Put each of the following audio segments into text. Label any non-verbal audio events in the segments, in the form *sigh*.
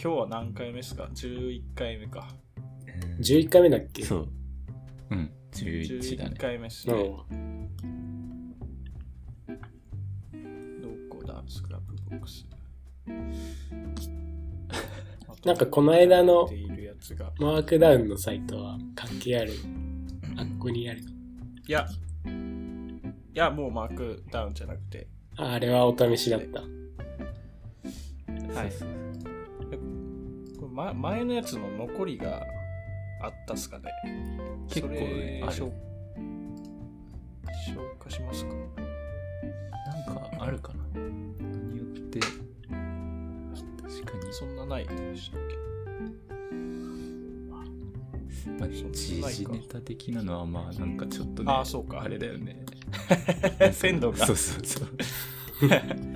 今日は何回目ですか ?11 回目か。11回目だっけ？そう。うん、11だ11ね。回目ですうね。ん。どこだ？ Scrapbox。*laughs* なんかこの間の。 Markdown のサイトは関係ある？あ、ここにある。いや、いや、もう Markdown じゃなくて、あ、あれはお試しだった。はいそうそうこれま前のやつの残りがあったっすかね。結構それある消消化しますか？なんかあるかな何によって、確かに、そんなないでしたっけ？まあ、時事ネタ的なのは、まあ、なんかちょっとね、ああ、そうか。あれだよね。*laughs* 鮮度が。そうそう。そう *laughs*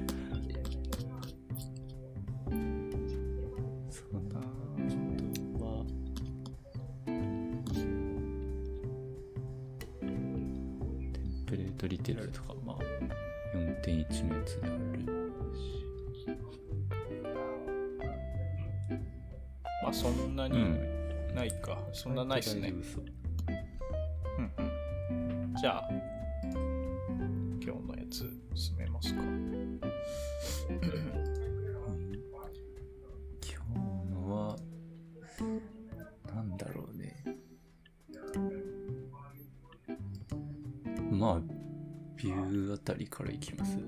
いっすねうんうんじゃあ、今日のやつ進めますか。今日のは、なんだろうね。まあ、ビューあたりからいきます？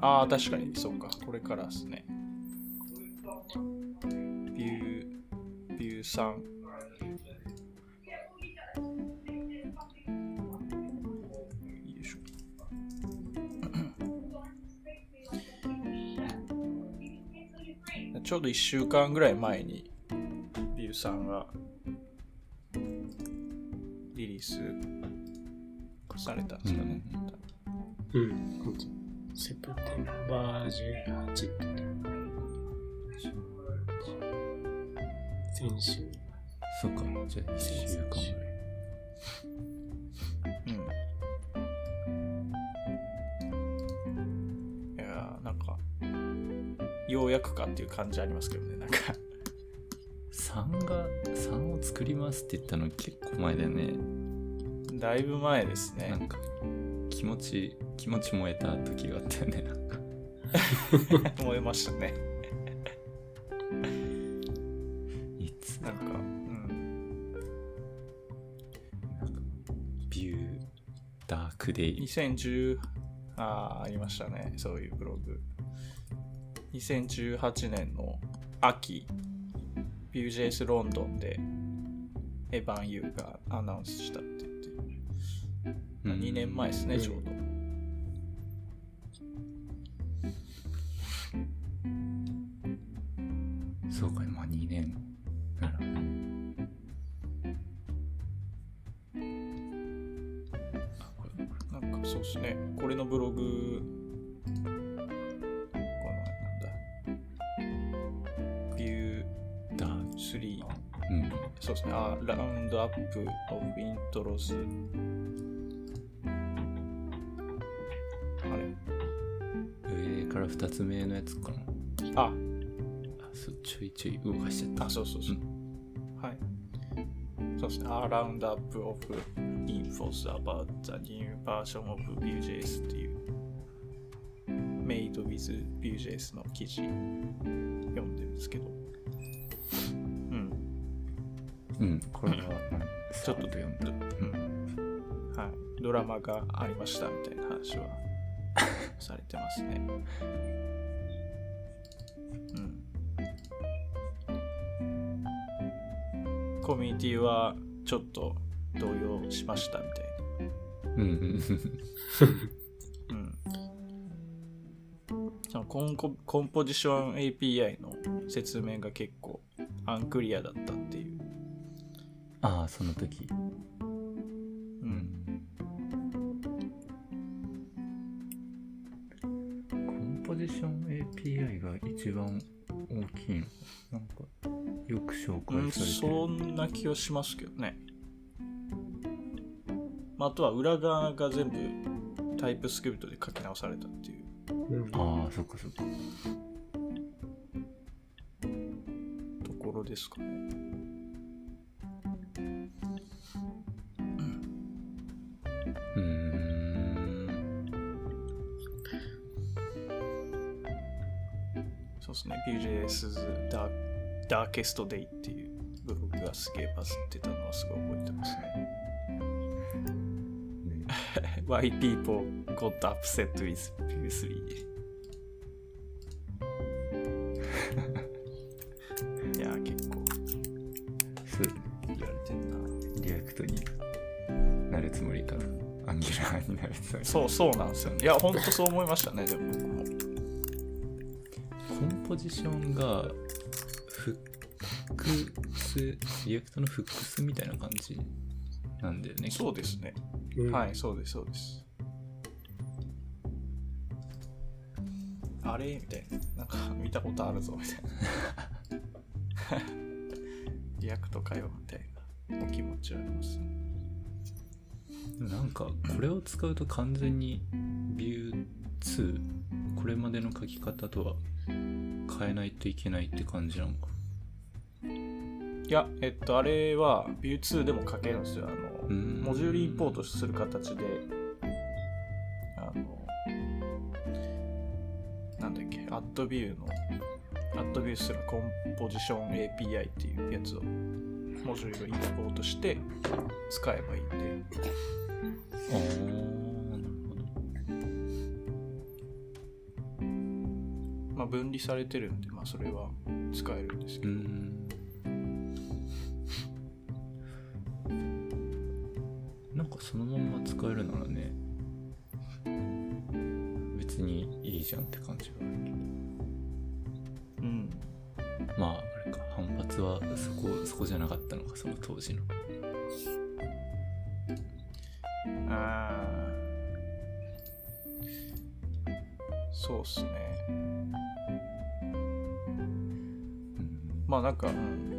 ああ、確かに、そうか。これからですね。ビュー、ビュー3。よいしょ。ちょうど1週間ぐらい前に、ビューさんがリリースされたんですかね。うん。セプテンバー18って先週。そうか、じゃあ1週間ぐらい。うん。いやーなんか、ようやくかっていう感じありますけどね、なんか。3が、3を作りますって言ったの結構前だよね。だいぶ前ですね。なんか、気持ち、気持ち燃えた時があったよね、なんか。*laughs* 燃えましたね。クデイ。2010、あーありましたね、そういうブログ。2018年の秋、Vue.js ロンドンで、エヴァン・ユーがアナウンスしたって言って、うん2年前ですね、うんちょうど。そうか、まあ2年。なるですね、これのブログ、このなんだ、Vue れ、ダー3、うん。そうですね、あラウンドアップオブイントロズ。あれ？上から2つ目のやつかな。あ、あ、そう、ちょいちょい動かしちゃった。あ、そうそうそう。はい。そうですね。A roundup of infos about the new version of Vue.js っていう Made with Vue.js の記事読んでるんですけど。うん。うん、これは、うんちょっと読んだ。うん。はい。ドラマがありましたみたいな話はされてますね。うん。コミュニティはちょっと動揺しましたみたいうんうん。な。うん。そのコンココンポジション API の説明が結構アンクリアだったっていう。ああ、その時。う。うんん。コンポジション API が一番大きいの。なんか、よく紹うん、介されてる。そんな気はしますけどね。まあ、あとは裏側が全部タイプスクリプトで書き直されたっていう。うんああ、そっかそっか。ろですかね。うーん。そうですね。Vue.js Dark Darkest Day っていうブログがすげえバズってたのはすごい覚えてますね。Why people got upset with Vue 3 *laughs* いや、結構そう言われてんな。 React になるつもりかな。 Angular になるつもり。そう、そうなんですよね。いや、ほんとそう思いましたね、でも。Composition が Hooks、React の Hooks みたいな感じなんだよね。そうですね。うんはい、そうです、そうです。あれ？みたいな。なんか見たことあるぞ、みたいな。*laughs* React かよ、みたいなお気持ちはありますなんかこれを使うと完全に Vue2 これまでの書き方とは変えないといけないって感じなのかいや、えっと、あれは Vue2 でも書けるんですよ。あの、うんモジュールインポートする形で、あの、なんだっけ、AddView の、AddView するコンポジション API っていうやつを、モジュールインポートして使えばいいんで、ああなるほど。まあ、分離されてるんで、まあ、それは使えるんですけど、そのまんま使えるならね別にいいじゃんって感じはあるけどうん。まああれか反発はそこそこじゃなかったのかその当時のあーそうっすね。うんまあなんか、うん、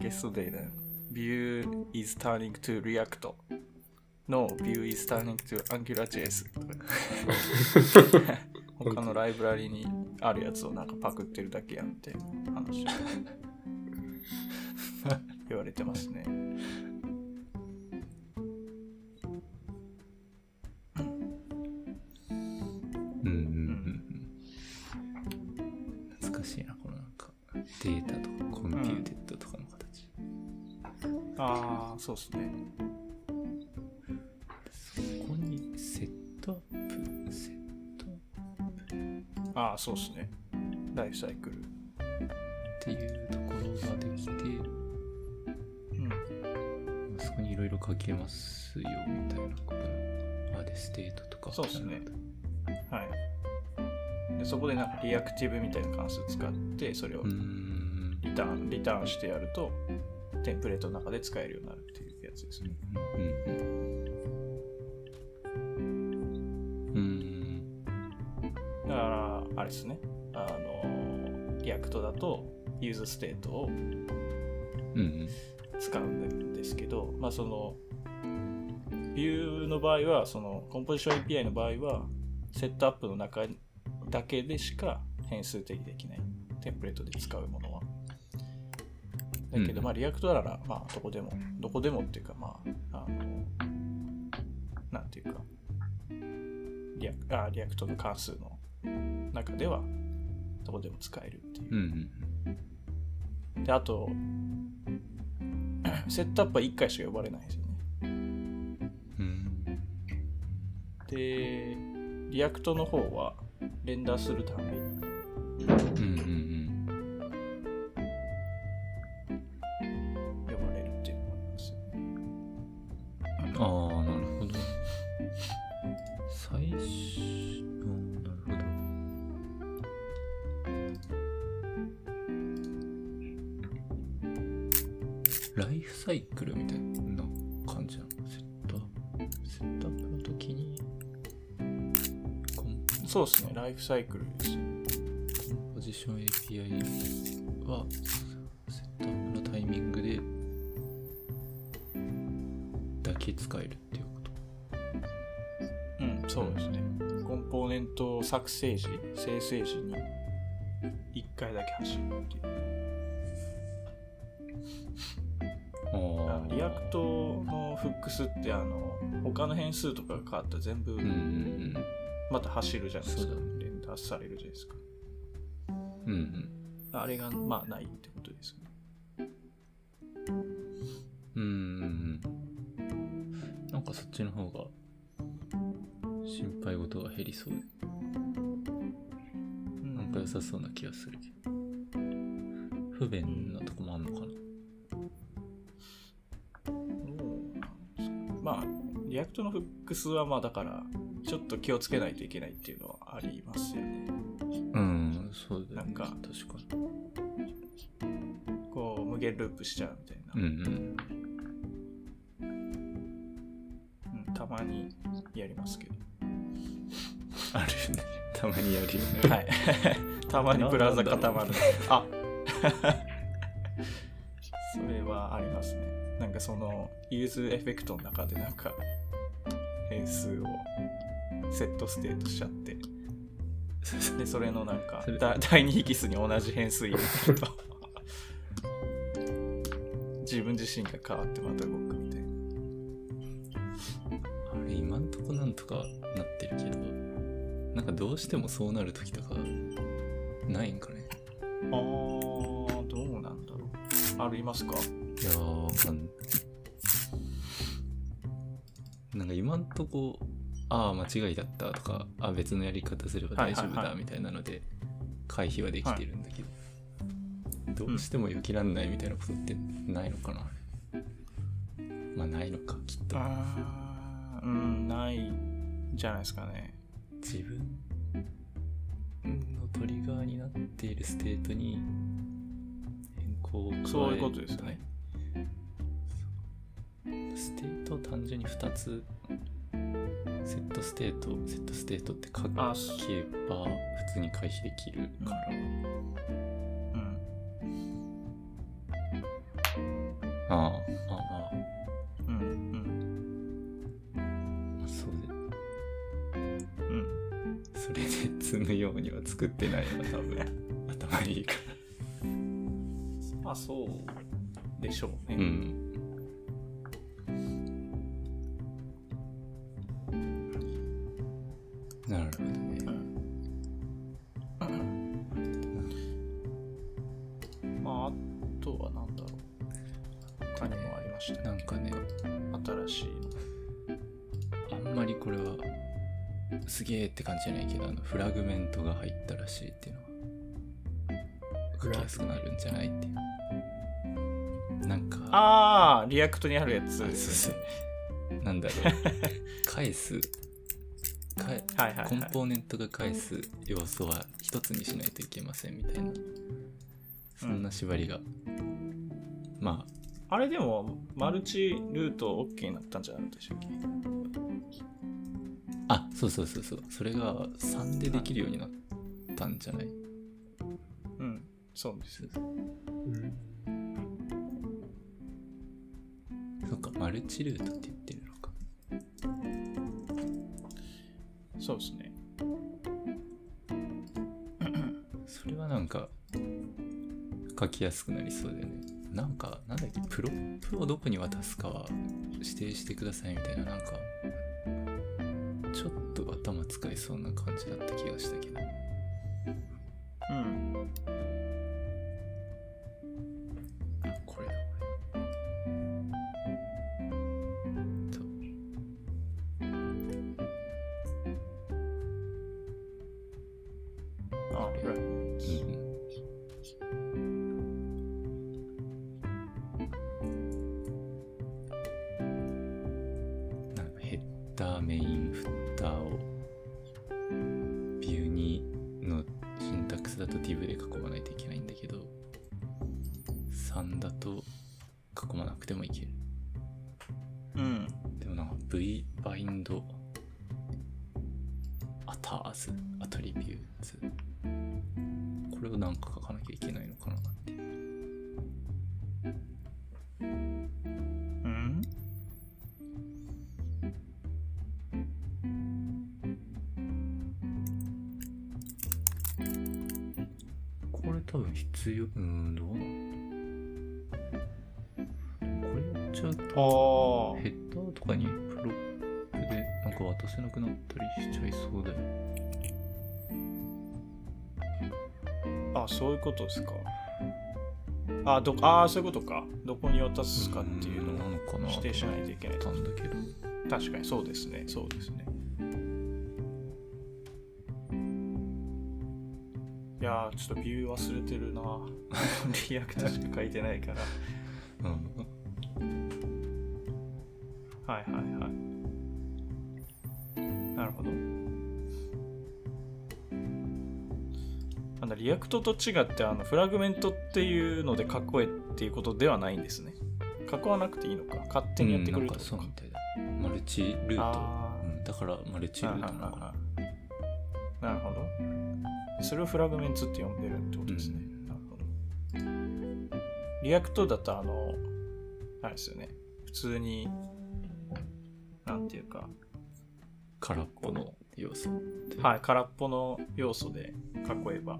このダーケストデイで View is turning to React の View is turning to AngularJS 他のライブラリにあるやつをなんかパクってるだけやんみたいな話 *laughs* 言われてますね。うん。うんうんうん。懐かしいなこのなんかデータとか。ああ、そうっすね。そこに setup set ああ、そうっすね。ライフサイクル。っていうところができてうん。そこにいろいろ書けますよみたいなことあで state とかそうっすねはい。でそこでなんか reactive みたいな関数使って、それをうーんリターン、リターンしてやると、テンプレートの中で使えるようになるっていうやつですね。うんうんだから、あれですね。あの、 React だと、 useState を使うんですけど、まあその、 Vue の場合は、その、 Composition API の場合は、 setup の中だけでしか変数定義できない。テンプレートで使うもの。だけど、うんまあ、 React なら、まあ、どこでも、どこでもっていうか、まあ、あの、なんていうか、リアクあ React の関数の中では、どこでも使えるっていう。う。んうんで、あと、*clears throat* setup は1回しか呼ばれないんですよね。うん。で、リアクトの方は、レンダーするために、うんうん呼サイクルです。ポジション API は setup のタイミングでだけ使えるっていうことうん、そうですね。コンポーネント作成時、生成時に1回だけ走るっていう。あー Re act の Hooks ってあの他の変数とかが変わったら全部うんうんまた走るじゃないですか、そうだね連打されるじゃないですかうん。うんうん。あれがまあないってことですよねうんうんうん。なんかそっちの方が心配事が減りそうで、うんなんか良さそうな気がするけど。不便なとこもあんのかな。まあ React の Hooks はまあだからちょっと気をつけないといけないっていうのはありますよねうん、そうだよね。なんか確かこう無限ループしちゃうみたいな、に。うんうんたまにやりますけどうん。あるよね。たまにやるよね。はい。*laughs* たまにブラウザ固まる。あ *laughs* それはありますね。なんかその useEffect の中でなんか変数を setState しちゃって、*laughs* で、それのなんか第二引数に同じ変数入れてると *laughs* 自分自身が変わってまた動くみたいな。あれ、今んとこなんとかなってるけど、なんかどうしてもそうなるときとか、ないんかね。あー、どうなんだろう。ありますか？いやー、わかんない。なんか今んとこ、ああ、間違いだったとか、あ別のやり方すれば大丈夫だみたいなので、回避はできてるんだけど、どうしてもよきらんないみたいなことってないのかな、あれまあないのか、きっと。あーうん、ないんじゃないですかね。自分のトリガーになっている state に変更を加えそういうことですよね。 state を単純に2つ setState setState って書けばあ普通に回避できるから、うん。ああああうん。うん。まあそうでうん。それで積むようには作ってないのが多分 *laughs* 頭いいからまあ、そうでしょうね。うんなるほどね。まあ、あとはなんだろう。他にもありましたね。なんかね。新しい。あんまりこれはすげえって感じじゃないけどあの Fragment が入ったらしいっていうのは書きやすくなるんじゃないっていう。なんか。ああ、 React にあるやつ。あそうそう。なんだろう。*laughs* 返すかえはいはいはい。コンポーネントが返す要素は一つにしないといけませんみたいな。そんな縛りが、まあ。れでも、マルチルート OK になったんじゃなかったでしたっけ？ああそうそうそうそう。それが3でできるようになったんじゃない？うん。そうです。うん。そっかマルチルートって言ってるのかそうですね。*coughs* それはなんか書きやすくなりそうだよねなんかなんだっけプロップをどこに渡すかは指定してくださいみたいななんかちょっと頭使いそうな感じだった気がしたけど多分必要、うん、どうなのこれやっちゃうと、あヘッダーとかにプロップでなんか渡せなくなったりしちゃいそうだよ。あ、あ、そういうことですか。あ、どあーそういうことか。どこに渡すかっていうのを指定しないといけないんだけど。確かにそうですね。そうですね。やー、ちょっと Vue 忘れてるな。*laughs* React しか書いてないから。うん。はいはいはい。なるほど。あの React と違ってあの Fragment っていうので囲えっていうことではないんですね。囲わなくていいのか。勝手にやってくれるうんなんか。そうみたいだ。 multi root。あうん、だから multi root なのかな。あなるほど。それを Fragments って呼んでるってことですね。うんなるほど。 React だとあの、あれですよね。普通に、なんていうか、空っぽの要素。はい、空っぽの要素で囲えば、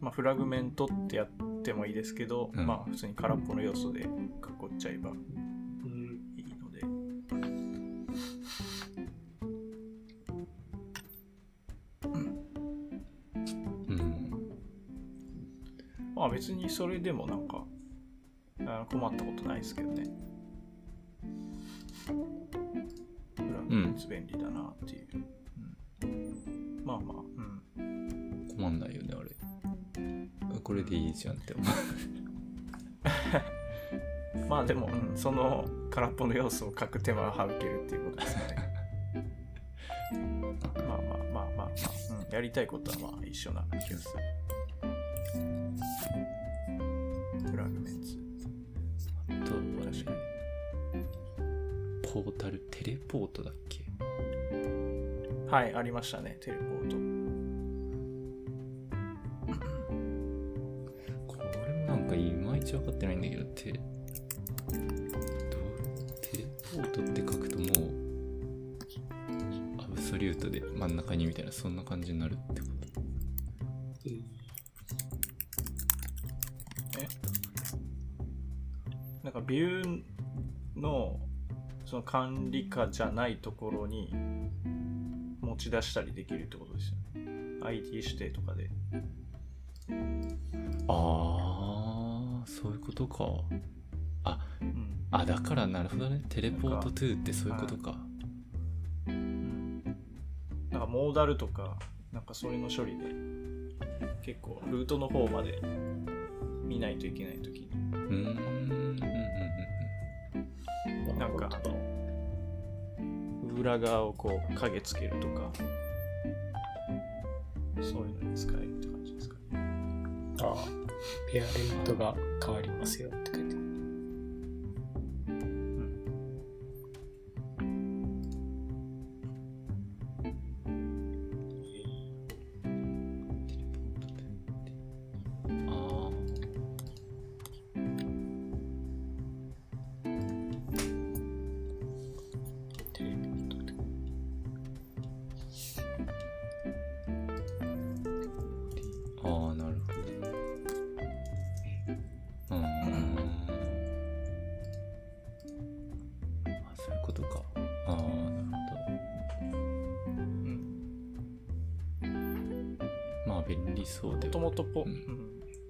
まあ、 Fragment ってやってもいいですけど、うんまあ普通に空っぽの要素で囲っちゃえばまあ別にそれでもなんかあ困ったことないですけどね。フラグメンツ便利だなっていう。うんまあまあ、うん。困んないよね、あれ。これでいいじゃんって思う。*laughs* まあでも、うん、その空っぽの要素を書く手間を省けるっていうことですかね。*laughs* まあまあまあまあまあ、うん、やりたいことはまあ一緒な気がする。フラグメンツ。あとはね、ポータル、テレポートだっけ？はい、ありましたね、テレポート。これもなんかいまいち分かってないんだけど、テレ、どうテレポートって書くともう、アブソリュートで真ん中にみたいな、そんな感じになるってこと？なんかビューのその管理下じゃないところに持ち出したりできるってことですよね。ID 指定とかで。あー、そういうことか。あ、うん。あ、だからなるほどね。テレポート2ってそういうことか。うんなんかモーダルとか、なんかそれの処理で結構ルートの方まで見ないといけないときに、うーん、うん、うん、うん。なんかあの、裏側をこう影つけるとか、そういうのに使えるって感じですかね。ああ、ペアレントが変わりますよって書いてそう。もともとポ、ううんん、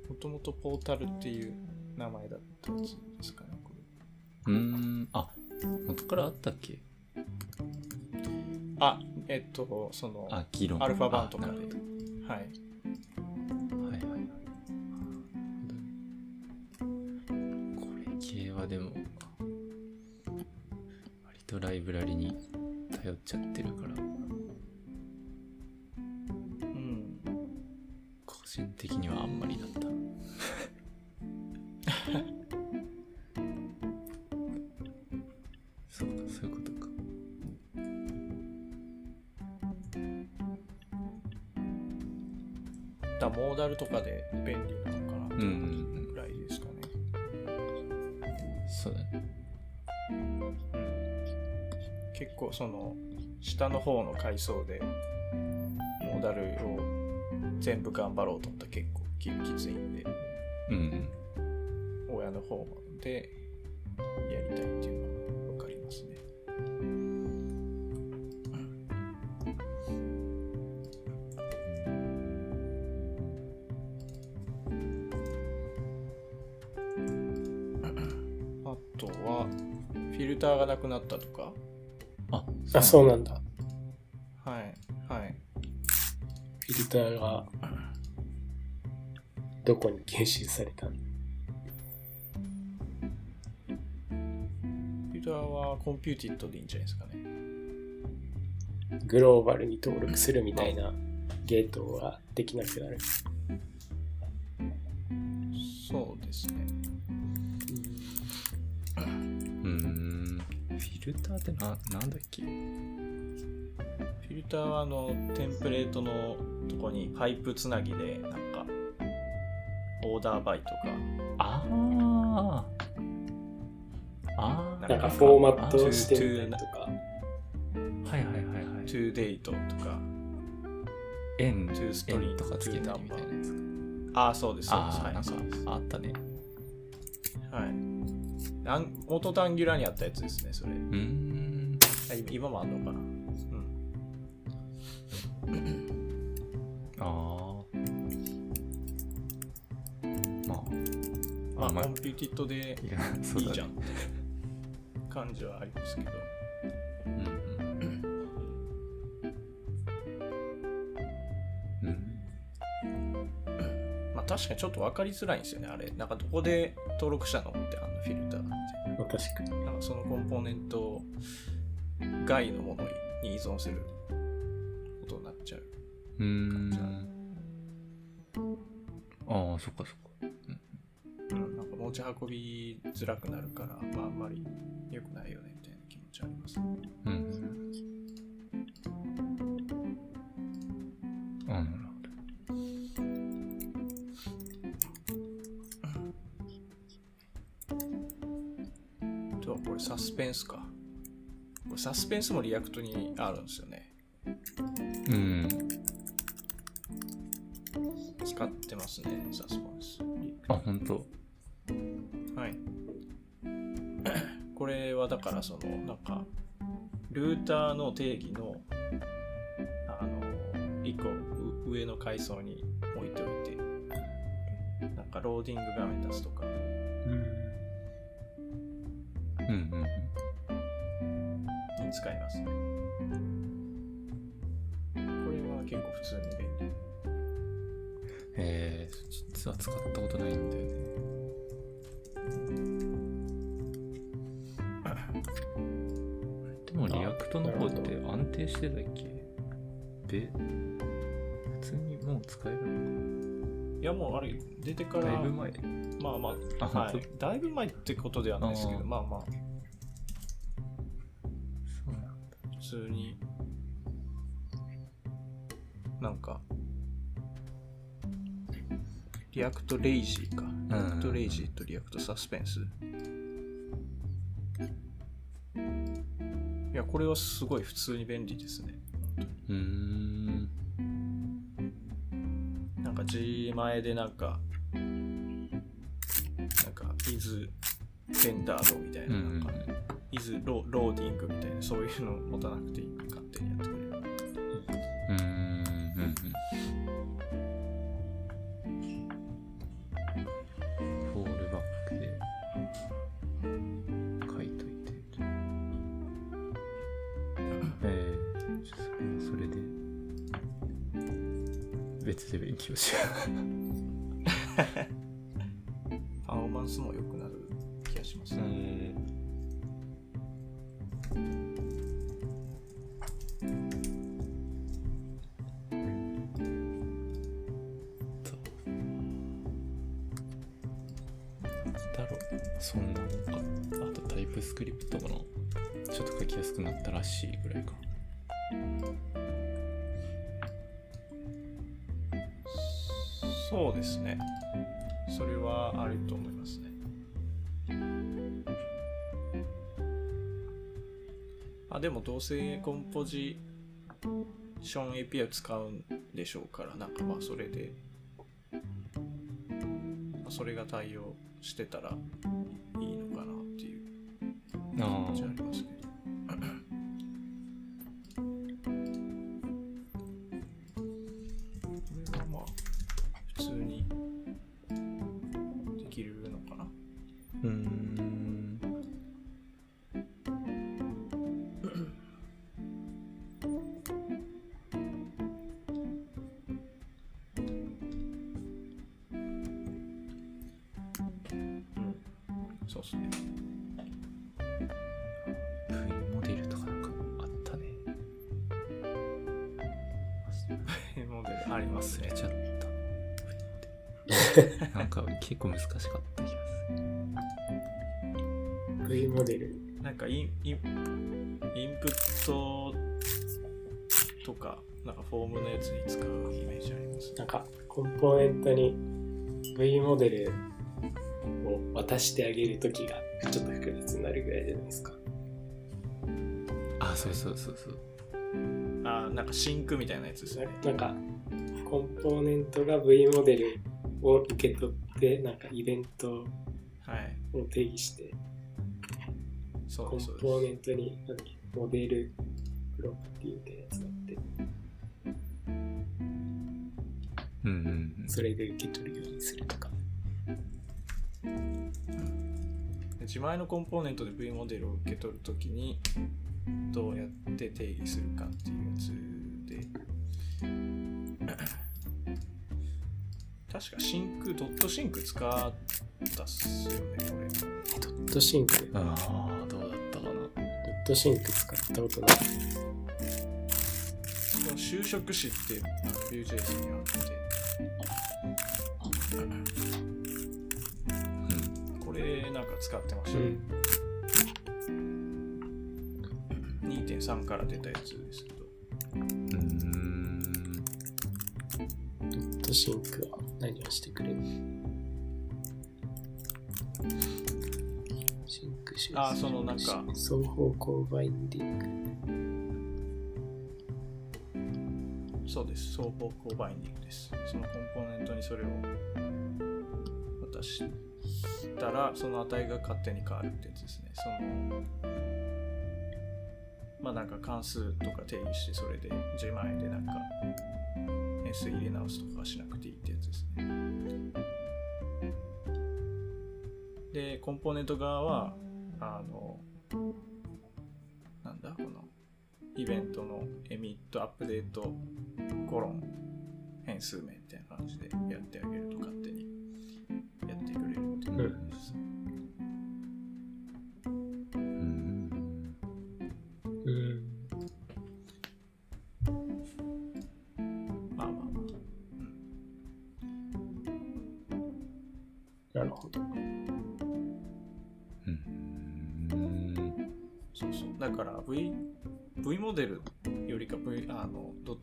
もともとポータルっていう名前だったやつですかね、これ。うーん。あ、元からあったっけ？あ、えっと、その。アルファ版とかではい。下の方の階層で、モーダルを全部頑張ろうと思ったら結構ききついんで、うん。親の方でやりたいっていうのはわかりますね。あとは、フィルターがなくなったとかあ、あ、そうなんだ。どこに検出されたの？フィルターは computed でいいんじゃないですかね。グローバルに登録するみたいなゲートはできなくなる。そうですね。うーん。フィルターってな、なんだっけ？フィルターはあのテンプレートのとこにパイプつなぎでなんか order by とかああ。ああ。なんかフォーマットしてみたりとか。はいはいはいはい。 to date とか円、トゥーストリー円とかつけたりみたいなやつか。ああそうですそうですああ、なんかはいそうですあったね。はいアンオートタンギュラーにあったやつですねそれうーん。今もあんのかなうんああ。まあコンピューティッドでいいいじゃんって感じはありますけど。まあ確かにちょっと分かりづらいんですよねあれなんかどこで登録したのってあのフィルターってまあ確かに。なんかそのコンポーネント外のものに依存することになっちゃう。うーん。ああ、そっかそっか。持ち運びづらくなるから、まああんまり良くないよねみたいな気持ちあります。うん。あなるほど。あとはこれサスペンスか。これサスペンスも React にあるんですよね。うん。使ってますね、 Suspense。あ、ほんと。はい。これはだからその、なんか、ルーターの定義の、あの、一個う上の階層に置いておいて、なんかローディング画面出すとか、うん。うんうんに使いますね。これは結構普通に便利。えー、実は使ったことないんだよね。定してたっけ？で、普通にもう使えるのいやもうあれ、出てか、からだいぶ前。まあまあ、あはい本。だいぶ前ってことではないですけど、まあまあ、そうなんだ。普通に、なんか、 React lazy か。 React lazy と React Suspense。いや、これはすごい普通に便利ですね。うーん。なんか自前でなんか、なんか、イズベンダードみたいな、うんうんなんか、イズロローディングみたいな、そういうのを持たなくていい勝性コンポジション API を使うんでしょうからなんかまあそれで、まあ、それが対応してたらコンポーネントに V モデルを渡してあげるときがちょっと複雑になるぐらいじゃないですか。あそうそうそうそうあーなんかシンクみたいなやつですよね。なんか、コンポーネントが V モデルを受け取って、なんかイベントはい。を定義して、コンそうです、そうポーでネントにモデルプロパティみたいなやつがあって、うんそれで受け取るようにするとか。す。自前のコンポーネントで V モデルを受け取るときに、どうやって定義するかっていうやつで、*coughs* 確か sync、dot sync 使ったっすよね、これ。ドットシンク、ドああどうだったかなットシンク使ったことない。就職詞って Vue.js にあって、うんこれなんか使ってましうたね。ん。2.3から出たやつですけど。うーんドットシンクは何をしてくれる？シンクシあーそのなんか双方向バインディング。そうです。双方向バインディングです。そのコンポーネントにそれを渡したら、その値が勝手に変わるってやつですね。その、まあなんか関数とか定義して、それで自前でなんか変数入れ直すとかはしなくていいってやつですね。で、コンポーネント側は、あの、なんだ、この、イベントのエミットアップデートコロン変数名みたいな感じでやってあげると勝手にやってくれるっていう感じです。うん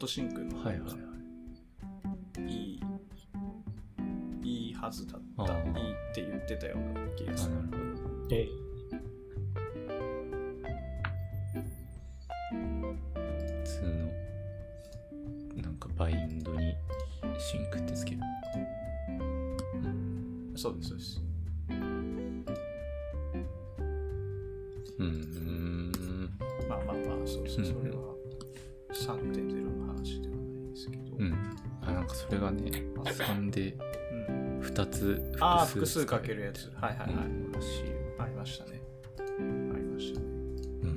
トシンクのはいはいはいいいいいはずだった。いいって言ってたよう。な数かけるやつ。はいはいはい。ありましたね。ありましたね。う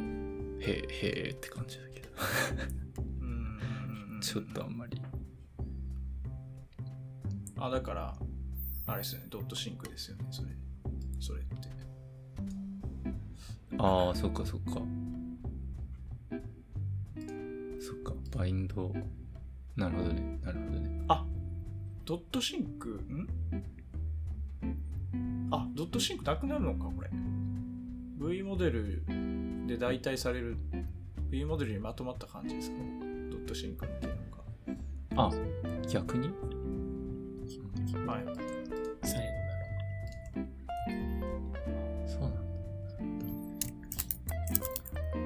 んへえへえって感じだけど。ちょっとあんまりあ、だから、あれですよね。ドットシンクですよね。それ。それって。ああそっかそっかそっかバインドなるほどねなるほどねあ、ドットシンク、ん？あ、ドットシンクなくなるのか、これ。V モデルで代替される、V モデルにまとまった感じですか？ドットシンクの機能あ逆に？が。はい。最そうなんだ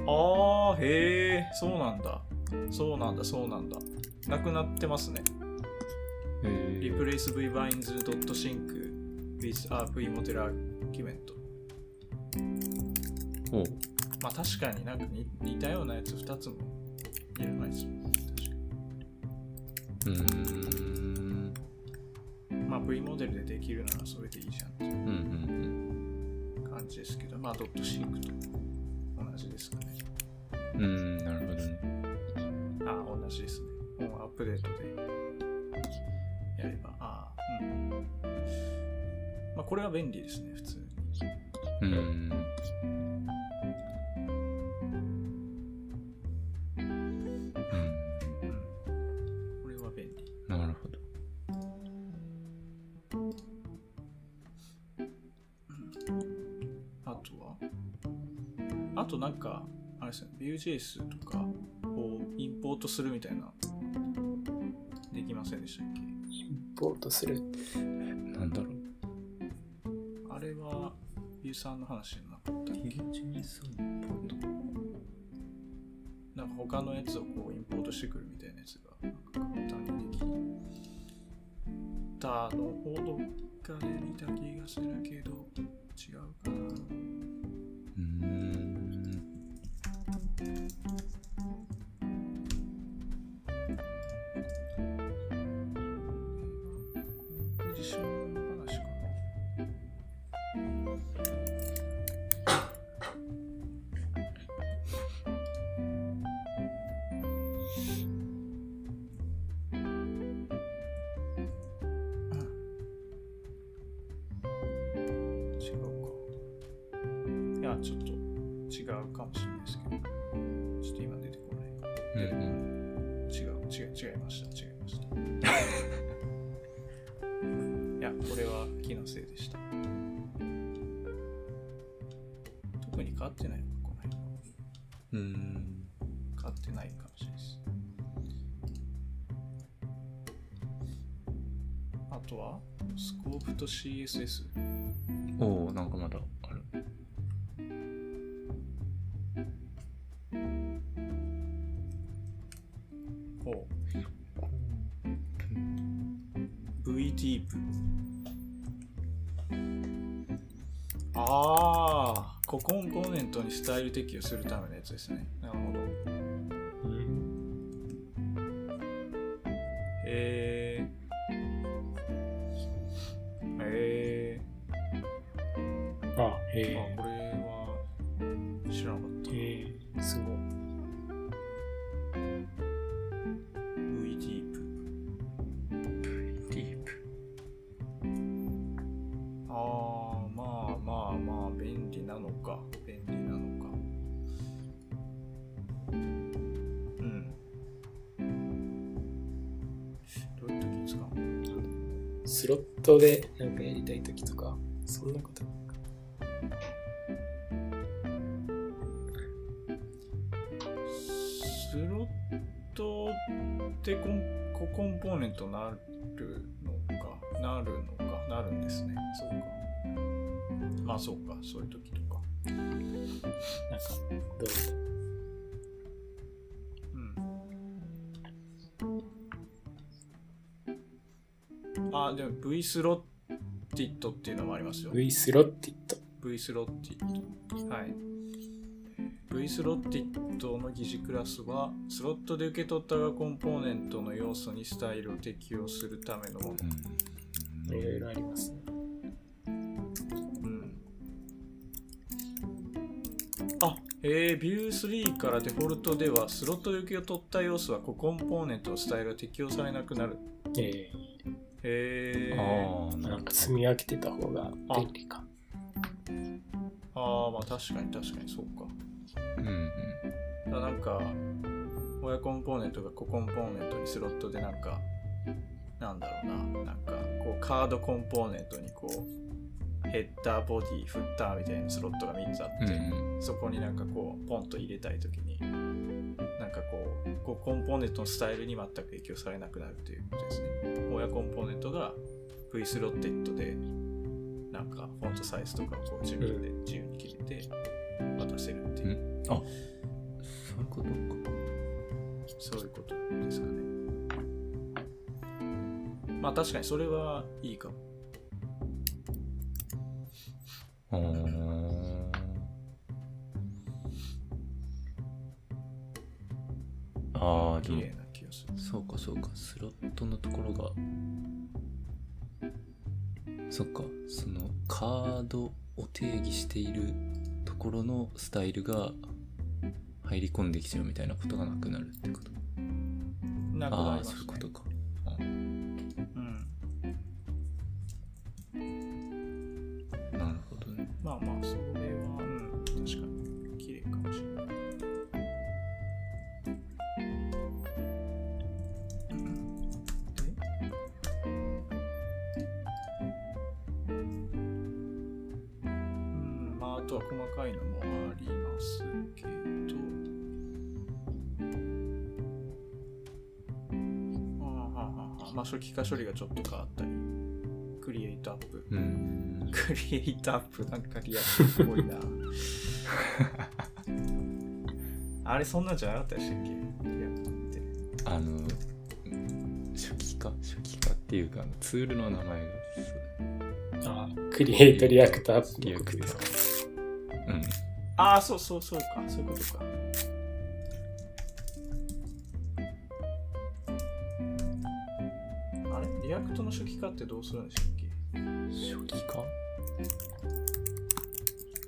あー、へえ、そうなんだ。そうなんだ、そうなんだ。なくなってますね。えー replace vbinds.sync with a vmodel argument おう。まあ確かになんか似似たようなやつ2つもいらないです。よね確かうーん。にまあ V モデルでできるならそれでいいじゃんっていううんうん感じですけどまあドットシンクと同じですかね。うんうんなるほどね。あ同じですね。もうアップデートでやればああうんまあこれは便利ですね普通に。うん。うん。これは便利。なるほど。あとは？あとなんか、あれですね、Vue.js とかをインポートするみたいな、できませんでしたっけ？インポートする。なんだろうさんの話になったっけ？Vue.js ポイントなんか他のやつをこうインポートしてくるみたいなやつが、なんか簡単にできたの？をどっかで見た気がするけど、違うかな。CSS。おおなんかまだあるほう。VDeep。ああ、ココンポーネントにスタイル適用するためのやつですね。なるほど。ココンポーネントなるのかなるのかなるんですね。そうか。まあそうか、そういう時とか。なんか、どう？うん。あ、でも V スロッティットっていうのもありますよ。V スロッティット。V スロッティット。はい。V スロッティットの疑似クラスは、スロットで受け取ったがコンポーネントの要素にスタイルを適用するためのもの。うんいろいろありますね。うん。あ、えー、Vue3 からデフォルトでは、スロットで受け取った要素はココンポーネントのスタイルが適用されなくなる。えへー。ああなるーなんか積み分けてた方が便利か。あー、まあ確かに確かにそうか。うんうんだからなんか、親コンポーネントがココンポーネントにスロットでなんか、なんだろうな、なんかこうカードコンポーネントにこう、ヘッダー、ボディ、フッターみたいなスロットが3つあって、うんそこになんかこう、ポンと入れたいときに、なんかこう、こうコンポーネントのスタイルに全く影響されなくなるということですね。親コンポーネントが V スロッテッドで、なんかフォントサイズとかをこう自分で自由に決めて渡せるっていう、うん。あそういうことか。そういうことですかね。まあ確かにそれはいいかも。うー。んああ綺麗な気がする。そうかそうか。スロットのところが。そっか。そのカードを定義しているところのスタイルが入り込んできちゃうみたいなことがなくなるってこと？なくなりああーますね。そういうことか。うん。なるほどね。まあまあ、それは、とは細かいのもありますけど、ああまあ、初期化処理がちょっと変わったり、クリエイトアップうーん。クリエイトアップなんかリアルっぽいな。*laughs* あれそんなんじゃなかったでしたっけ？リアルって。あの初期化？初期化っていうかツールの名前があクリエイトリアクターリアクターですか？うんああ、そうそうそうか。そういうことか。あれ？リアクトの初期化ってどうするんでしたっけ？初期化？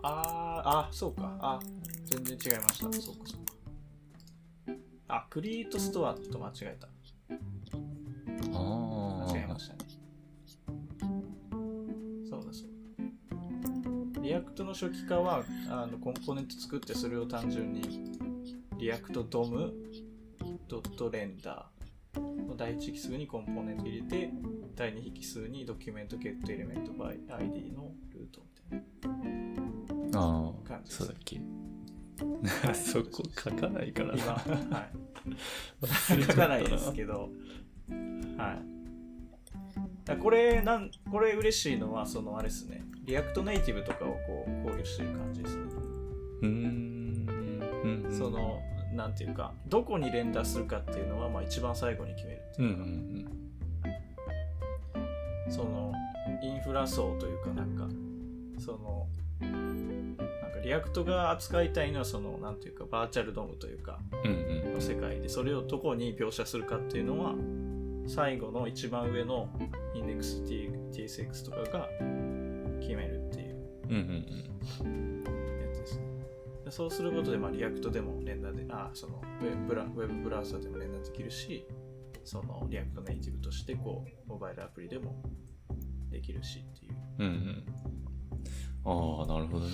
あー、あ、そうか。あ、全然違いました。そうか、そうか。あ、クリエイトストアと間違えた。ああ React の初期化はあのコンポーネント作ってそれを単純に React DOM dot render の第一引数にコンポーネント入れて第二引数にドキュメントゲットエレメントバイ ID の root みたいな。ああ感じですそうだっけはいそこ書かないから *laughs* 今、なはい。書かないですけど、はい。だこれなんこれ嬉しいのはそのあれですね React Native とかをこう考慮してる感じですね、うんそのなんていうかどこに render するかっていうのはまあ一番最後に決めるってうんういうか、んそのインフラ層というかなんかそのなんか React が扱いたいのはそのなんていうか virtual DOM というかの世界でそれをどこに描写するかっていうのは最後の一番上のインデックス T TSX とかが決めるっていうやつですね。でそうすることで、まあ、 React でも render であそのウェブブラウェブブラウザでも render できるしその React Native としてこうモバイルアプリでもできるしっていう、うんうんうん。ああなるほどね。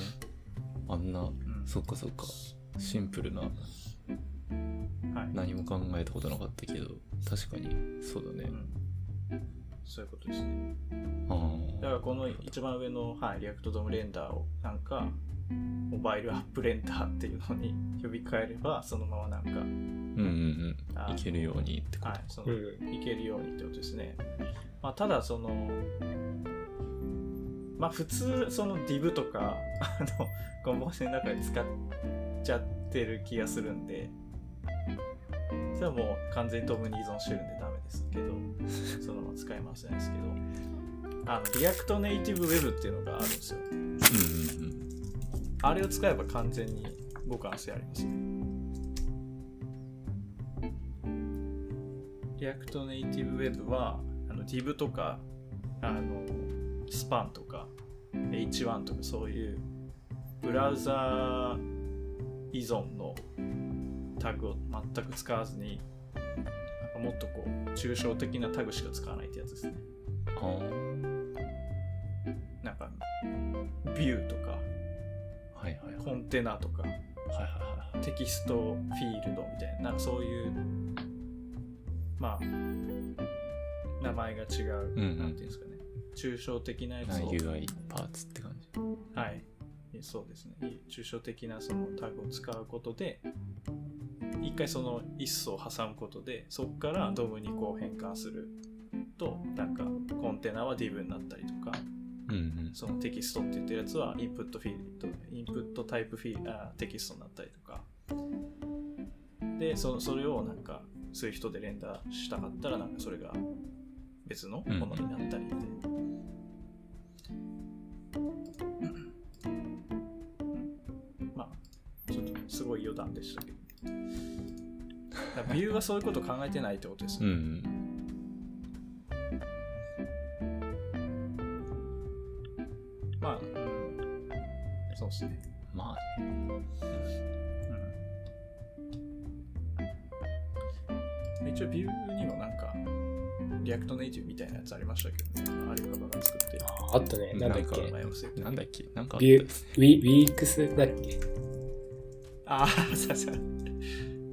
あんなうん。そっかそっか。シンプルなはい。何も考えたことなかったけど確かにそうだね。うん、そういうことですねあだからこの一番上の、はい、 ReactDOM render をなんか mobile app render っていうのに *laughs* 呼び換えればそのままなんか、あうんうんあうんいけるようにってことはい、そのうん。いけるようにってことですね。まあ、ただそのまあ普通その div とか *laughs* あのコンポーネントの中で使っちゃってる気がするんでそれはもう完全に DOM に依存してるんでダメですけど *laughs* そのまま使えませんですけどあの React Native Web っていうのがあるんですよ。うんうんあれを使えば完全に互換性あります。ね React Native Web はあの div とかあのスパンとか H1 とかそういうブラウザ依存のタグを全く使わずにもっとこう抽象的なタグしか使わないってやつですね。なんかビューとかはいはいはい。コンテナとかはいはいはいテキストフィールドみたいななんかそういうまあ名前が違う、うんうん。なんていうんですかね。抽象的なやつはいを UI パーツって感じ。はいそうですね。抽象的なそのタグを使うことで一回その一層挟むことでそこからドムにこう変換するとなんかコンテナは div になったりとかうんうん。そのテキストって言ってるやつはインプットフィールド、インプットタイプフィーあテキストになったりとか。で、そそれをなんか、そういう人で連打したかったら、なんかそれが別のものになったりで、ますごい余談でしたけど。ビューはそういうこと考えてないってことですね、うん。まあ、うん、そうですね、まあ。ね。うん、一応 Vue にもなんか React Native みたいなやつありましたけどね。 Alibaba が作って。るああったね。なんだっけ。なんだっけ。なんかウィ Weex だっけ？ああ、そうそう。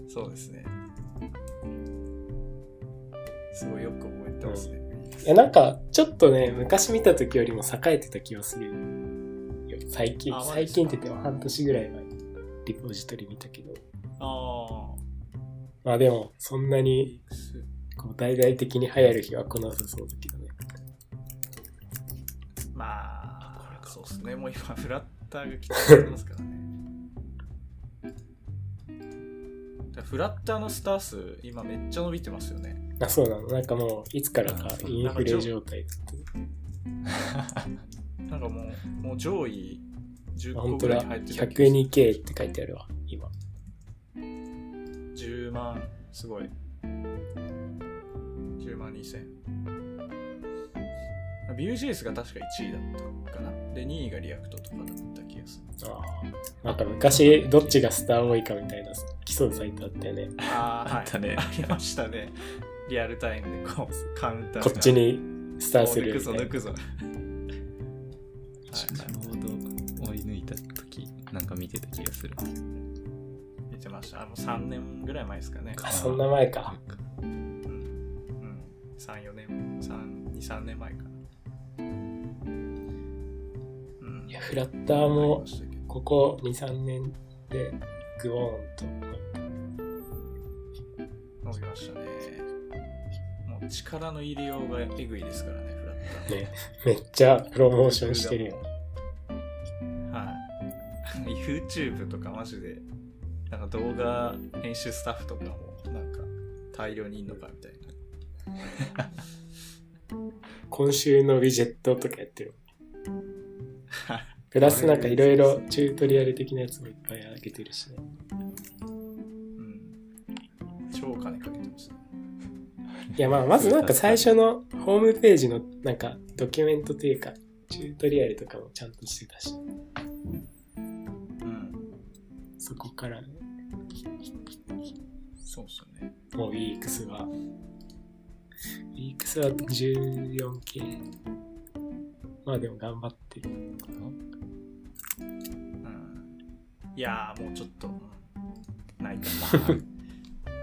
そうですね。すごいよく覚えてますね。いや、なんか、ちょっとね、昔見た時よりも栄えてた気がするよ。最近最近って言っても半年ぐらい前にリポジトリ見たけど。ああ、まあでも、そんなに。こう、大々的に流行る日は来なさそうだけどね。まあ、そうですね。もう今、フラッターが来てますからね。*laughs* フラッターのスター数、今めっちゃ伸びてますよね。あ、そうなの。なんかもう、いつからかインフレ状態だっ *laughs* なんかもう、もう上位10た。個。ぐらいに入ってた気がする 102K って書いてあるわ、今。10万、すごい。10万2000。 Vue.js が確か1位だったかな。で、2位が React とかだったああ。なんか昔、どっちがスター多いかみたいな競うサイトあったよね。あーあったねはい、ありましたね。リアルタイムでこう、カウンターがこっちにスターすお抜くぞ、るみたいな。抜くぞ。はいちょうど追い抜いた時なんか見てた気がする。見てました。あの3年ぐらい前ですかね。あそんな前か。うん。うん。3、4年、3、2、3年前かな。や、フラッターもここ2、3年で、グオーンと。伸びましたね。もう力の入れようがえぐいですからね、フラッター。ね、めっちゃプロモーションしてるよ。はい。YouTube とかマジで、なんか動画編集スタッフとかも、なんか大量にいんのかみたいな。*laughs* 今週のウィジェットとかやってる。*laughs* プラスなんかいろいろチュートリアル的なやつもいっぱい上げてるしね。うん。超金かけてますね。いやまあまずなんか最初のホームページのなんかドキュメントというかチュートリアルとかもちゃんとしてたし、うん。そこからね、そうっすよね。もうウィークスは、ウィークスは 14K。まあでも頑張ってる。うん。いやー、もうちょっと、うんないか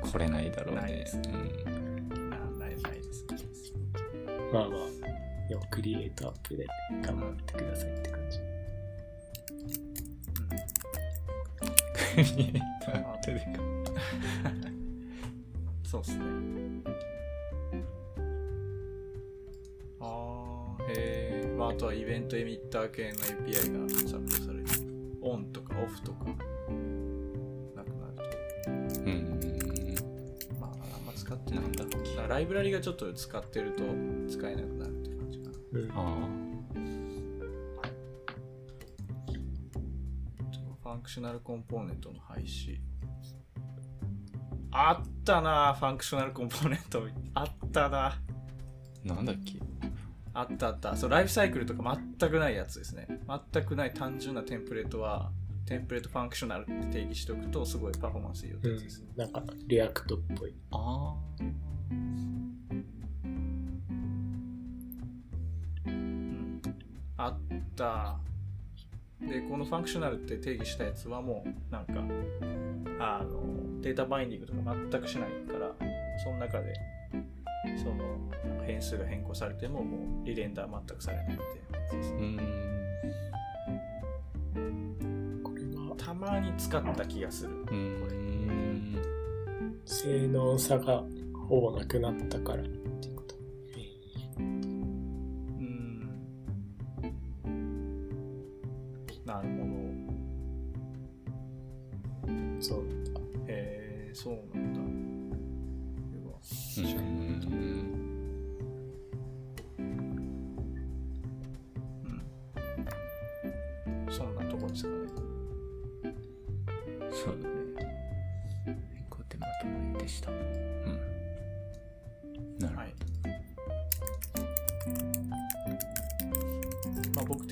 *laughs* これないだろうねないです。うんな。ない、ないです。ないですまあまあ、でもクリエイトアップで頑張ってくださいって感じ。クリエイターってでかそうっすね。あー、へー。まあ、あとは event emitter 系の API が削除される。 on とかオフとか、なくなると。うん。まあ、あんま使ってないんだろう。だからライブラリがちょっと使ってると使えなくなるって感じかな。うん。あ functional component の廃止。あったな functional component。あったなあ。なんだっけ？あったあった。そう、ライフサイクルとか全くないやつですね。全くない単純なテンプレートは、 template functional って定義しておくと、すごいパフォーマンスいいよってうやつですね。ん、なんか React っぽい。あうんあった。で、この functional って定義したやつはもう、なんか、あの、データバインディングとか全くしないから、その中で、その、変数が変更されても、もうリレンダー全くされないっていうですね。ん。これはたまに使った気がする。うん。性能差がほぼなくなったからっていうこと。うん。なるほど。そうなんだ。へえ、そうなんだ。うん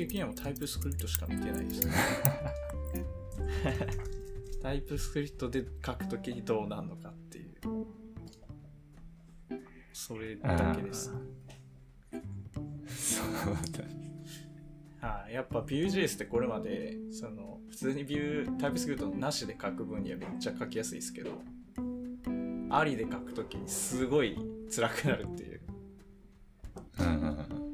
的にはもうタイプスクリプトしか見てないですね。*laughs* タイプスクリプトで書くときにどうなるのかっていう。それだけです。そうだ。はい、やっぱ Vue.js ってこれまでその普通に Vue タイプスクリプトなしで書く分にはめっちゃ書きやすいですけどありで書くときにすごい辛くなるっていううんうんうん。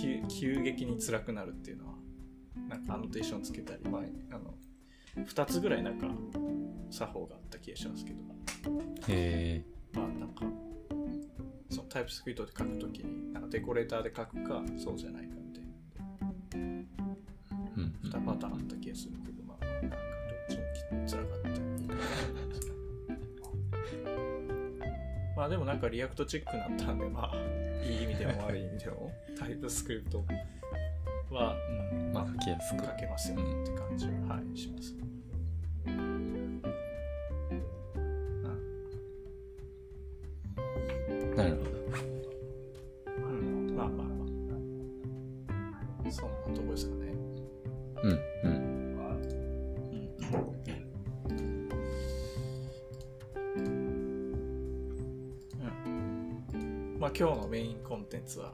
急急激に辛くなるっていうのはなんかアノテーションつけたり前にあの2つぐらいなんか作法があった気がしますけどへえ。まあなんかそのタイプスクリプトで書くときになんかデコレーターで書くかそうじゃないかみたいなうんうん。2パターンあった気がするけど、まあ、なんかどっちも辛かったまあでもなんか React チックになったんで、まあ、いい意味でも悪い意味でも、*laughs* TypeScript は、うん、ままあ、書きやすあ、く。書けますよねって感じは、はい、します。なるほど。うん、まあまあまあ。そんなとこですかね。うんうん。今日のメインコンテンツは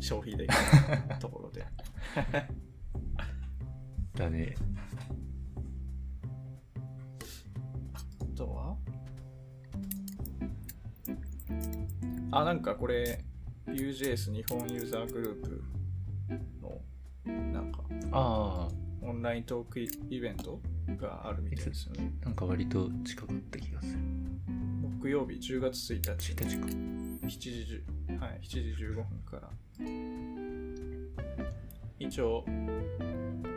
消費できるところで。*laughs* だね。あとは？あ、なんかこれ Vue.js 日本ユーザーグループのなんかあオンライントークイベントがあるみたいですよね。あ、なんか割と近かった気がする。木曜日10月1日1日か。7時10、はい、7時15分から一応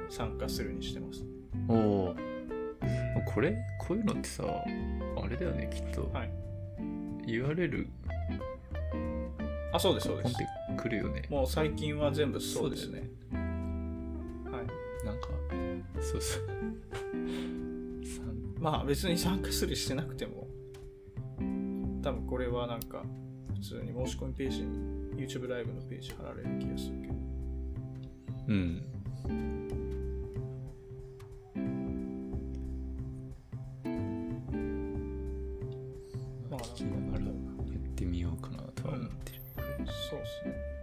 参加するにしてます。おお。これ、こういうのってさ、あれだよね、きっと。はい。URL あ、そうです、そうです。くるよね。もう最近は全部そうですね。はい。なんか、そうそう。*laughs* まあ別に参加するしてなくても、多分これはなんか普通に申し込みページに YouTube ライブのページ貼られる気がするけど。うん。まあやってみようかなとは思ってる。そうですね。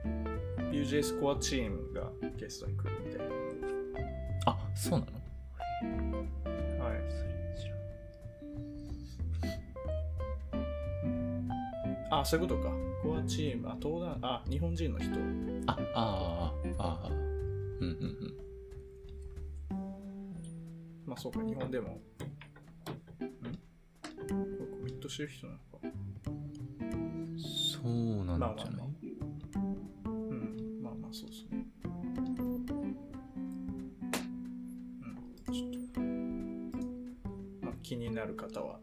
Vue.js コアチームがゲストに来るみたいあ、そうなのあ、そういうことか。コアチーム、あ、東大、あ、日本人の人。あ、ああ、ああ、うんうんうん。まあそうか、日本でも。ん？これコミットしてる人なのか。そうなんじゃない、まあまあまうん、まあまあそうですね。うん、ちょっと。まあ気になる方は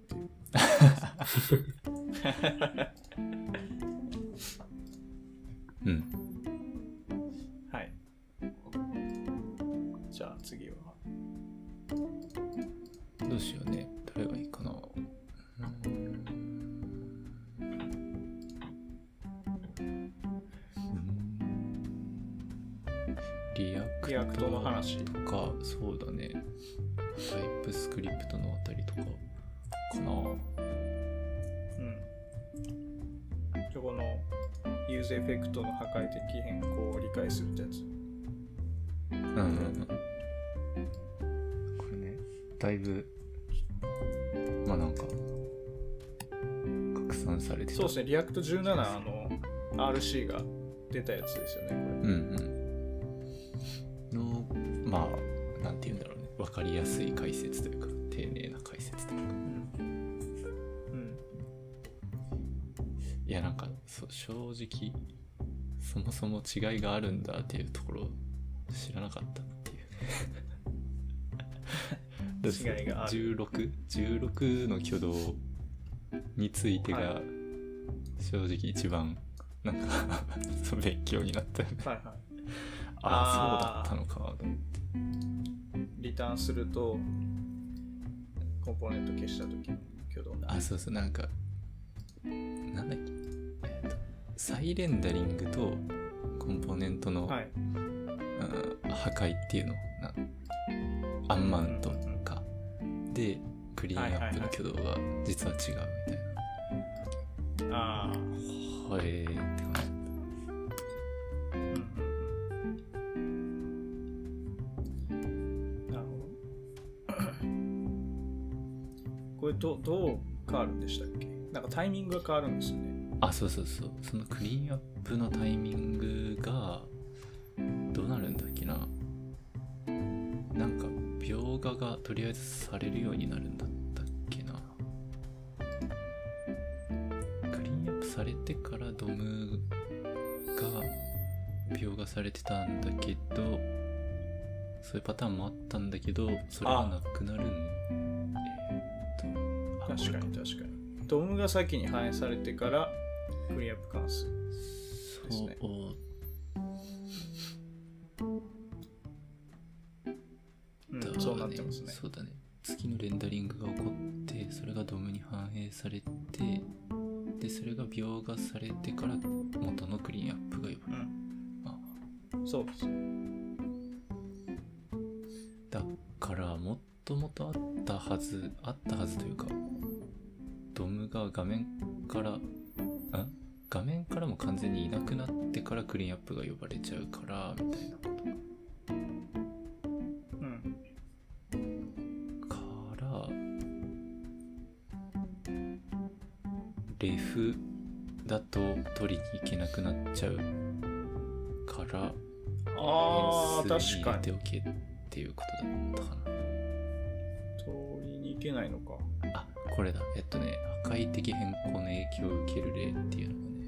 ね、 React 17、あの、RC が出たやつですよね、こうんうん。の、まあ、なんて言うんだろうね。わかりやすい解説というか、丁寧な解説というか。れ。うん。いや、なんか、そう正直、そもそも違いがあるんだっていうところを知らなかったっていう。*laughs* 違いがある16、16の挙動についてはが、正直一番、なんか *laughs* 勉強になったよね。はいはい。ああ、そうだったのかと思って。リターンすると、コンポーネント消した時の挙動あ、そうそう、なんか、なんだっけ、えっと、再レンダリングとコンポーネントの、はい。あうん、破壊っていうのなアンマウントか、でクリーンアップの挙動が実は違うみたいな、ああ。はい、って感なるほど。これどどう変わるんでしたっけ？なんかタイミングが変わるんですよね。あそうそうそうそのクリーンアップのタイミングがどうなるんだっけな？なんか描画がとりあえずされるようになるんだったされてからドムが描画されてたんだけどそういうパターンもあったんだけどそれがなくなるんえーっとあ確かに確かに。ドムが先に反映されてからクリアップ関数。そう、ねうんだ、そうなってますね。そうだね月のレンダリングが起こってそれがドムに反映されてでそれが描画されてから元のクリーンアップが呼ばれる、あ。そう。です。だからもともとあったはずあったはずというかドムが画面からん？画面からも完全にいなくなってからクリーンアップが呼ばれちゃうからみたいなことちゃうからあ確かに。ておけっていうことだったか通りに行けないのか。なあこれだえっとね破壊的変更の影響を受ける例っていうのがね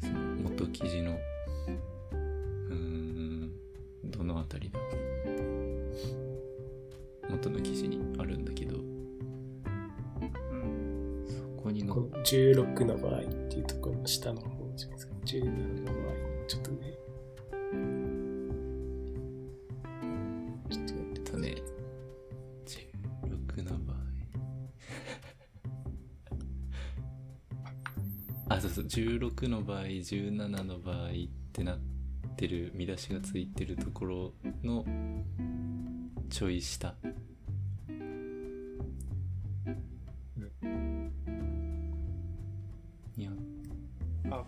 その元記事のうーんどのあたりだ元の記事にあるんだけどうん。そこにのこの16の場合っていうところの下の方じゃないですか。17の場合、ちょっとね。ちょっと待ってとね、16の場合。*laughs* あ、そうそう、16の場合、17の場合ってなってる、見出しがついてるところのちょい下。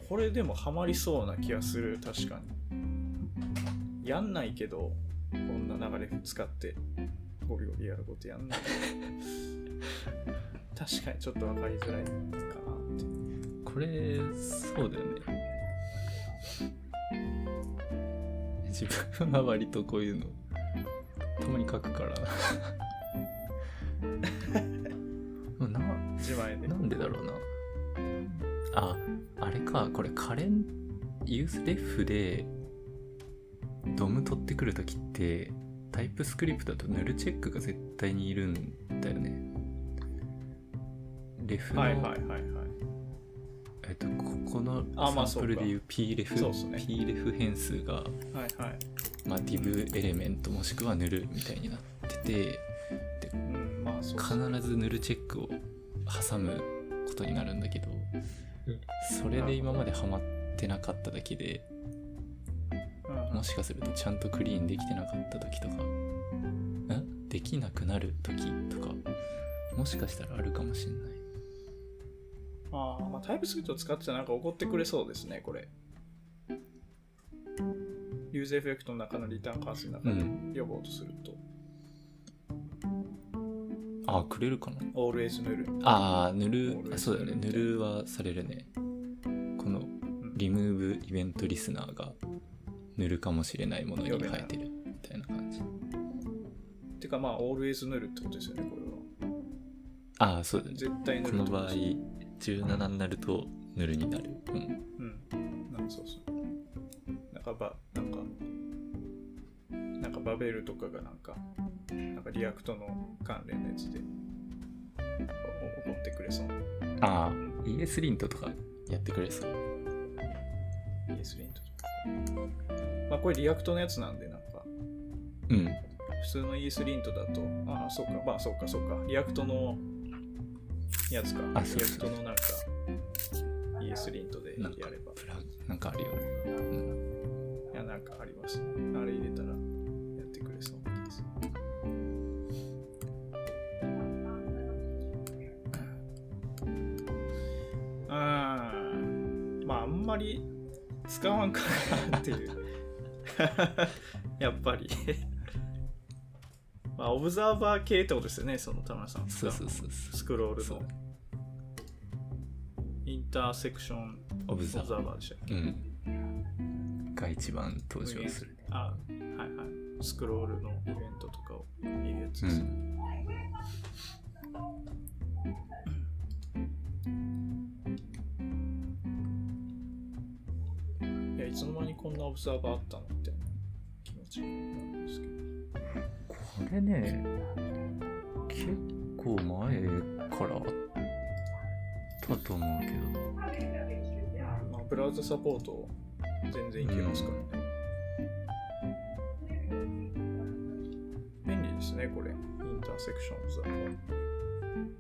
これでもハマりそうな気がする、確かに。やんないけど、こんな流れ使って、ゴリゴリやることやんない。*laughs* 確かにちょっとわかりづらいかなって。これ、そうだよね。自分は割とこういうの、たまに書くから。*laughs* な自前で。なんでだろうな。あ、あれか、これカレン、ユースレフで、ドム取ってくるときって、タイプスクリプトだとヌルチェックが絶対にいるんだよね。レフの、はいはいはいはい。えっと、ここのあまあサンプルでいう p レフ、そうっすね p レフ変数が、はいはい。まあ、div エレメントもしくはヌルみたいになってて、うん、まあ必ずヌルチェックを挟むことになるんだけど、うんそれで今までハマってなかっただけでうん。もしかするとちゃんとクリーンできてなかった時とかんできなくなる時とかもしかしたらあるかもしんない。あーまあ、タイプスクリプト使ってたらなんか怒ってくれそうですね、これ。useEffect の中のリターン関数の中で呼ぼうとすると、あくれるかな？ always null。ああ null そうだよね。 null はされるね。このうんリムーブイベントリスナーが塗るかもしれないものに変えてるみたいな感じ。てかまあ、always 塗るってことですよね、これは。ああそうだね。絶対 null この場合ってことです17になるとnull になる、うん、うん。なんかそうそう。なんかば、なんか、なんかバベルとかがなんか、なんか React の関連のやつで、お怒ってくれそう。ああ ES リントとかやってくれそう ES リントとか。まあこれ React のやつなんで、なんか、うん普通の ES リントだと、ああ、そうか、まあそうか、そうか。 React のやつか。リアクあそうそうトのなんか ES リントでやれば。なんかあるよね、うん、いや、なんかありますね。あれ入れたらうーん。まあ、あんまり使わんかなっていう。*laughs* やっぱり。まあ、オブザーバー系ってことですよね、その田村さん。そうそうそうそスクロールの。インターセクションう。オブオザーバーでしたっけ？うん。が一番登場するね。あ、はいはい。スクロールのイベントとかを見るやつうですね。ん。つの間にこんなオブザーバーあったのみたいな気持ちになるんですけど。これね、結構前からあったと思うけど、まあ、ブラウザサポート全然いけますからね。便利ですね、これ。インターセクションオブザーバー。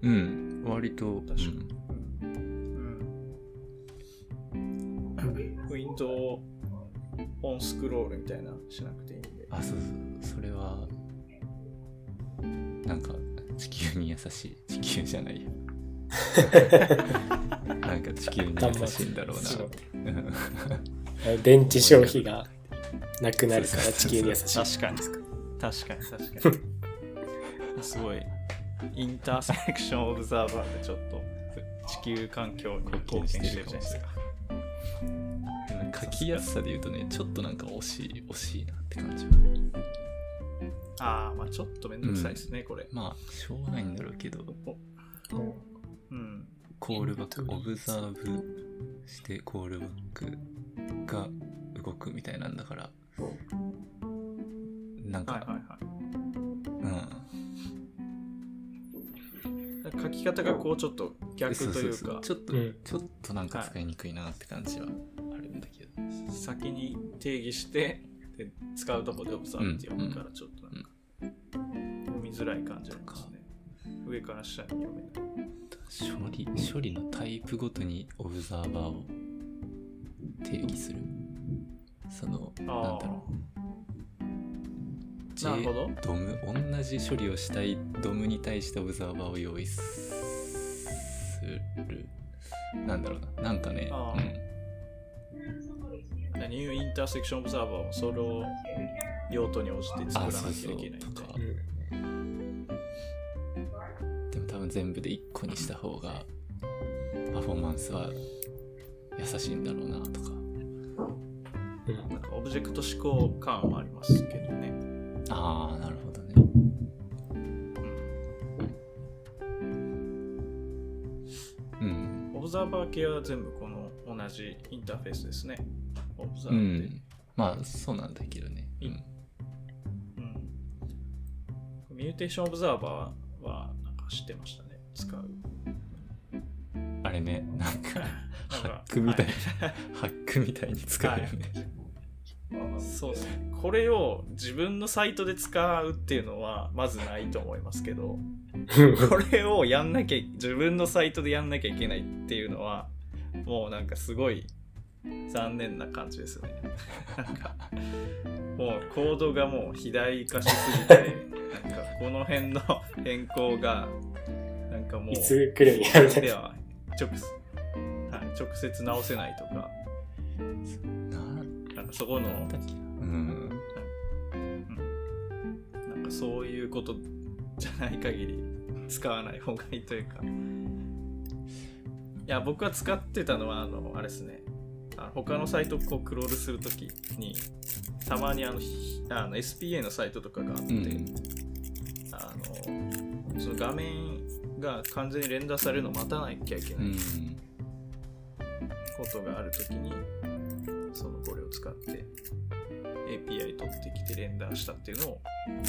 うん、割と、確かに。うん。スクロールみたいなしなくていいんで。あ、そうそう、それは、なんか、地球に優しい。地球じゃないや。*laughs* なんか地球に優しいんだろうな電池消費がなくなるから地球に優しい。確かに。確かに、確かに。*laughs* すごい。インターセクションオブザーバーでちょっと地球環境に貢献してるじゃないですか。書きやすさで言うとね、ちょっとなんか惜しい、惜しいなって感じは。ああ、まあちょっとめんどくさいですね、これ。まあ、しょうがないんだろうけど、うん。コールバック、オブザーブしてコールバックが動くみたいなんだから、なんか、はいはいはい。うん。書き方がこうちょっと逆というか、ちょっと、うんちょっとなんか使いにくいなって感じはあるんだけど。先に定義してで使うとこでオブザーブって読むからちょっとなんか読みづらい感じありますね。上から下に読めない。処理、処理のタイプごとにオブザーバーを定義する。その、なんだろう。なるほど。ドム同じ処理をしたいドムに対してオブザーバーを用意する。なんだろうな。なんかね。あーニューインターセクションオブザーバーをそれを用途に応じてうん、作らなきゃいけないとかうんでも多分全部で1個にした方がパフォーマンスは優しいんだろうなとか。うん。なんかオブジェクト思考感はありますけどね。ああなるほどねうん observer 系は全部この同じインターフェースですね。 observe で。んまあそうなんだけどね、うん、うん。 MutationObserver はなんか知ってましたね。使う。あれねなんか *laughs* ハックみたい、はハックみたいに使うよね、そうですね。これを自分のサイトで使うっていうのはまずないと思いますけど、*laughs* これをやんなきゃ、自分のサイトでやんなきゃいけないっていうのは、もうなんかすごい残念な感じですね。なんか、もうコードがもう肥大化しすぎて、なんかこの辺の変更が、なんかもう、いつ来るんやみたいな。では直,、はい、直接直せないとかそこの、なんうんなんかそういうことじゃない限り使わない方がいいというか。いや、僕は使ってたのは、あの、あれですね。あの他のサイトをこうクロールするときに、たまにあのひあの SPA のサイトとかがあって、うんあのその画面が完全にレンダーされるのを待たなきゃいけうなんいことがあるときに、を使って API 取ってきてレンダーしたっていうのを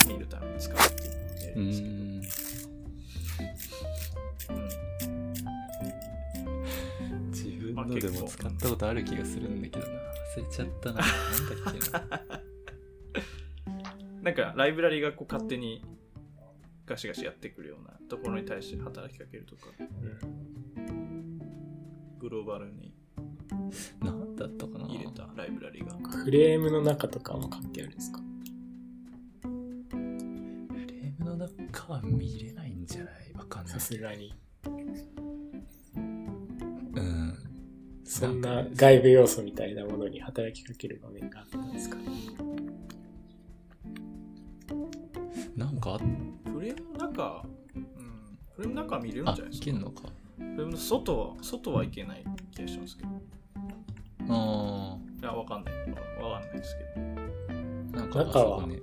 見るために使うっていうのをやうりますけど、ん。うん。自分のでも使ったことある気がするんだけどな。忘れちゃったな。なんだっけな。*laughs* なんかライブラリがこう勝手にガシガシやってくるようなところに対して働きかけるとか、グローバルに。なんだったかな入れたライブラリが。フレームの中とかも関係あるんですか？フレームの中は見れないんじゃない？わかんないさ。すがに。うん。そんな外部要素みたいなものに働きかける場面があったんですかなんかフレームの中、うん、フレームの中は見れるんあじゃないですか？いけんのか。フレームの外は、外はいけない気がしますけど。あいや、わかんない。わわかんないですけど。あ、なんか中はね。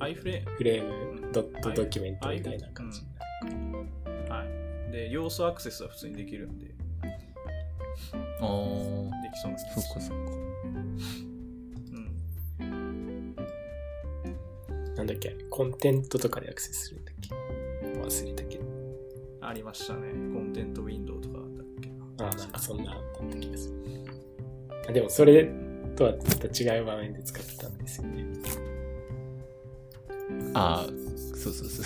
アイフレフレームドットドキュメントみたいな感じ。はい。で、要素アクセスは普通にできるんで、でああ、きそうなんですそっかそっか。うん。なんだっけ？コンテントとかでアクセスするんだっけ？忘れたけど。ありましたね。コンテントウィンドウとかだったっけああ、なんかそんなあった気がする。あでもそれとはまた違う場面で使ってたんですよね。ああ、そうそうそう。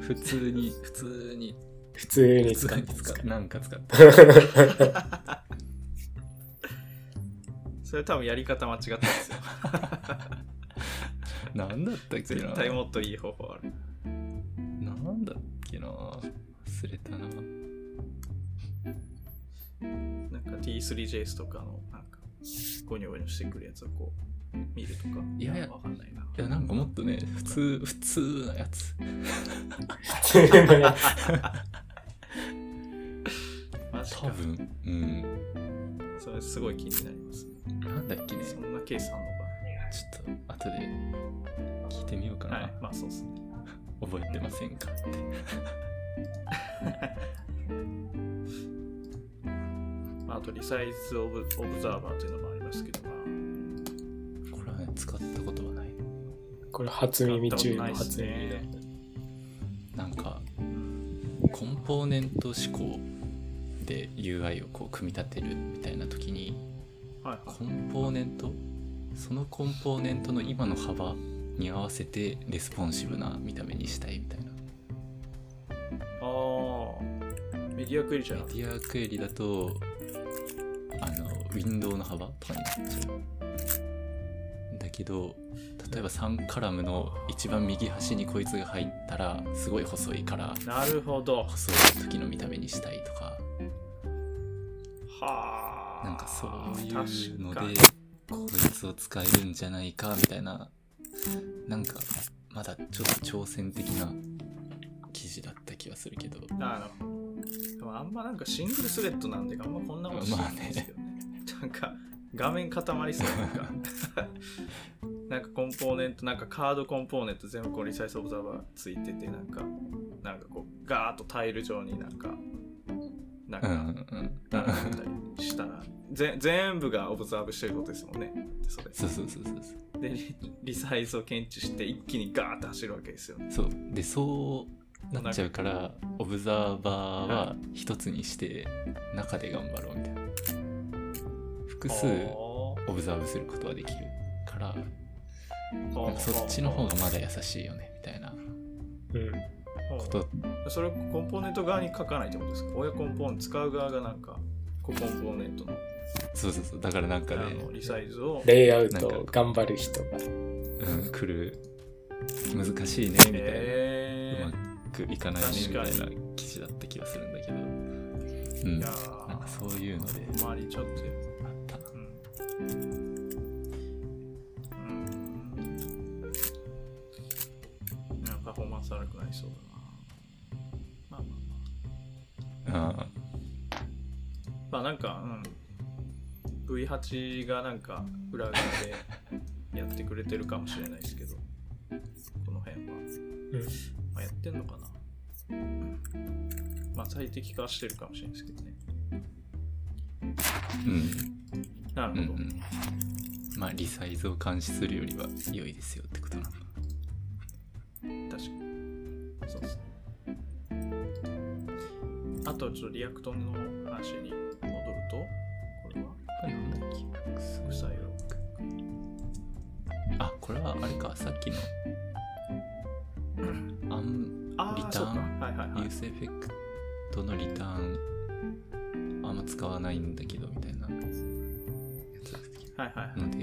*laughs* 普通に、普通に、普通に普使って使っなんか使った。*laughs* それ多分やり方間違ったんですよ。*laughs* なんだったっけな絶対もっといい方法ある。E3JS とかのなんかゴニョゴニョしてくるやつをこう見るとか。いやいやわかんないな。いやなんかもっとね普通普通なやつ。普通なやつ。*laughs* 多分うん。それすごい気になります。ねなんだっけね。そんなケースあんのか。ちょっと後で聞いてみようかな、はい、まあそうっすね。覚えてませんかって。*laughs* まあ、あとリサイズオブオブザーバーというのもありますけど、まこれはね、使ったことはない。これ初耳中の初耳だね。なんか、コンポーネント思考で UI をこう組み立てるみたいな時に、あ、はいはい。コンポーネントそのコンポーネントの今の幅に合わせてレスポンシブな見た目にしたいみたいな。ああ、 media query じゃな media query だと、あの、ウィンドウの幅とかになっちゃう。だけど、例えば3カラムの一番右端にこいつが入ったら、すごい細いから、なるほど。細い時の見た目にしたいとか、はあ。なんかそういうのでこいつを使えるんじゃないかみたいな、なんか、まだちょっと挑戦的な記事だった気がするけど、あの、あんまなんかシングルスレッドなんで、あんまこんなことしないんですけどね。なんか画面固まりそうなんか。なんかコンポーネント、なんかカードコンポーネント全部こうリサイズオブザーバーついてて、なんか、なんかこうガーッとタイル状になんか、なんか、うんうん並んだりしたら、ぜ全部がオブザーブしてることですもんね。それそうそうそうそう。でリ、リサイズを検知して一気にガーッと走るわけですよね。そうでそうなっちゃうからオブザーバーは一つにして中で頑張ろうみたいな。複数オブザーブすることはできるからなんかそっちの方がまだ優しいよねみたいな。うん。こと。それをコンポーネント側に書かないってことですか？親コンポーネント使う側がなんかコンポーネントの。そうそうそう。だからなんかあね、のリサイズを。レイアウトを頑張る人が。うん、来る。難しいねみたいな、えうまくいかないねみたいな記事だった気がするんだけど。うん。いやなんかそういうので。ー周りちょっと。あったな。うん。うん。なんかパフォーマンス悪くなりそうだな。まあまあ。まああまあなんか、うん、V8 がなんか裏側でやってくれてるかもしれないですけど、この辺は。うん。まあ、やってんのかなまあ最適化してるかもしれないですけどね。うんなるほど。うんうんまあリサイズを監視するよりは良いですよってことなのか確かに。そうですね。あとちょっと React の話に戻ると、これは？これなんだっけ副作用。あこれはあれかさっきのあの return？はいはいはい useEffect の return？あんま使わないんだけどみたいなはいはいはい。ので、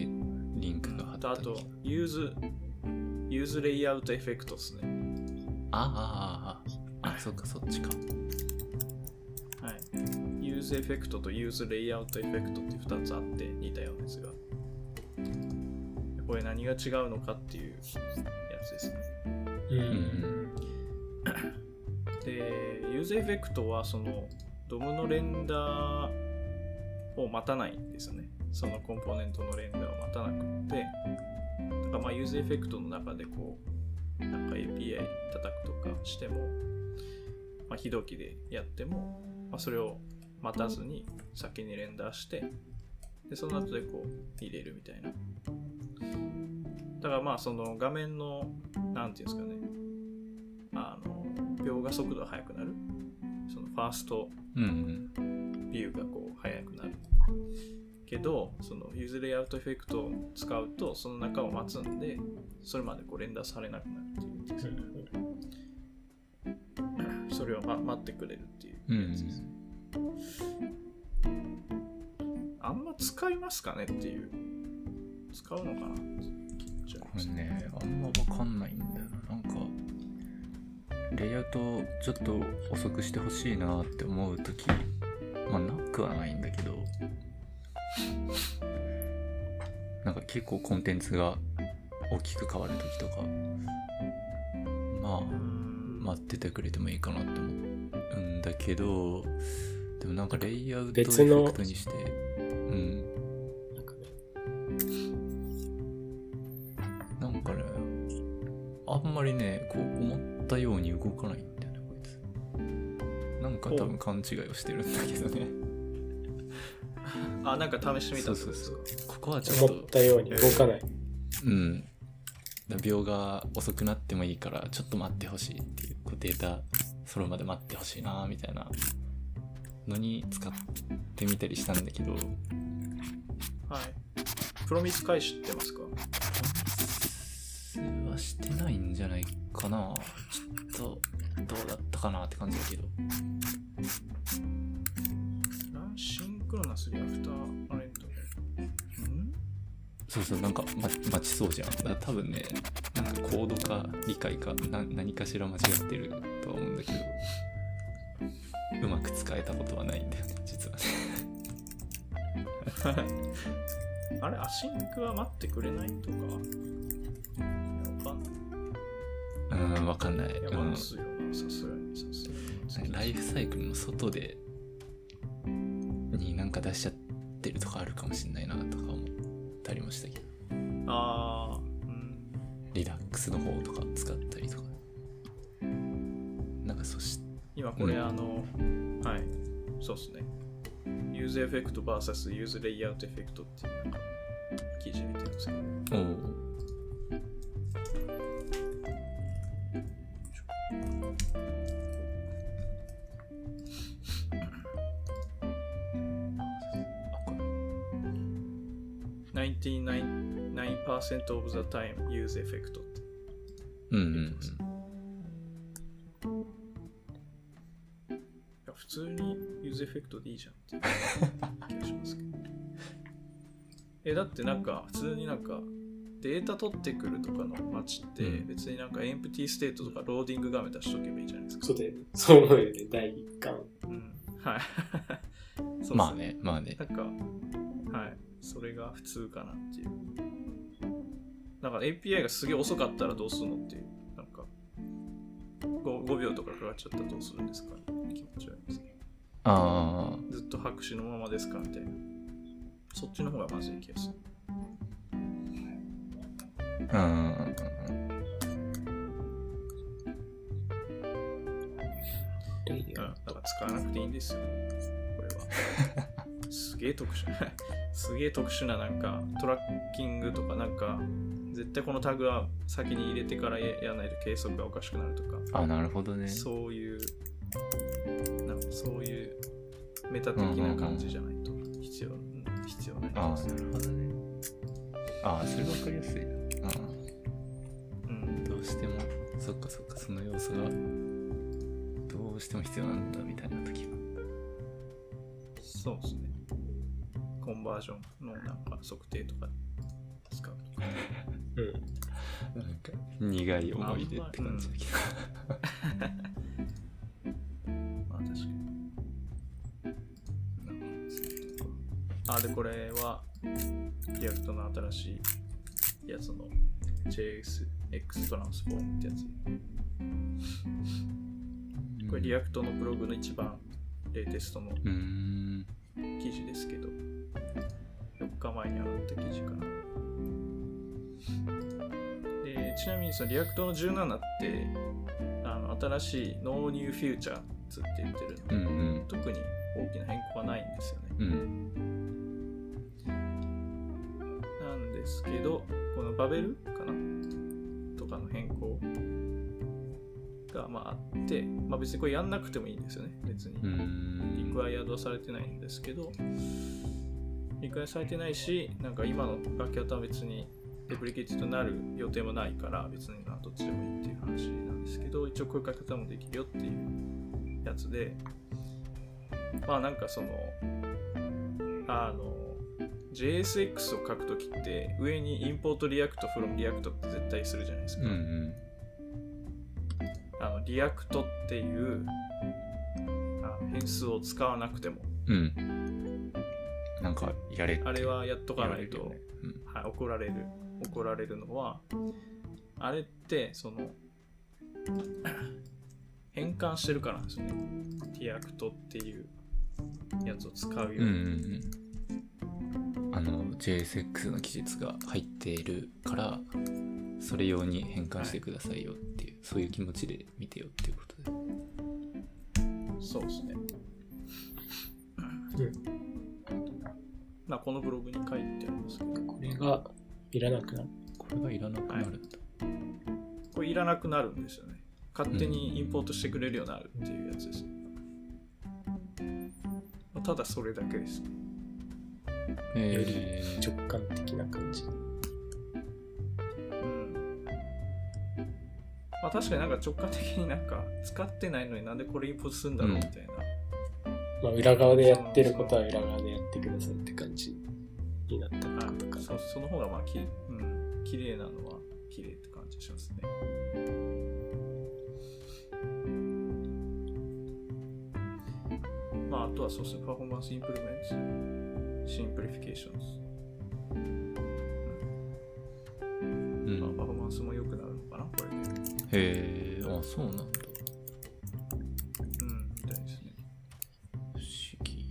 リンクが貼ったりとあと、 use、useLayoutEffect ですね。ああああああそっかそっちかはい。 useEffect と useLayoutEffect って2つあって似たようなやつが。これ何が違うのかっていうやつですね。で、 useEffect はその DOM の render を待たないんですよね。そのコンポーネントの render を待たなくって、だからまあ useEffect の中でこう、なんか API 叩くとかしても、まあ、非同期でやっても、まあ、それを待たずに先に render して、で、その後でこう入れるみたいな。だからまあその画面の、なんていうんですかね、あの、描画速度が速くなる。そのファーストうんうんビューがこう速くなる。けど、その useLayoutEffect を使うと、その中を待つんで、それまでこう連打されなくなるっていう。それを、ま、待ってくれるっていううんやつですね。あんま使いますかねっていう。使うのかなって聞いちゃいこれますね。ね。あんまわかんないんだよな。なんかレイアウトちょっと遅くしてほしいなって思う時まあなくはないんだけど。なんか結構コンテンツが大きく変わる時とかまあうん待っててくれてもいいかなって思うんだけどでもなんかレイアウトエフェクトにしてうんんまりね、こう思ったように動かないんだよね、こいつ。なんか多分勘違いをしてるんだけどね。あ、なんか試してみたそうそうそう。ここはちょっと思っ、たように動かない。うん。だ秒が遅くなってもいいから、ちょっと待ってほしいっていう、こうデータ揃うまで待ってほしいな、みたいなのに使ってみたりしたんだけど、はい。プロミス返しってますか？はしてないんじゃないかな。ちょっと、どうだったかなって感じだけど。synchronously after a render。ん？そうそう、なんか、ま、待ちそうじゃん。だから多分ね、なんかコードか理解かな何かしら間違ってるとは思うんだけど、うまく使えたことはないんだよね、実はね。*laughs* あれ、 async は待ってくれないとか？いやわかんない。うん、わかんない。いや、うん待つよな、さすがに、さすがに。ライフサイクルの外で、になんか出しちゃってるとかあるかもしんないなとか思ったりもしたけど、あー、うん。 Redux の方とか使ったりとか。なんかそし今これ、うんあの、はい、そうっすね。ユーズエフェクト VS ユーズレイアウトエフェクトっていうなんか記事見てるんですけど、おお99% of the time useEffect ってうんうん言ってます。いや普通に useEffect でいいじゃんっていう気がしますけど。え、だってなんか普通になんかデータ取ってくるとかの待ちってうん別になんか empty state とかローディング画面出しとけばいいじゃないですか。そうで、そう思うよね、第一感。うん。はい。*laughs* そうそうまあねまあねなんか、はい。それが普通かなっていう。なんか API がすげえ遅かったらどうするのっていう。なんか5、5秒とかかかっちゃったらどうするんですか気持ち悪いですね。あずっと白紙のままですかみたいな。そっちの方がまずい気がする。うん。だから使わなくていいん。ですよ。これは。すげえ特殊。*laughs* すげえ特殊ななんかトラッキングとかなんか絶対このタグは先に入れてからややらないと計測がおかしくなるとか。あなるほどね。そういう、なんかそういうメタ的な感じじゃないと。必要,、うん必要ない。ああなるほどね。ああそれ分かりやすいな。あうん。あどうしてもそっかそっかその要素がどうしても必要なんだみたいな時は。そうですね。バージョンのなんか測定とか使うとか。うん。なんか苦い思い出って感じだけまあ確かに。あ、で、これは、 React の新しいやつの JSX Transform ってやつ。ど。これ React のブログの一番 latest のうーん。記事ですけど、4日前に上がった記事かな。で、ちなみにその React の17って、あの新しい No New Features って言ってるので、うんうん。特に大きな変更はないんですよね。うん。なんですけど、このバベルかな？とかの変更がまああって、まあ別にこれやんなくてもいいんですよね、別にう。ん。リクワイアードはされてないんですけど、リクワイアされてないし、なんか今の楽器は別にデプリケーティとなる予定もないから、別にまあどっちでもいいっていう話なんですけど、一応こういう書き方もできるよっていうやつで、まあなんかその、あの、JSX を書くときって上にインポートリアクト from リアクトって絶対するじゃないですか。うんうん。あの React っていうあの変数を使わなくても。うん。なんかやれあれはやっとかないと、ね。うん。はい、怒られる。怒られるのはあれってその *clears throat* 変換してるからなんですよね。 React っていうやつを使うように、うんうんうんあの JSX の記述が入っているからそれ用に変換してくださいよっていう、そういう気持ちで見てよっていうことで。そうですね。うん。まあこのブログに書いてありますけど。これがいらなくなる。これがいらなくなるんだ、これいらなくなるんですよね。勝手にインポートしてくれるようになるっていうやつです、まあただそれだけです。ねえー直感的な感じ。うん。まあ確かになんか直感的になんか使ってないのになんでこれインポートするんだろううんみたいな、まあ、裏側でやってることは裏側でやってくださいって感じになったかそその方がまあき、うん、綺麗なのは綺麗って感じしますね。まああとはそうですね。 performance improvement simplifications、うん。まあ、パフォーマンスも良くなるのかなこれで。へえあそうなんだ。うんみたいですね。不思議。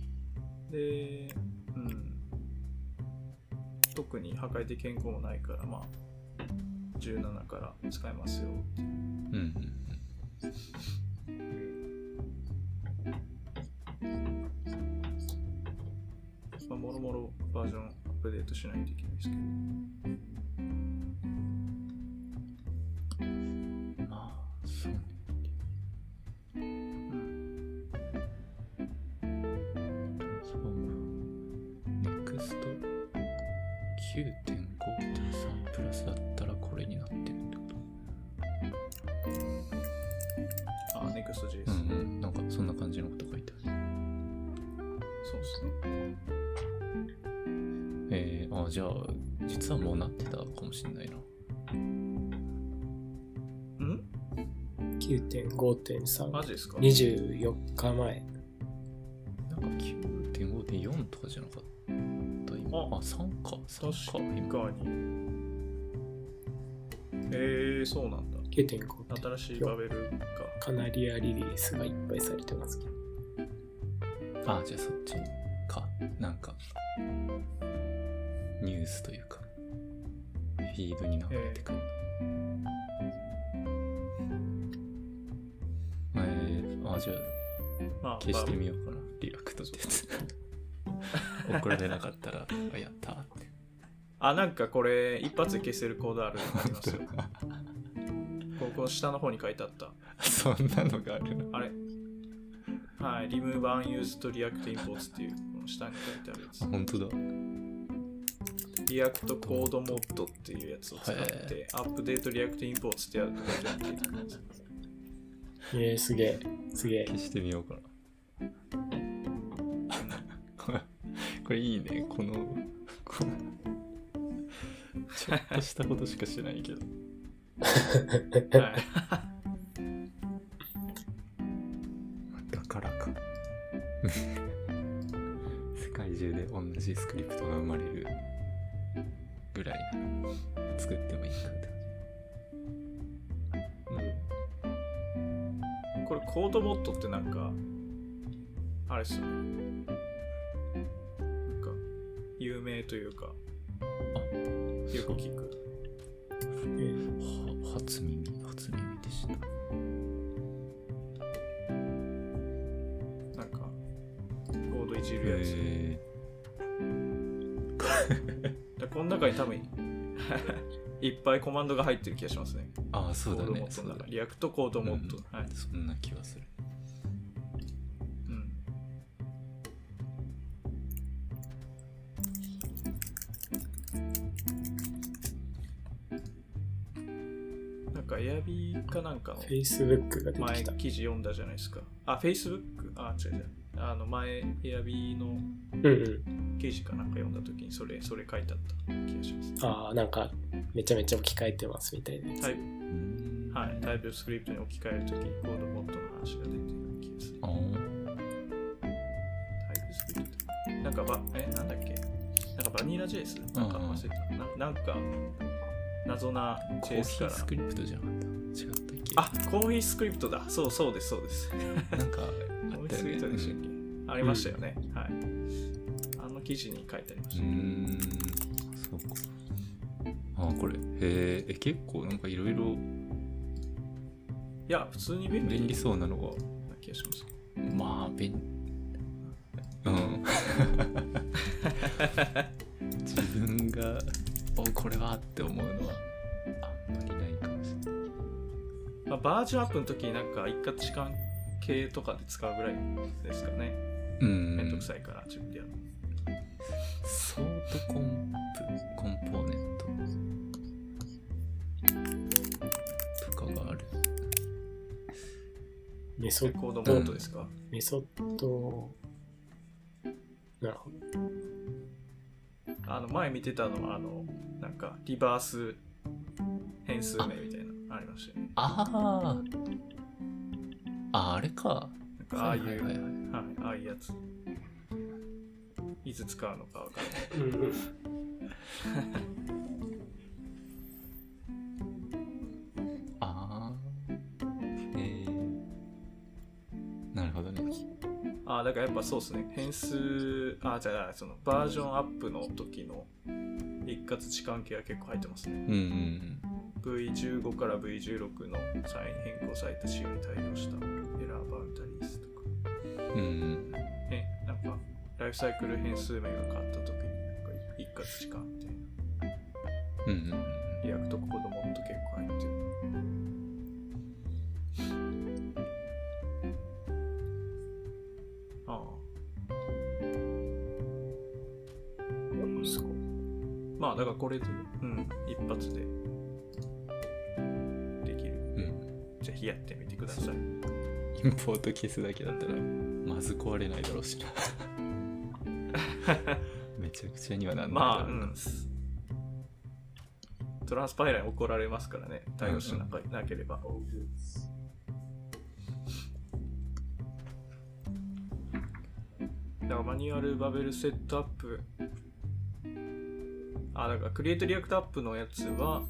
で、うん。特に破壊的変更もないから、まあ、17から使えますよっていう。うんうんまあ、もろもろバージョンアップデートしないといけないですけど。まあそうあじゃあ実はもうなってたかもしれないなん？9.5.3。マジですか？24日前。なんか9.5.4とかじゃなかった今ああ3か3か確今かに。えー、そうなんだ。9.5.4。新しいバベルか。カナリアリリースがいっぱいされてますけど。あじゃあそっちかなんかニュースというかフィードに流れてくる、えー、あじゃまあ、あ消してみようかな。リラクトってやつ。*laughs* 怒られなかったらあやったーって。あ、なんかこれ、一発で消せるコードあるのありますよ。ここ下の方に書いてあった。そんなのがあるの？あれ？はい、Remove Unused React Imports っていう、この下に書いてあるやつ。あ。本当だ React Code Mod っていうやつを使って、アップデートってやるとこれ全部出てくるんです。えー、すげえ。すげえ。消してみようかなこれこれいいね。この、この、ちょっとしたことしかしないけど。*laughs* はい。あれっすよね。なんか、有名というか、よく聞く。は初耳、初耳でした。なんか、コードいじるやつ。へで *laughs* この中に多分 *laughs* いっぱいコマンドが入ってる気がしますね。ああ、そうだね codemod。そうだ、その中 React codemod。うんはい。そんな気はする。なんか、エアビーかなんかの Facebook が出て前きた。記事読んだじゃないですか。あ、Facebook? あ、違う違う。あの前、エアビーのうんうん。記事かなんか読んだ時にそれ、それ書いてあった気がします。ああ、なんか、めちゃめちゃ置き換えてますみたいなやつ。タイプうんはい、タイプスクリプトに置き換えるときにコードモッドの話が出てる気がする。タイプスクリプト。なんかば、え、なんだっけ？なんかバニラ JS? なんか忘れた。ななんか、謎なコー JS からヒース。クリプトじゃなかった？違ったっけ？あ、コーヒースクリプトだ。そうそうです、そうです。なんか、コ *laughs* あったよねーヒースクリプトでしたっけ、ありましたよね。はい。あの記事に書いてありまうーした。ん、そうか。あ、これ、へえ、え結構なんかいろいろいや、普通に便利便利そうなのが、な気がします。まあ、便うん。*laughs* これはって思うのは、あんまりないかもしれない。まあ、バージョンアップの時になんか一括時間系とかで使うぐらいですかね。うん。めんどくさいから自分でやる。ソートコンプ、コンポーネントとかがある。メソッコードモッドですか、メソッド、なるほど。あの前見てたのはあのなんかリバース変数名みたいなのありましたよね。ああ。あ、あれか。なんかああいう、はいいははいはいああいうやつ。いつ使うのかわからない。*laughs* ああ、だからやっぱそうですね。変数、あ、じゃあ、そのバージョンアップの時の一括置換系が結構入ってますね。うんうん。V15 から V16 のサイン変更された仕様に対応した Error Boundaries とか。うんうん。え、なんか、ライフサイクル変数名が変わった時に、なんか一括置換みたいな。うんうんうん。 React codemod 結構入ってる。まあ、だからこれで、うん、一発でできる。うん。ぜひやってみてください。インポート消すだけだったら、まず壊れないだろうしな。*laughs* めちゃくちゃにはなんないまあ、うん。トランスパイラーに怒られますからね、対応しなかなければ。だから Manual Babel Setup。あ、だから Create React App のやつは、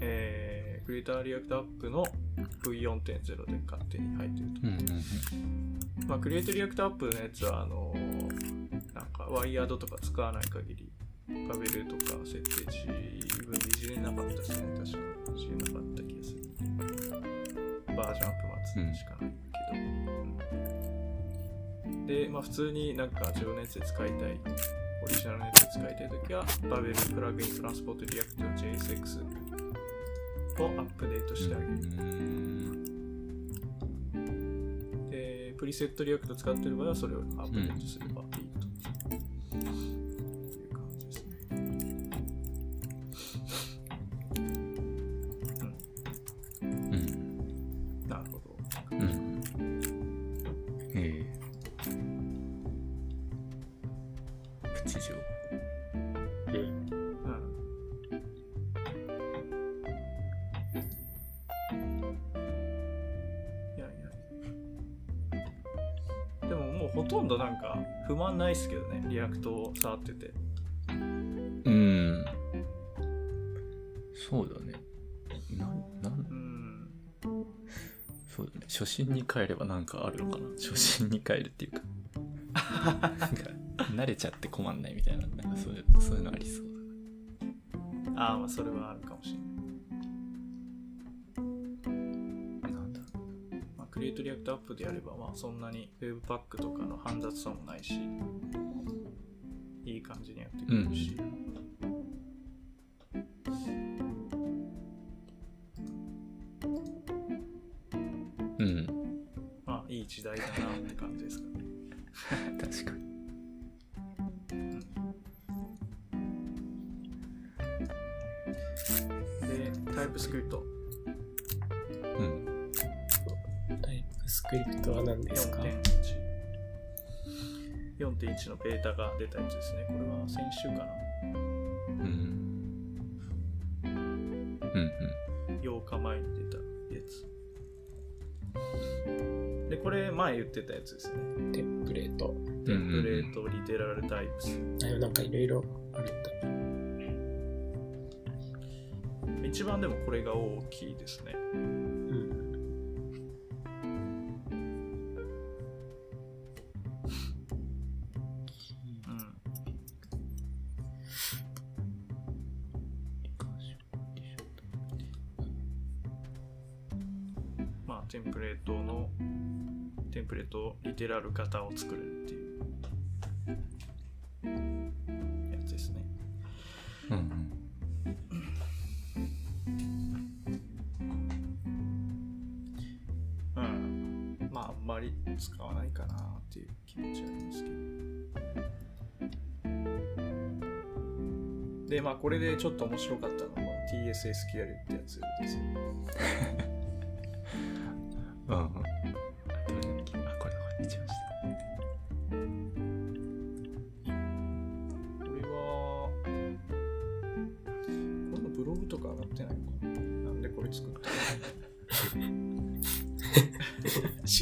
えー、 Create React App の V4.0 で勝手に入ってると。うんうんうん。まあ、 Create React App のやつは、あのなんか、 rewired とか使わない限り、バベルとか設定自分でいじれなかったですね、確か。いじれなかった気がする。バージョンアップ待つしかないけど。で、まあ、普通になんか自分のやつで使いたい、オリジナルのやつで使いたいときは、 Babel plugin transform React JSX をアップデートしてあげる。で、 preset React 使ってる場合はそれをアップデートすれば初心に帰ればなんかあるのかな？初心に帰るっていうか。*laughs* なんか、慣れちゃって困んないみたいな、なんかそういう、そういうのありそうああ、まあそれはあるかもしれない。だな。なんだまあ、 Create React App でやれば、まあそんなに Webpack とかの煩雑さもないし、いい感じにやってくれるし。うん。いい時代だなって感じですかね。確かに。で、タイプスクリプトうん。タイプスクリプトは何ですか？4.1。4.1のベータが出たやつですね。これは先週かな。これ前言ってたやつですね。テンプレート。うん。テンプレート、リテラルタイプス。あでもなんかいろいろあるんだ。一番でもこれが大きいですね。テラル型を作れるっていうやつですね。うんうん。うん。まあ、あんまり使わないかなっていう気持ちはありますけど。で、まあ、これでちょっと面白かったのは TSSQL ってやつですよ。*laughs*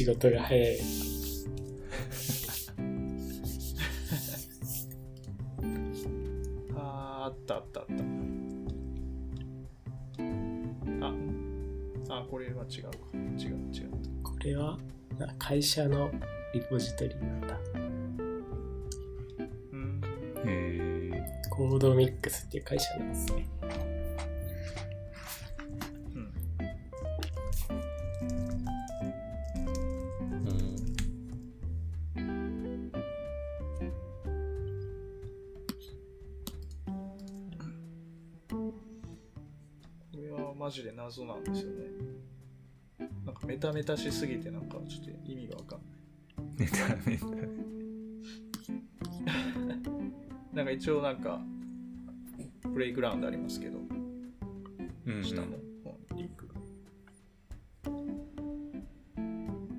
仕事が早い。の *laughs* あーあったあったあった。あ、あ、これは違うか。違う違う。これはな会社のリポジトリなんだ。うん。へえ。コードミックスっていう会社なんですね。タメタしすぎてなんかちょっと意味がわかんない。ネタメタ。なんか一応なんか、プレイグラウンドありますけど、うん下の方にリンクが。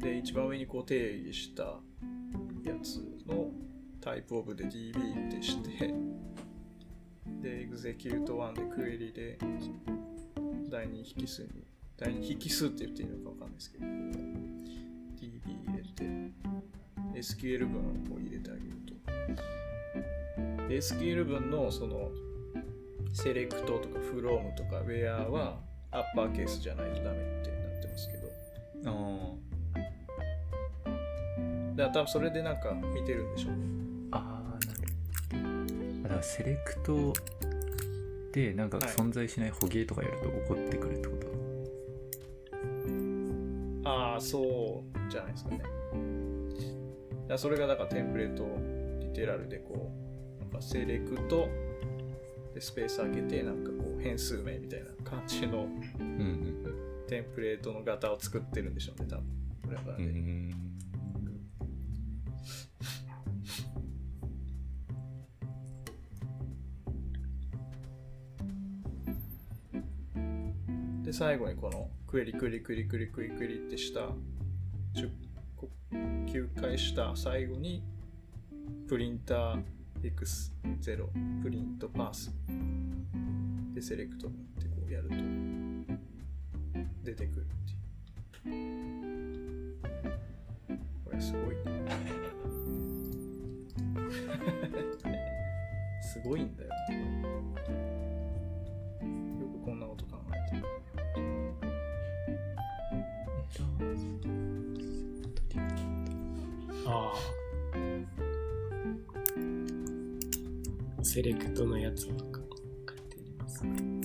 で、一番上にこう定義したやつのタイプオブで DB ってして、で、execute1 でクエリで第二引数に、引数って言っていいのかわかんないですけど、DB 入れて、SQL 文を入れてあげると。で SQL 文のそのセレクトとかフロームとか where はアッパーケースじゃないとダメってなってますけどあだから多分それでなんか見てるんでしょうねあ。ああ、なるほど。あだからセレクトでなんかはい存在しない捕鯨とかやると起こってくるってこと、ああそうじゃないですかねだかそれがだからテンプレートリテラルでこうなんかセレクトでスペース開けてなんかこう変数名みたいな感じのテンプレートの型を作ってるんでしょうね多分これはうん。う、ん。で最後にこのクエリクエリクエリクエリクエリクエリってした。10こ9回した。最後にプリンター X0 プリントパース。でセレクトってこうやると出てくるっていう。これすごい。ね *laughs* すごいんだ。よああ。セレクトのやつとか書いてあります。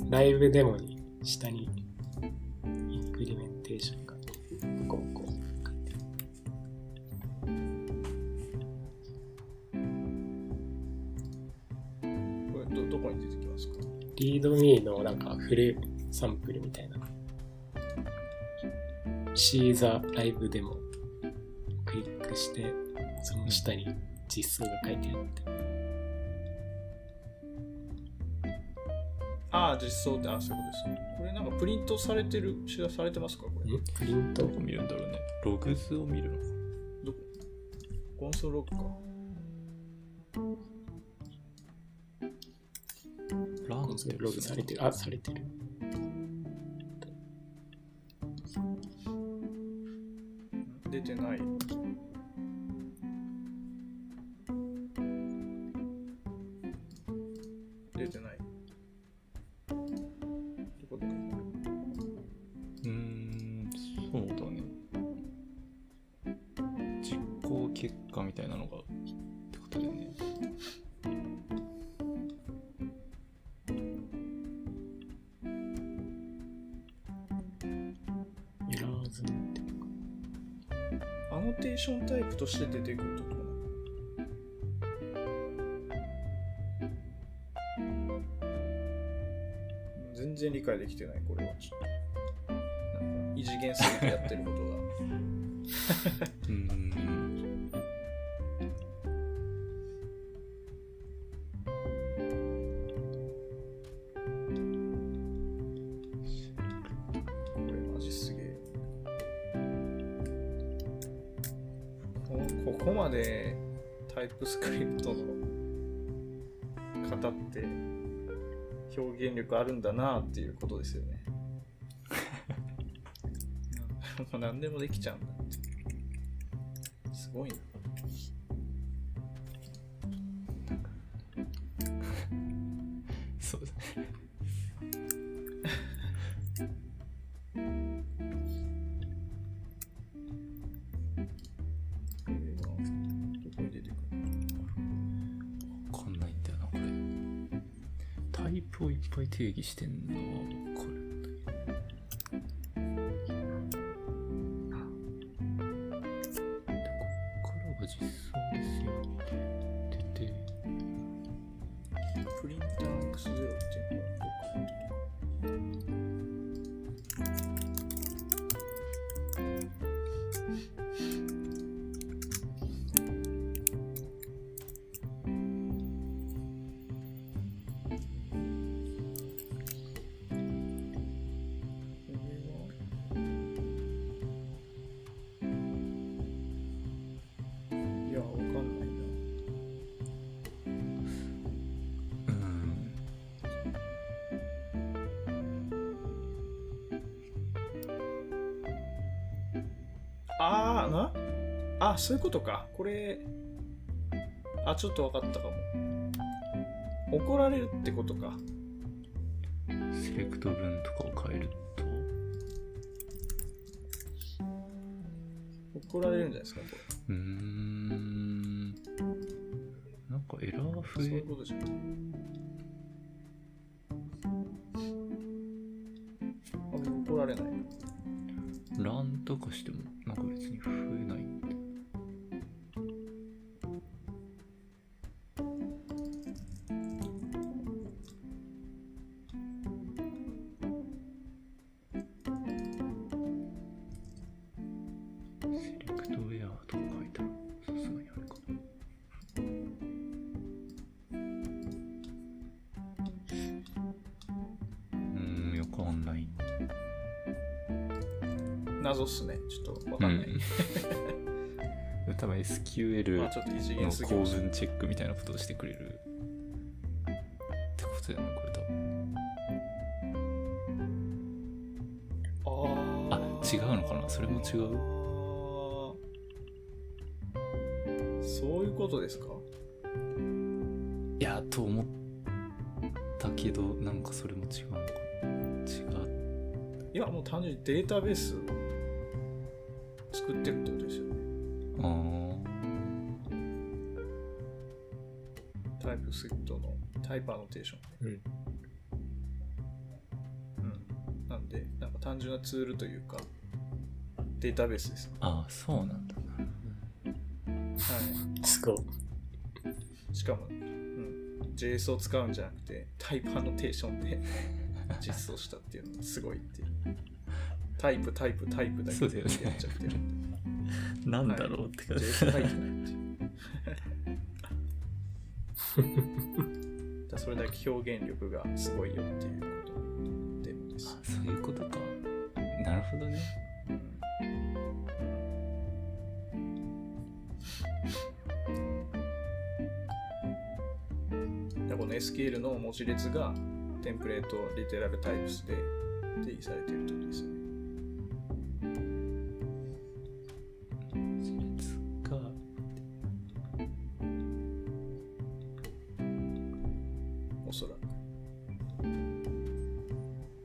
ライブデモに下にインクリメンテーションがこうこう書いてある。これど、どこに出てきますか？リードミーのなんかフルサンプルみたいな。シーザライブデモして、その下に実装が書いてあって。ああ、実装って、あそういうことです。これなんかプリントされてる、知らされてますか？これ。ん？プリント？どこ見るんだろうね。ログ図を見るの？か。どこ？コンソールロックか。ランそれログされてる。あ、されてる。出てない。解できてない、これはちょっと。異次元すぎてやってることが。うん。表現力あるんだなっていうことですよね。*laughs* もう何でもできちゃうんだって。すごいな。ぱあ、そういうことか。これ、あ、ちょっと分かったかも。怒られるってことか。セレクト文とかを変えると、怒られるんじゃないですか、こうーん。なんかエラーれ。そうい増えうことじゃん。あ、SQL の構。文チェックみたいなことをしてくれるってことだよねこれ多分。ああ違うのかなそれも違ううそういうことですか？いやと思ったけどなんかそれも違うのか違う。いや、もう単純にデータベースイプアノテーション。うん。うん。なんで、なんか単純なツールというか、データベースですよ。あーそうなんだはすごい。い。しかも、うん。JS を使うんじゃなくて、タイプアノテーションで *laughs* 実装したっていうのがすごいっていう。タイプ、タイプ、タイプだけでやっちゃってるんで。なんだろうって感じ、JS 書いてないっていう。だからそれだけ表現力がすごいよっていうことでもですあ。そういうことかなるほどねでこの SQL の文字列がテンプレートリテラルタイプスで定義されているってことですね。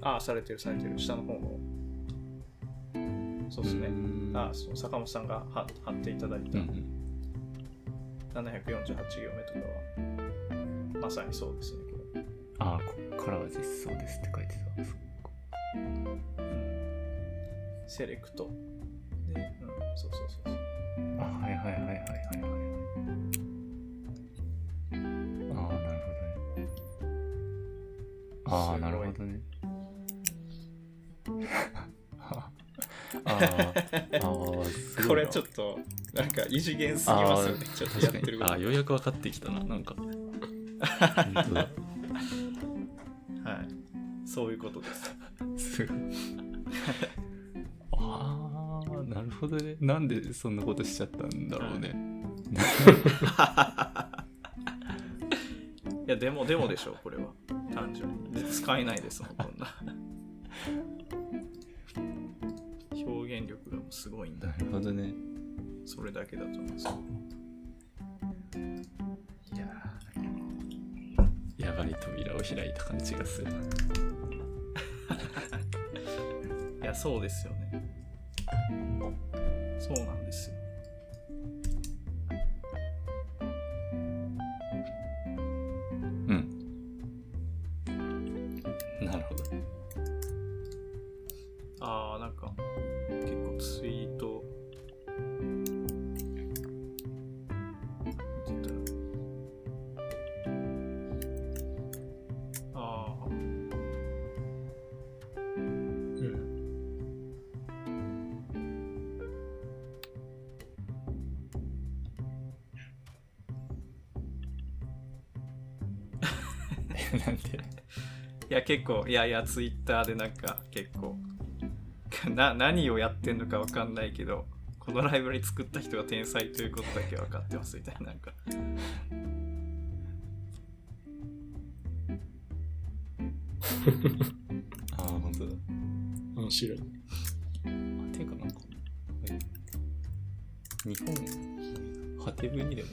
ああ、されてるされてる。下の方の。そうですね。ああ、そう坂本さんが貼貼っていただいたうんうん748行目とかは、まさにそうですね。これああこっからは実装ですって書いてたそっかセレクト。で、うん、そうそうそうそう。あはいはいはいはいはいはいああなるほどねああなるほどねああこれちょっと、なんか異次元すぎますよね。ちょっとやってるあーようやく分かってきたななんかはい。そういうことです。すごいああなるほどねなんでそんなことしちゃったんだろうね、いや、でも、でもでしょう、これは。単純に。で使えないですもん、こんな。表現力がすごいんだな。るほどねそれだけだと思うんですよ。いやーやばい扉を開いた感じがするないや、そうですよね。そうなんですよ。うんなるほどや、結構、いやいや、ツイッターでなんか、結構、*laughs* な、何をやってんのかわかんないけど、このライブラリ作った人が天才ということだけ分かってますみたいな、なんか。*laughs* ああ本当だ面白い。あていうかなんかえ日本ハテブにでも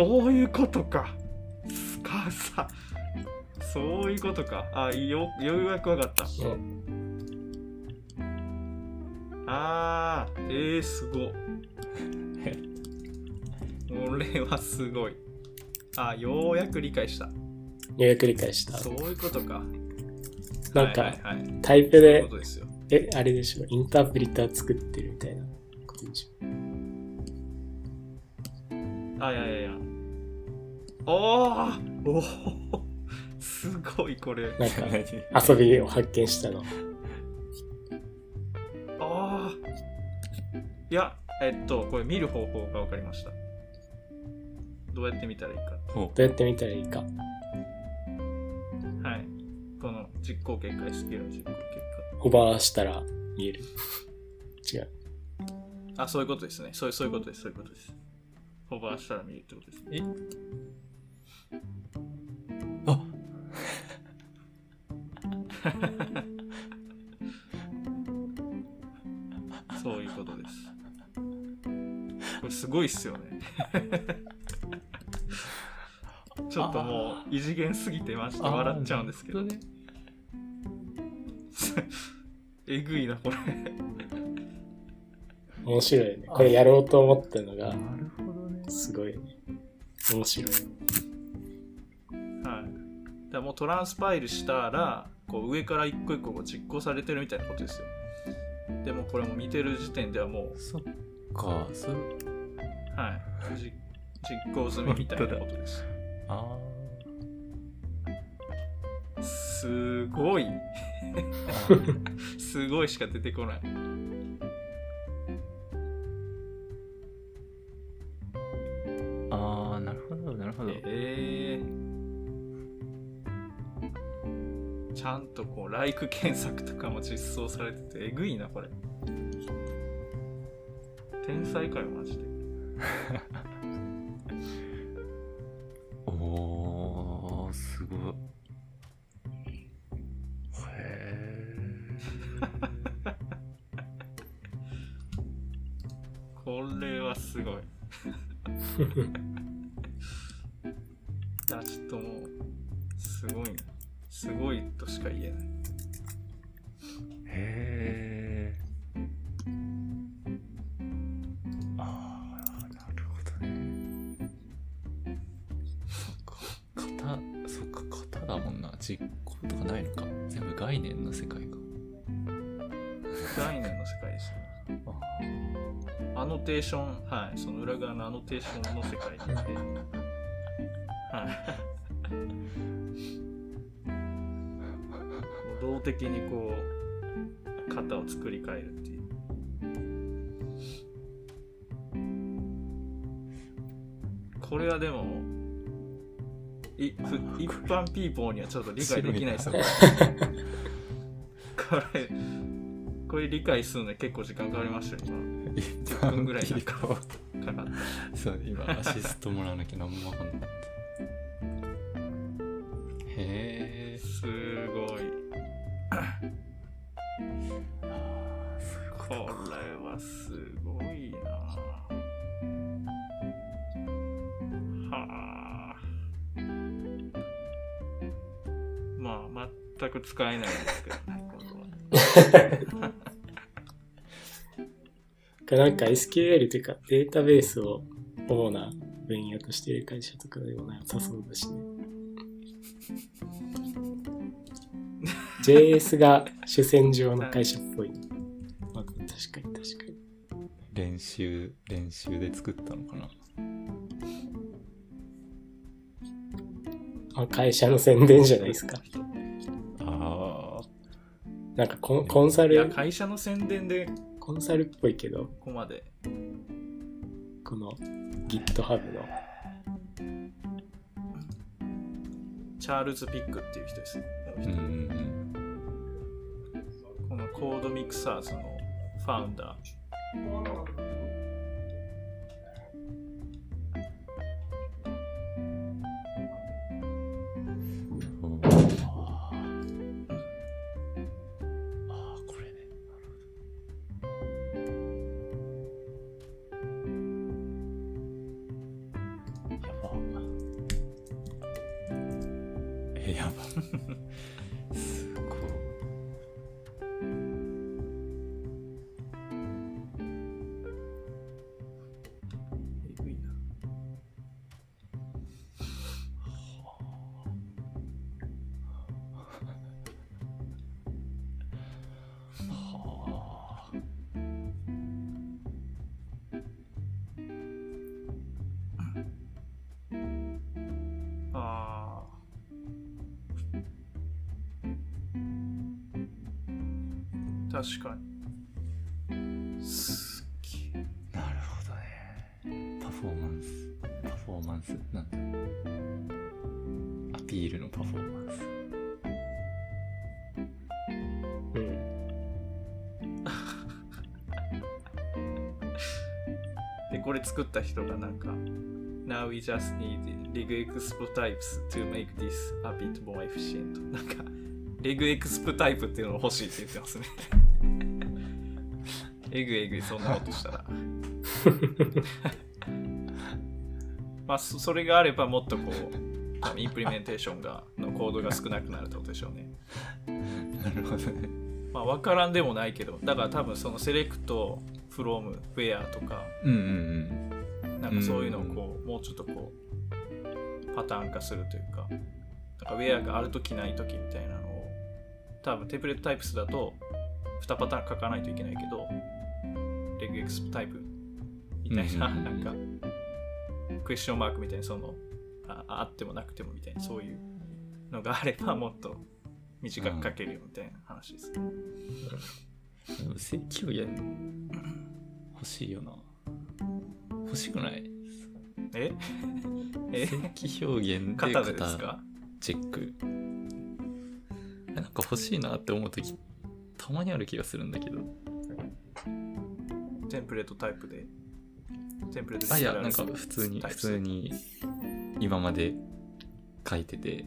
そういうことか。スカさ。そういうことか。あ、よ、ようやくわかった。あー、えー、すご。*laughs* これはすごい。あ、ようやく理解した。ようやく理解した。そういうことか。なんか、はいはいはい、タイプでで。え、あれでしょ、インタープリター作っおーおー *laughs* すごいこれ。なんか、遊びを発見したの。ああ。いや、えっと、これ見る方法が分かりました。どうやって見たらいいか。おどうやって見たらいいか。はい。この実行結果、SQL の実行結ホバーしたら見える。違う。果。あ、そういうことですね。そうそういうことです。そういうことです。ホバーしたら見るってことですね。え？あそういうことです。これすごいっすよね。ちょっともう異次元すぎてまして笑っちゃうんですけど *laughs* えぐいな、これ。面白いね。これやろうと思ったのがなるほどね。すごいね。面白い。もうトランスパイルしたら、こう上から一個一個実行されてるみたいなことですよ。でもこれも見てる時点ではもう、そっか、それ、はい。じ実行済みみたいなことです。あすごい。ーすごいしか出てこない。あー、なるほど、なるほど。えーちゃんとこう、ライク検索とかも実装されてて、えぐいな、これ。天才かよ、マジで。*laughs* おー、すごい。へこれはすごい。*laughs* いや、ちょっと。すごいとしか言えない。ー。へー。あー、なるほどね。そっか、型、そっか、型だもんな。実行とかないのか。全部概念の世界か。概念の世界ですね。アノテーション、はい、その裏側のアノテーションの世界にいて、はい。動的にこう、型を作り変えるっていう。これはでも、いふ一般ピーポーにはちょっと理解できないですよ。これ、これ理解するのに結構時間かかりましたよ、今。10分ぐらいかかかった。そう、今、アシストもらわなきゃ何もわかんなかった。へえ。すごい。これはすごいなはあ。まあ、全く使えないですけどね、これは。なんか SQL というかデータベースを主な分野としている会社とかでもなさそうだしね。JS が主戦場の会社っぽい。まあ、確かに確かに。練習、練習で作ったのかな。あ会社の宣伝じゃないですか。あなんかコンコンサいや、ル、会社の宣伝でこコンサルっぽいけど、こまで。この GitHub の。チャールズ・ピックっていう人ですね。あ。うんうんうん。このコードミクサーズのファウンダー。確かに。すっげえ。なるほどね。パフォーマンス。パフォーマンス。なんだアピールのパフォーマンス。うん。*laughs* で、これ作った人がなんか、Now we just need rig exp types to make this a bit more efficient. なんか、レグエクスプタイプっていうのが欲しいって言ってますね。えぐいえぐい、そんなことしたら。*laughs* まあ、そそれがあればもっとこう、インプリメンテーションがのコードが少なくなるってことでしょうね。なるほどね。まあ、わからんでもないけど、だから多分そのセレクト、フローム、ウェアとか、うんうんなんかそういうのをこう、もうちょっとこう、パターン化するというか、なんかウェアがあるときないときみたいなのを、多分テンプレートタイプスだと2パターン書かないといけないけど、レグエクスタイプみたいな、なんか、クエスチョンマークみたいな、そのあ、あってもなくてもみたいな、そういうのがあればもっと短く書けるよみたいな話です。うん。でも正規をやる欲しいよな。欲しくない？え？*laughs* え？正規表現で型でですかチェック。えなんか欲しいなって思うとき、たまにある気がするんだけど。テンプレートタイプで。テンプレートあ、いや、なんか普通に、普通に今まで書いてて、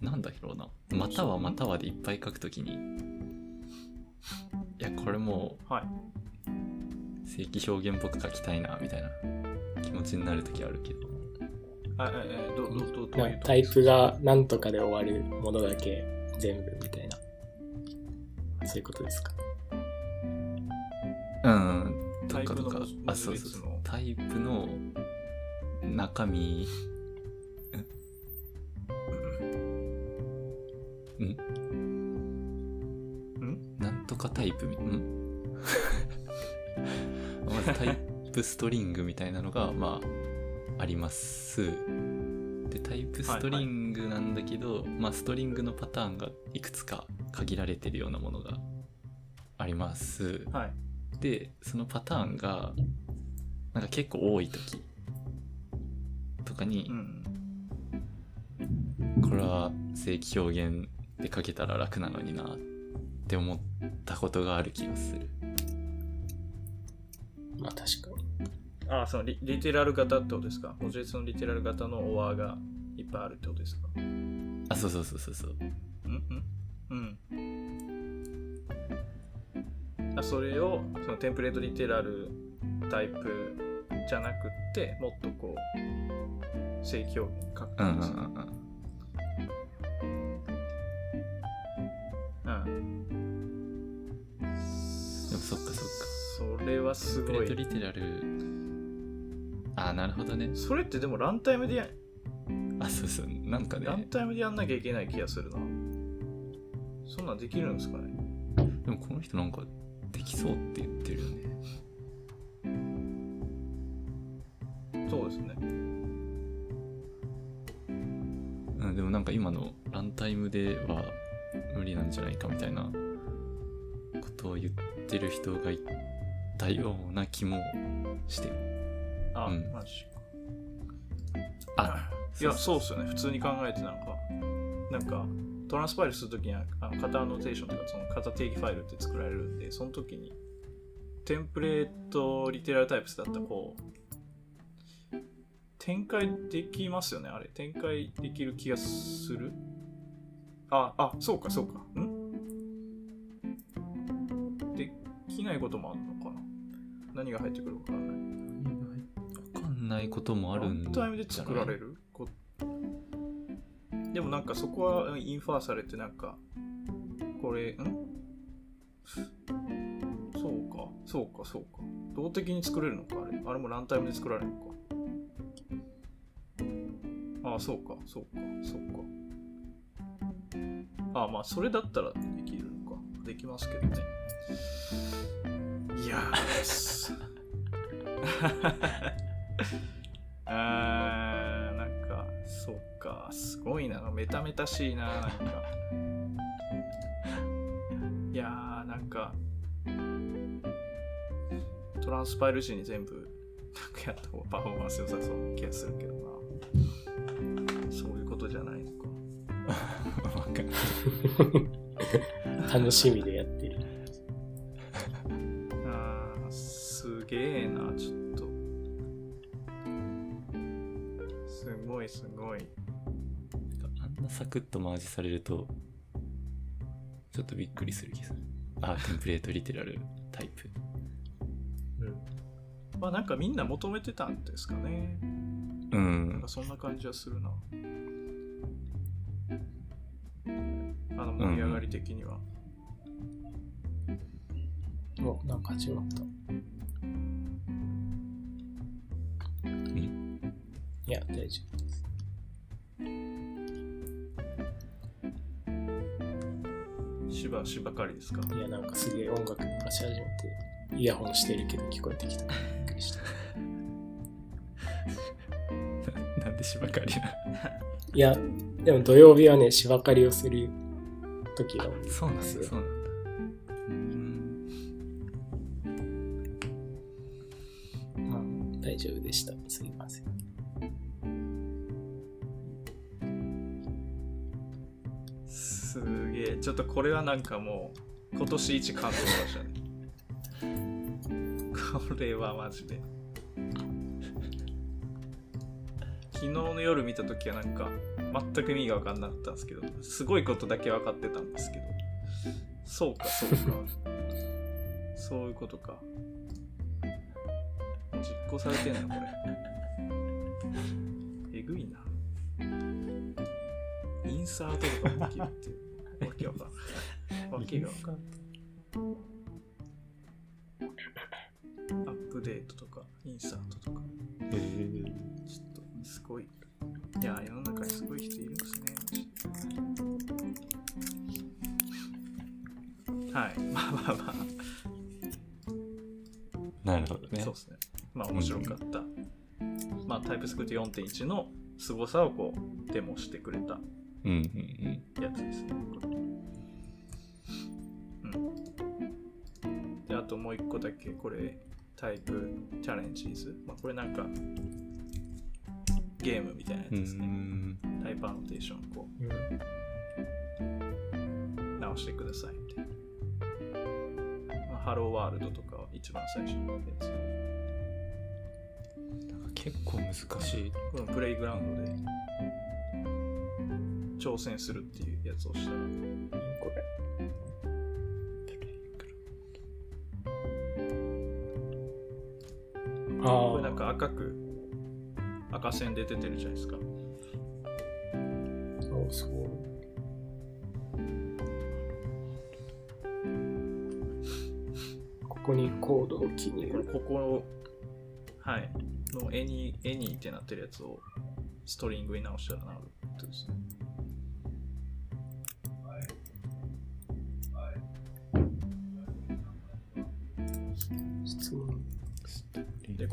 なんだろうな。またはまたはでいっぱい書くときに、いや、これもはい。う正規表現っぽく書きたいな、みたいな気持ちになるときあるけど。どどどどういうタイプが何とかで終わるものだけ全部みたいな。そういうことですか？うん、とかとか。あ、そうそうそう。タイプの中身、*laughs* ん。ん？ん？なんとかタイプみ、ん？*laughs* まずタイプストリングみたいなのが、まあ、あります。で、タイプストリングなんだけど、まあ、ストリングのパターンがいくつか限られてるようなものがあります。はい。でそのパターンがなんか結構多い時とかにう、ん。これは正規表現で書けたら楽なのになって思ったことがある気がするまあ確かに。あそのリリテラル型ってことですか？文字列のリテラル型のオアがいっぱいあるってことですか？あそうそうそうそうそう。うんうんうん。あそれをそのテンプレートリテラルタイプじゃなくってもっとこう正規表現書くうんうんんですかうん。うん。うんそっかそっか。それはすプレートごいリテラルあなるほどね。それってでもランタイムでやあそうそうなんかね。ランタイムでやんなきゃいけない気がするな。そんなんできるんですかね。でもこの人なんかできそうって言ってるよね。そうですね。うん、でもなんか今のランタイムでは無理なんじゃないかみたいなことを言ってる人がいたような気もして。る。あ、うんマジあいや、そうっすよね。普通に考えてなんか、なんか、トランスパイルするときには、あの型アノテーションとか、その型定義ファイルって作られるんで、その時に、テンプレートリテラルタイプスだったら、こう、展開できますよね、あれ。展開できる気がする？あ、あ、そうか、そうか。ん？できないこともあるのかな？何が入ってくるかわからない。ないこともあるんランタイムで作られるでもなんかそこはインファーされてなんかこれん？そうか。そうかそうか。動的に作れるのかあれ？あれもランタイムで作られるのか。ああそうかそうかそうか。ああまあそれだったらできるのか。できますけどね。いやー *laughs* *laughs* あーなんかそうかすごいなメタメタしいななんか。いやーなんかトランスパイル時に全部なんかやった方がパフォーマンス良さそうな気がするけどな。そういうことじゃないのか。楽しみでやってる。*laughs* あーすげえなちょっとごいすごいあんなサクッとマージされるとちょっとびっくりする気がする。あ、テンプレートリテラルタイプ。うん。まあなんかみんな求めてたんですかね。うなんんか。そんな感じはするな。あの盛り上がり的には。お、なんか始まった。いや、大丈夫です。しばしばかりですか？いや、なんかすげえ音楽流し始めて、イヤホンしてるけど聞こえてきた。びっくりした。*laughs* なんでしばかりな。いや、でも土曜日はね、芝刈りをする時が多いですそうなんだ、そうなんだ。うん。まあ、大丈夫でした。すいません。すげえ。ちょっとこれはなんかもう、今年一感動しましたね。これはマジで。昨日の夜見たときはなんか、全く意味が分かんなかったんですけど、すごいことだけ分かってたんですけど、そうか、そうか。そういうことか。実行されてんのこれ。えぐいな。インサートとかもできるっていう。わけわかんない。わけがわかんない。アップデートとか、インサートとか。へえ。ちょっと、すごい。いや、世の中にすごい人いるんですね。はい。まあまあまあ。なるほどねそう。ですね。まあ面白かった。まあタイプスクリプト4.1の凄さをこうデモしてくれたうんうんやつですね。うん。で、あともう一個だけ、これ、タイプチャレンジーズ。まあこれなんか、ゲームみたいなやつですね。ん。タイプアノテーションをこう直してくださいみたいな。まあ、ハローワールドとかは一番最初のやつ。結構難しい。このプレイグラウンドで挑戦するっていうやつをしたら、これ。あこれなんか赤く赤線で出てるじゃないですか。あ、そうそう。ここにコードを記入これ。ここはいのエニーエニーってなってるやつをストリングに直したらなるってことですね。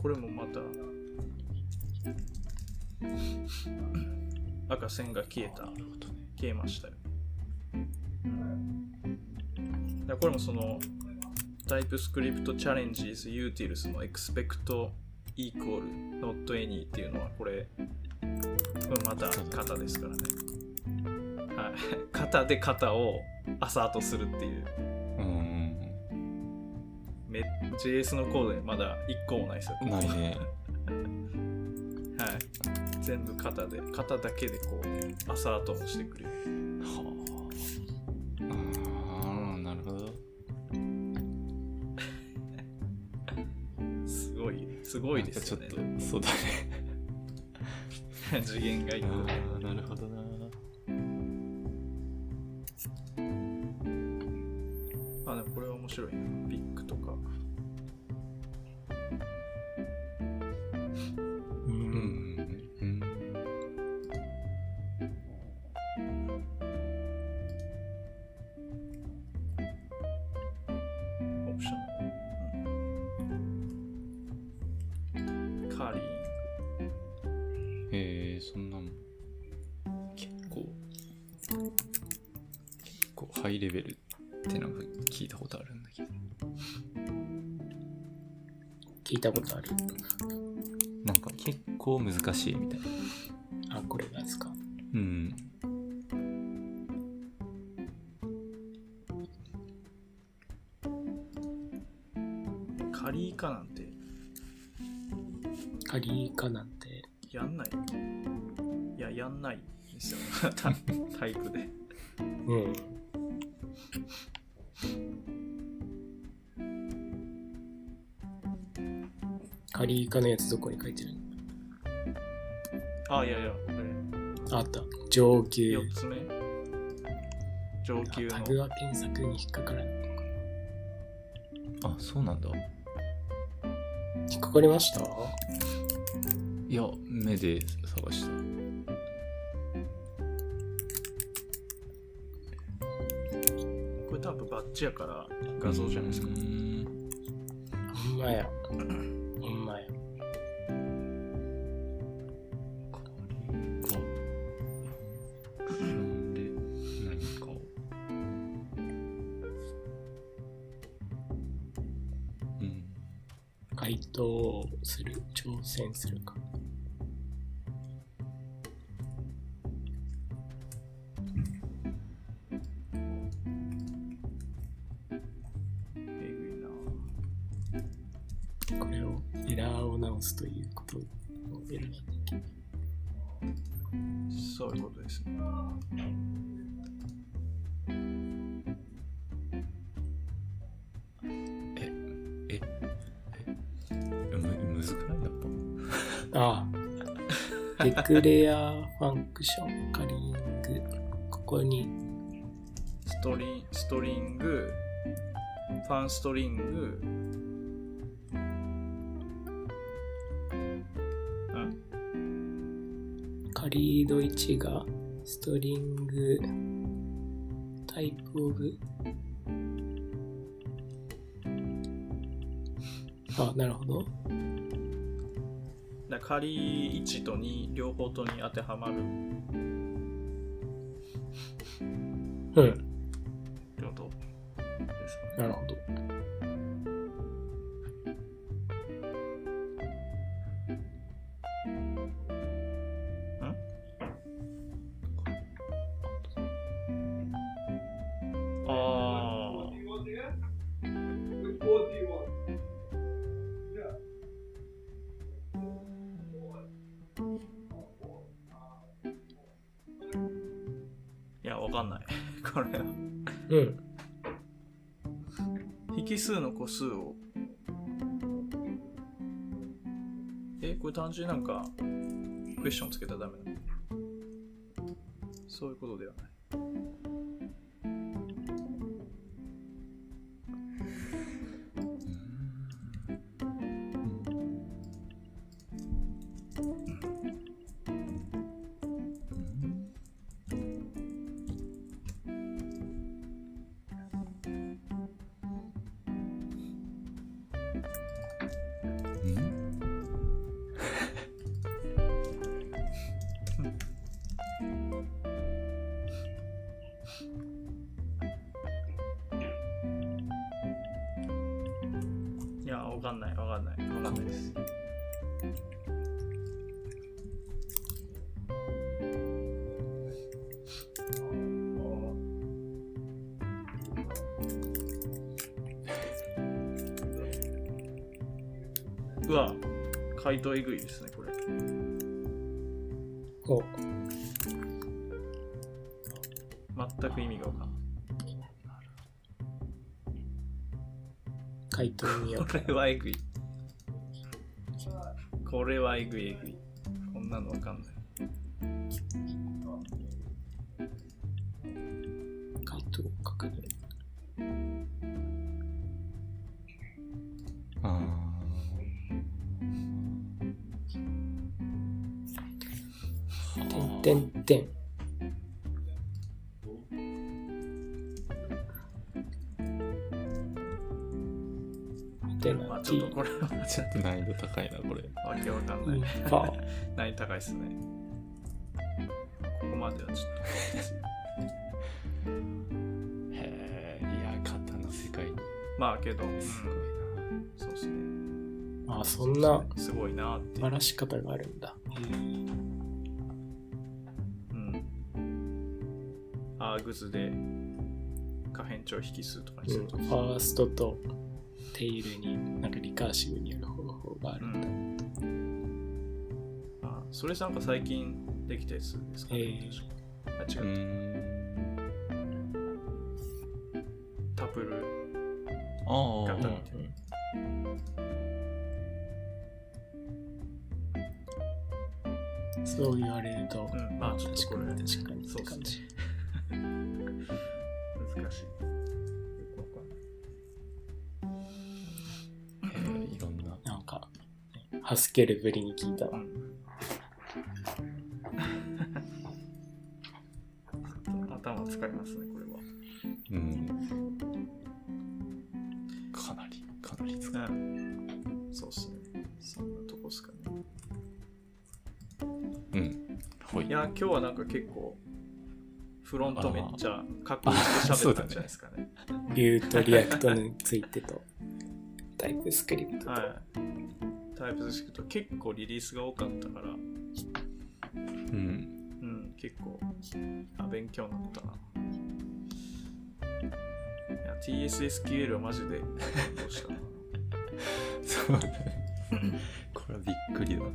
これもまた赤線が消えた。消えましたよ。でこれもその TypeScript Challenges Utils の Expect Equal Not Any っていうのはこれ、これまた型ですからね。はい。型で型をアサートするっていう。JS のコードにまだ1個もないですよ。ないね。はい。全部型で、型だけでこう、アサートもしてくれる。はあ。ああ、なるほど。*laughs* すごい、すごいですよね。ちょっと、そうだね。*laughs* 次元が一個。ああ、なるほどカリイカのやつどこに書いてるあ、いやいや、こああった。上れ、級。4つ目上級の。タグは検索に引っかからない。あ、そうなんだ。引っかかりました？いや、目で探した。これ多分バッチやから画像じゃないですかう。ーんほんまや。る。挑戦するか。デクレアファンクション、カリング。ここに、ストリンストリング、ファンストリング、んカリード1が、ストリング、タイプオブ。あ、なるほど。仮1と2両方とに当てはまる単純になんか、クエスチョンつけたらダメなのそういうことではない。回答えぐいですね、これ。お、全く意味がわかんない。回答によこれはえぐい。これはえぐいえぐい。こんなのわかんない。高いな、これ。とわけわかんない。難易度高いですね。ここまではちょっへえ、いや、型の世界に。と。まあけど、うんすごいな。そうですね。あ、そんなすごいなっていう。バラし方があるんだ。うん。アーグズで可変調引数とかにうん、すると。ファーストとテイルになんかリカーシブにがあるんだ。あそれなんか最近できたやつですかね。えーあ、違うねハスケルぶりに聞いたわ。*laughs* 頭使いますね、これは。うんかなりかなり使ううん。そうっすね。そんなとこっすかね。うんほいいや、今日はなんか結構、フロントめっちゃかっこよく喋ったんじゃないですかね。 Vue と React についてと、タイプスクリプトと。はい。タイプスクリプト結構リリースが多かったから、うんうん、結構、あ、勉強になったな。いや、TSSQL はマジで、どうしたな。*laughs* そうだねこれはびっくりだな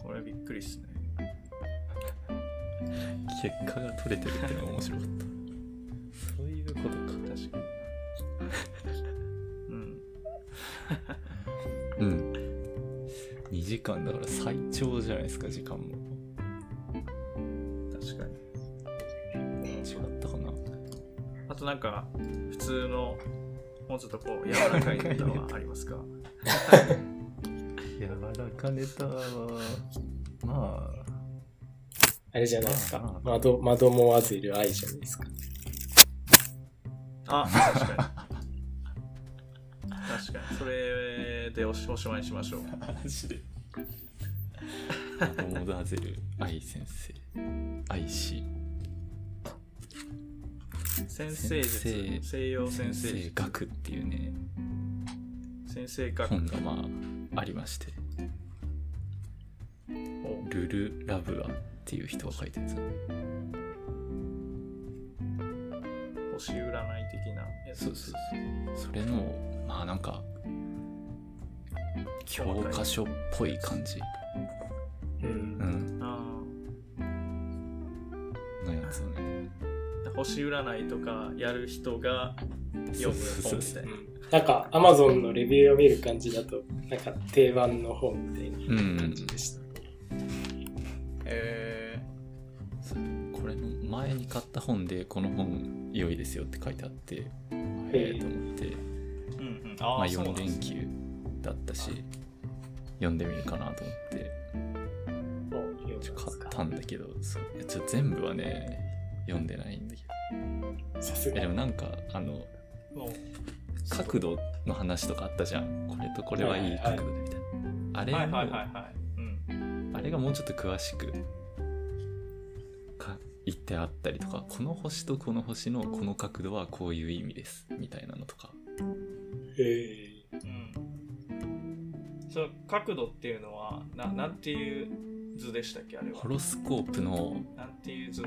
これびっくりっすね。結果が取れてるっていうのが面白かった時間だから最長じゃないですか時間も確かに。違ったかなあとなんか、普通の、もうちょっとこう、柔らかいネタはありますか？柔らかネタはまああれじゃないですかまあ。窓、窓もわずいる愛じゃないですか。あ、確かに。確かに。それでおしおしまいにしましょう。マジでモダーゼル愛先生。愛し先生術。先生西洋先先生生術。学っていうね先生学本がまあありまして。をルル・ラブアっていう人が書いたやつ。星占い的なやつ。そうそうそう。それのまあなんか教科書っぽい感じうん。うん。あのやつをね。ー星占いとかやる人が読む本みたいな。なんか、アマゾンのレビューを見る感じだと、なんか定番の本みたいうんうなん感じでした。えそう。これの前に買った本でこの本良いですよって書いてあってへえと思って。ー、うんうん。あまあーそう4なんです連休だったし読んでみるかなと思っ買ったんだけどそういやちょっと全部はね読んでないんだけさすが。どえでもなんかあの角度の話とかあったじゃん。これとこれはいい角度でみたいな、あれはいもはいはい。あれがもうちょっと詳しくか言ってあったりとかこの星とこの星のこの角度はこういう意味ですみたいなのとか。へうん。その角度っていうのは、ななんていう図でしたっけあれは。ホ。ロスコープの、なんていう図、う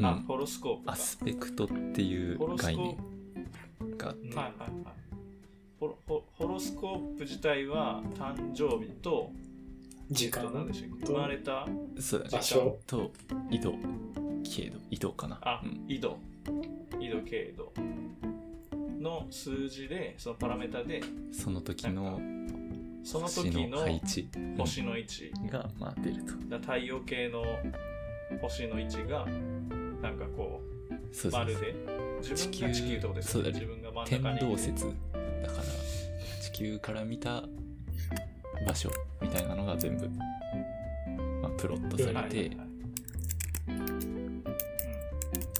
ん。あ、ホロスコープか。ア。スペクトっていう概念プがあって、はいはいはい。ホロホホロスコープ自体は誕生日と、時と何間でしたっけ？生まれた、そうだね。場所？と緯度。経度緯度かな。あうん、緯度、緯度、経度の数字で、そのパラメータで、その時のその星時の星の位置、がまあ出ると。だ太陽系の星の位置が、なんかこう、そうそうそう。丸で、自分が地球ってことですそうだね。自分が真ん天中に。いる。動説だから地球から見た場所みたいなのが全部、まあ、プロットされて、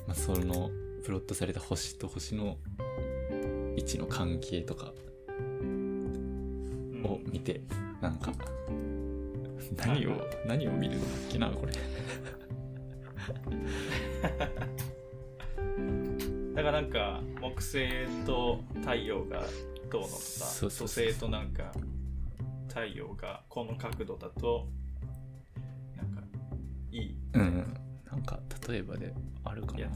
まあ、そのプロットされた星と星の位置の関係とかうんを見て、なんか何を何を見るんだっけなこれ。*laughs* だからなんか木星と太陽がどうのとか土星となんか太陽がこの角度だとなんかいい。うんうん。なんか例えばであるかな。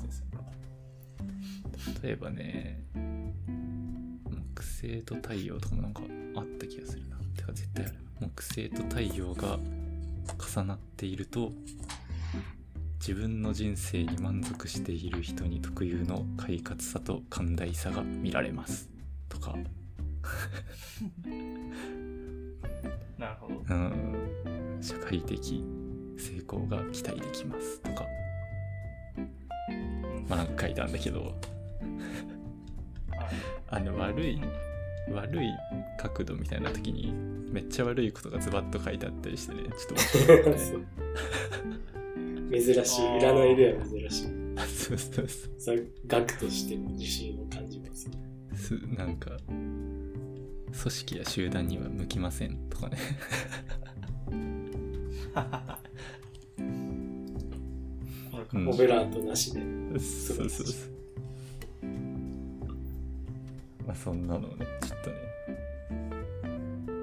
例えばね木星と太陽とかもなんかあった気がするなてか絶対ある。木星と太陽が重なっていると自分の人生に満足している人に特有の快活さと寛大さが見られます。とか。なるほど。うん。社会的成功が期待できます。とか。まあなんか書いたんだけど。はいあの悪い悪い角度みたいな時にめっちゃ悪いことがズバッと書いてあったりしてねちょっと面白かったね *laughs* 珍しい。占いでは珍しい。あそうそうそうそれ学としての自信を感じますね。すなんか組織や集団には向きませんとかね *laughs* うんオベラートなしで。そうそうそうまあそんなのをねちょっとね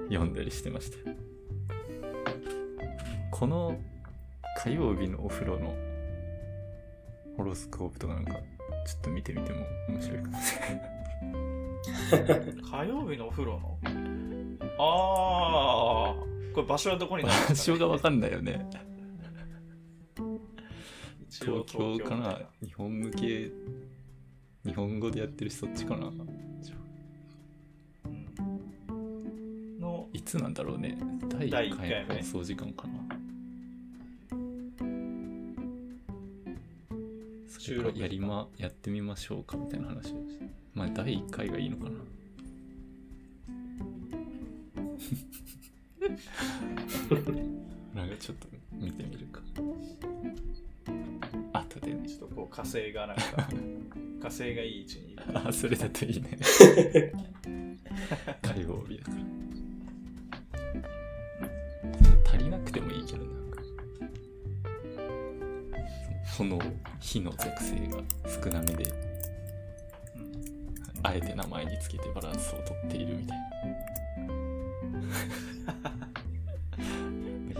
読んだりしてました。よこの火曜日のお風呂のホロスコープとかなんかちょっと見てみても面白いかもしれない。*laughs* 火曜日のお風呂の？ああこれ場所はどこになるん場ですか、ね、所がわかんないよね。一応東京かな。みたい日本向け？日本語でやってる人そっちかな？いつなんだろうね。第1第一回放送時間かな。それからやりまやってみましょうかみたいな話をして。まあ第1回がいいのかな。*laughs* なんかちょっと見てみるか。後でね。ちょっとこう火星がなんか *laughs* 火星がいい位置にいるあそれだといいね。火曜日だから足りなくてもいいけどなんかその炎火の属性が少なめでうん。あえて名前につけてバランスをとっているみたいな。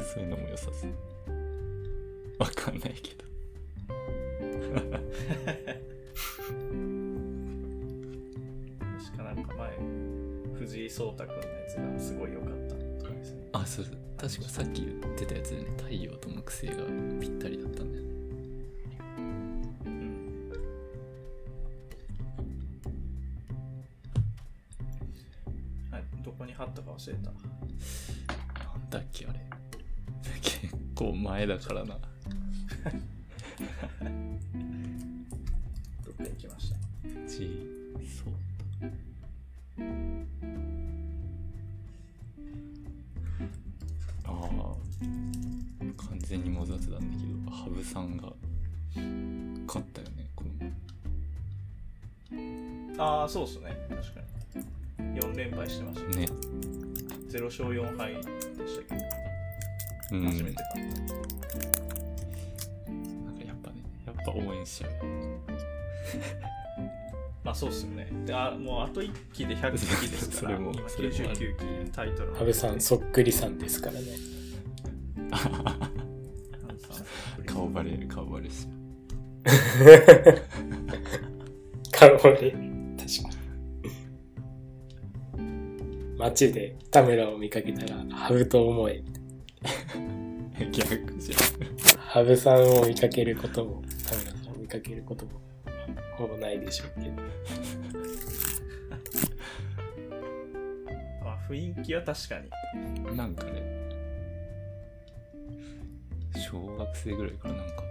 *laughs* そういうのも良さそう。わかんないけど。*laughs* 確かなんか前藤井聡太君のやつがすごい良かったとかですねあそう。確かさっき言ってたやつでね。太陽と木星がぴったりだったんだよ。ねうん。はい。どこに貼ったか忘れた。なんだっけあれ。*laughs* 結構前だからなそうっすね。確かに。4連敗してましたね。ね0勝4敗でしたけ？どうん。初めてか、なんかやっぱねやっぱ応援しちゃう。*laughs* まあそうっすよね。であもうあと1期で100期ですから。*laughs* それも今それもある。99期タイトル羽生さん、そっくりさんですからね。顔バレ顔バレしち顔で、確街で田村を見かけたら、羽生と思え。逆じゃ羽生さんを見かけることも、田村さんを見かけることも、ほぼないでしょうけど。まあ雰囲気は確かにんなんかね小学生ぐらいからなんか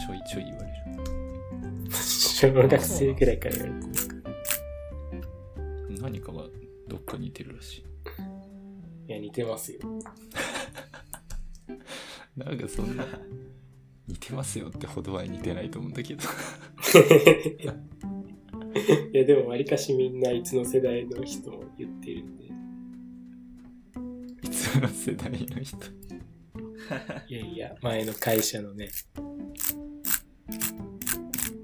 ちょいちょい言われる *laughs* 小学生くらいから言われてるんですか何かがどっか似てるらしい。いや、似てますよ。*laughs* なんかそんな似てますよってほどは似てないと思うんだけど。*laughs* いや、でも、わりかしみんないつの世代の人も言ってるんで。いつの世代の人？*laughs* いやいや、前の会社のね、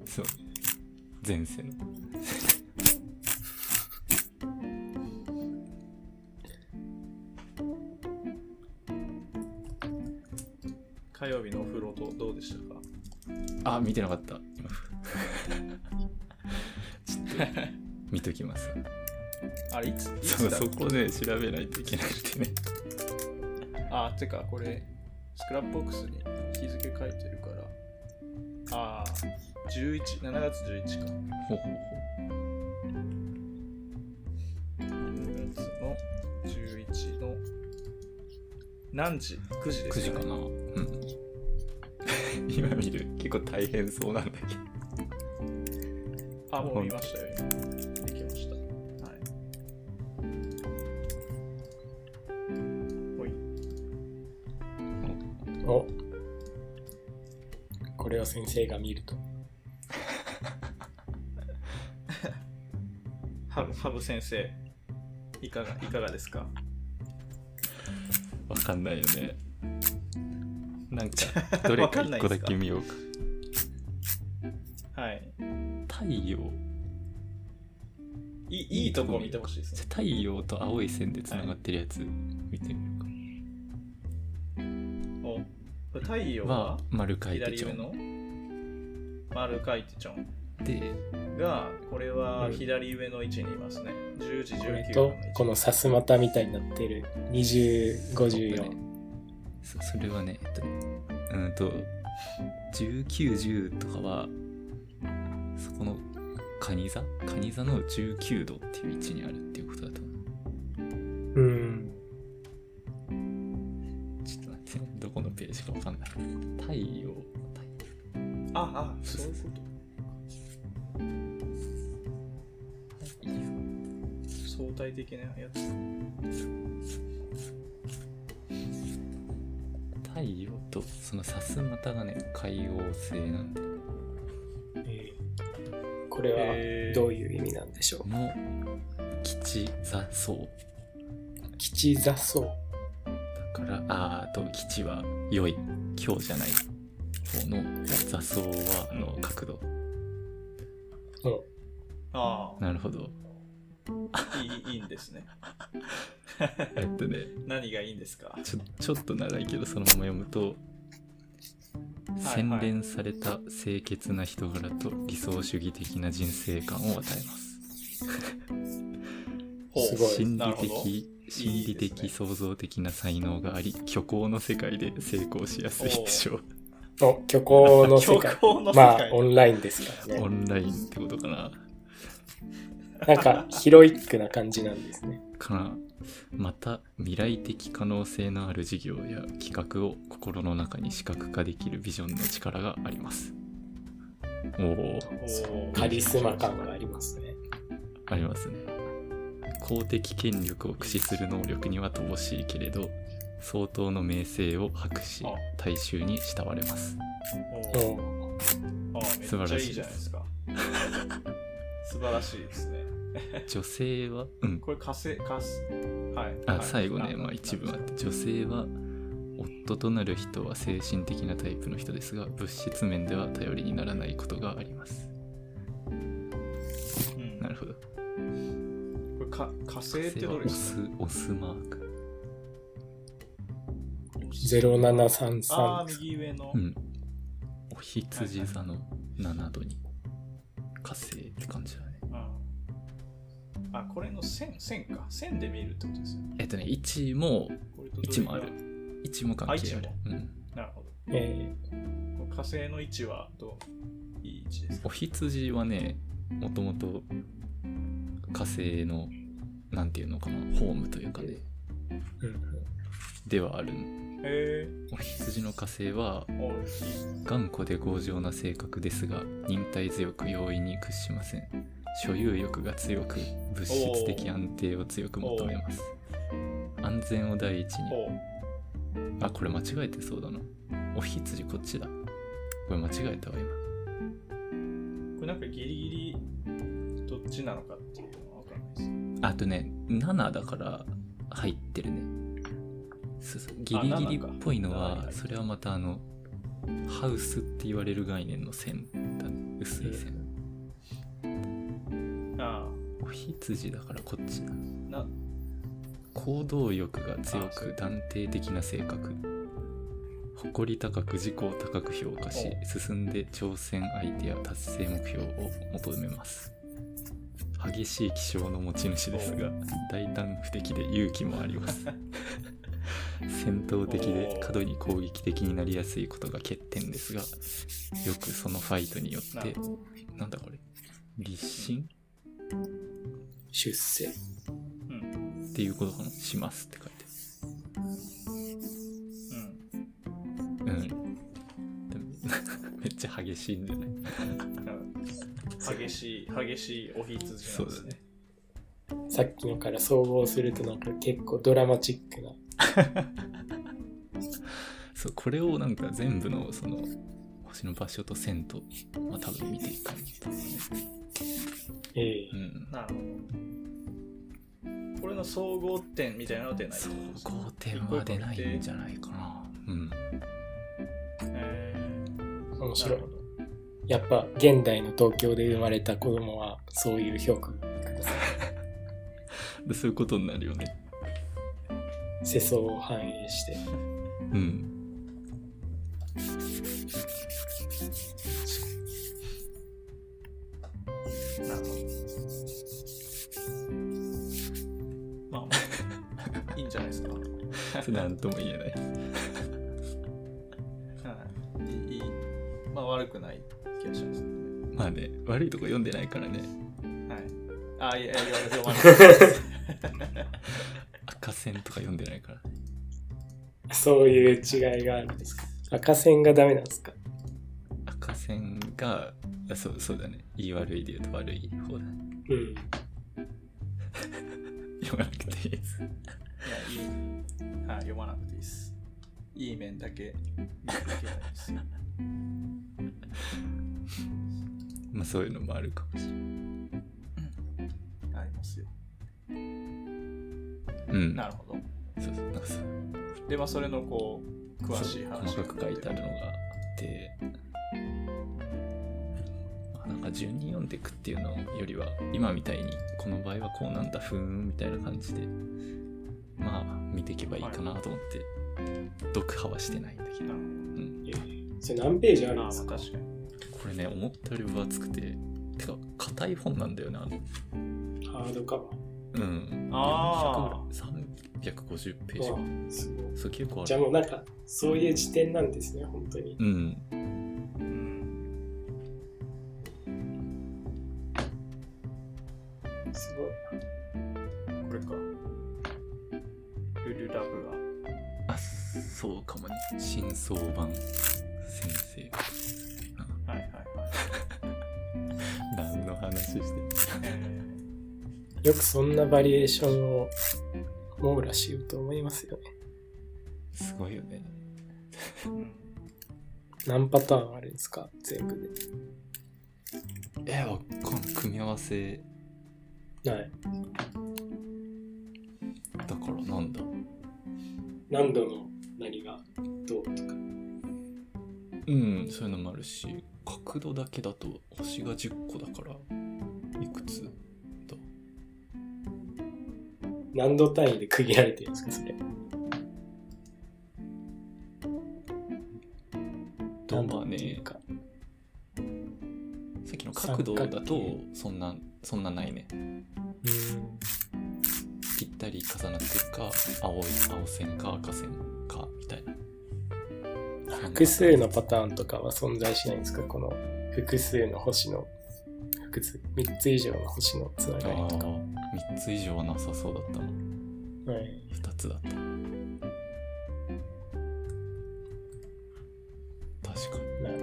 そう。前世の火曜日のお風呂とどうでしたか？あ見てなかった。今 *laughs* ちょっと見ときます。あれいついそうそこね調べないといけなくてね。あてかこれスクラップボックスに日付書いてるから。ああ、11、7月11か。ほうほうほ7月の11の何時 ?9 時う。9ですか、ね、時かな。うん。*laughs* 今見る。結構大変そうなんだけど。あ、もう見ましたよ。今できました。はい。ほい。おこれを先生が見ると。ハブハブ先生、いかがいかがですか？わかんないよね。なんか、*laughs* どれか一個だけ見ようか。はい。太陽。いいいいとこ見てほしいですね。太陽と青い線でつながってるやつ見てみようおこれ太陽か。はは、丸書いてちょん。丸書いてちょんで、が、これはうん左上の位置にいますね。10時19これと分の位置。、このさすまたみたいになってる20、54。そそれはね、えっとね、うんと、19、10とかは、そこの、蟹座？蟹座の19度っていう位置にあるっていうことだと思う。うん。ちょっと待ってね、どこのページかわかんない。太陽、あ、あ、そういうこと。相対的なやつ。太陽とそのさすまたがね海王星なんでえーこれえーはどういう意味なんでしょう？の吉座層吉座層。だからあと吉は良い。今日じゃない方の座層はの角度。のあなるほど。あ、いいいいんですね。*laughs* えっとね。何がいいんですか？ちょちょっと長いけどそのまま読むとはい洗練された清潔な人柄と理想主義的な人生観を与えます。ほう。すごい心理的心理的創造的な才能があり虚構の世界で成功しやすいでしょう。の虚構の世界。虚。構の世まあ界。、オンラインですからオね。ンラインってことかななんか、ヒロイックな感じなんですね。かなまた未来的可能性のある事業や企画を心の中に視覚化できるビジョンの力がありますおおカリスマ感がありますね。ありますね公的権力を駆使する能力には乏しいけれど相当の名声を博しあ大衆に慕われますおーうん。あーめっちゃいいじゃないですか。*laughs* 素晴らしいですね。*laughs* 女性は？うん。これ火星、火星。はい。あはい。最後ね、まあ、一部あって。女性は夫となる人は精神的なタイプの人ですが物質面では頼りにならないことがあります。うん。なるほど。これか火星ってどれオですか？スオスマーク。0733。ああ、右上の。うん。お羊座の7度に。火星って感じだね。うんあ、これの線、線か。線で見るってことですよね。えっとね1もこれとどれ1もある。が1も関係ある。うん。なるほど。えこれ火星の位置はどう？いい位置ですか？お羊はねもともと火星のなんていうのかなホームというかね。ーうん。ではあるへお羊の火星は頑固で強情な性格ですが忍耐強く容易に屈しません所有欲が強く物質的安定を強く求めます。安全を第一に。あこれ間違えてそうだな。お羊こっちだ。これ間違えたわ今。これなんかギリギリどっちなのかっていうのはわかんないです。あとね7だから入ってるね。ギリギリっぽいの7はかそれはまたあのハウスって言われる概念の線だね。薄い線。あお羊だからこっち。な、行動欲が強く断定的な性格。誇り高く自己を高く評価し進んで挑戦相手や達成目標を求めます。激しい気性の持ち主ですが大胆不敵で勇気もあります。*laughs* 戦闘的で過度に攻撃的になりやすいことが欠点ですがよくそのファイトによって。なんだこれ。立身？出世。うん。っていうことかなしますって書いてうん。うん *laughs* めっちゃ激しいんだよね激しい、激しいお羊なんですそうだねさっきのから総合するとなんか結構ドラマチックな。*laughs* そうこれをなんか全部のその星の場所と線と、まあ、多分見ていく感じだねええ。うん。なるほど。これの総合点みたいなのは出ないって総合点は出ないんじゃないかな。うん。えー、な面白い。やっぱ現代の東京で生まれた子供はそういう評価ください。で *laughs* そういうことになるよね。世相を反映して。うんなるほど。まあまあ、いいんじゃないですか。*laughs* なんとも言えないはい。いい、まあ悪くない気がしますね。まあね悪いとこ読んでないからねはい。あ、いやいや、読まない。*laughs* 赤線とか読んでないからそういう違いがあるんですか？赤線がダメなんですか？赤線があそうそうだね言い悪いで言うと悪い方だねうん。読まなくていいですいや、いい。はい、読まなくていいです。いい面だけ見ていけないですよ。まあそういうのもあるかもしれないありますよ。うんなるほど。そうそうなんかさで、まあ、それのこう、詳しい話書いてあるのがあって、まあなんか順に読んでいくっていうのよりは今みたいにこの場合はこうなんだふーんみたいな感じでまあ見ていけばいいかなと思って、読破はしてないんだけど、うん、ええそれ何ページあるんですか？まあ確かに。これね思ったより分厚くててか硬い本なんだよねあのハードカバうんあ350ペーー。ジわあすごい。そう結構あじゃあるもうなんか、そういう時点なんですね、本当に。うんうん。すごい。これか。ルルラブあそうかもね真相版先生は。はいはいはい。何の話してる *laughs* よくそんなバリエーションを網羅しようと思いますよね。すごいよねうん *laughs* 何パターンあるんですか？全部えわかん組み合わせで。はい。だからなんだ？何度の何がどうとか。うんそういうのもあるし角度だけだと星が10個だからいくつだ？何度単位で区切られてるんですかそれ。と何度まあね。さっきの角度だとそんなそんなないねうん。ぴったり重なってるか青い青線か赤線かみたいな複数のパターンとかは存在しないんですか？この複数の星の、複数、3つ以上の星のつなあがりとか。あ3つ以上はなさそうだったなはい。2つだった確かになる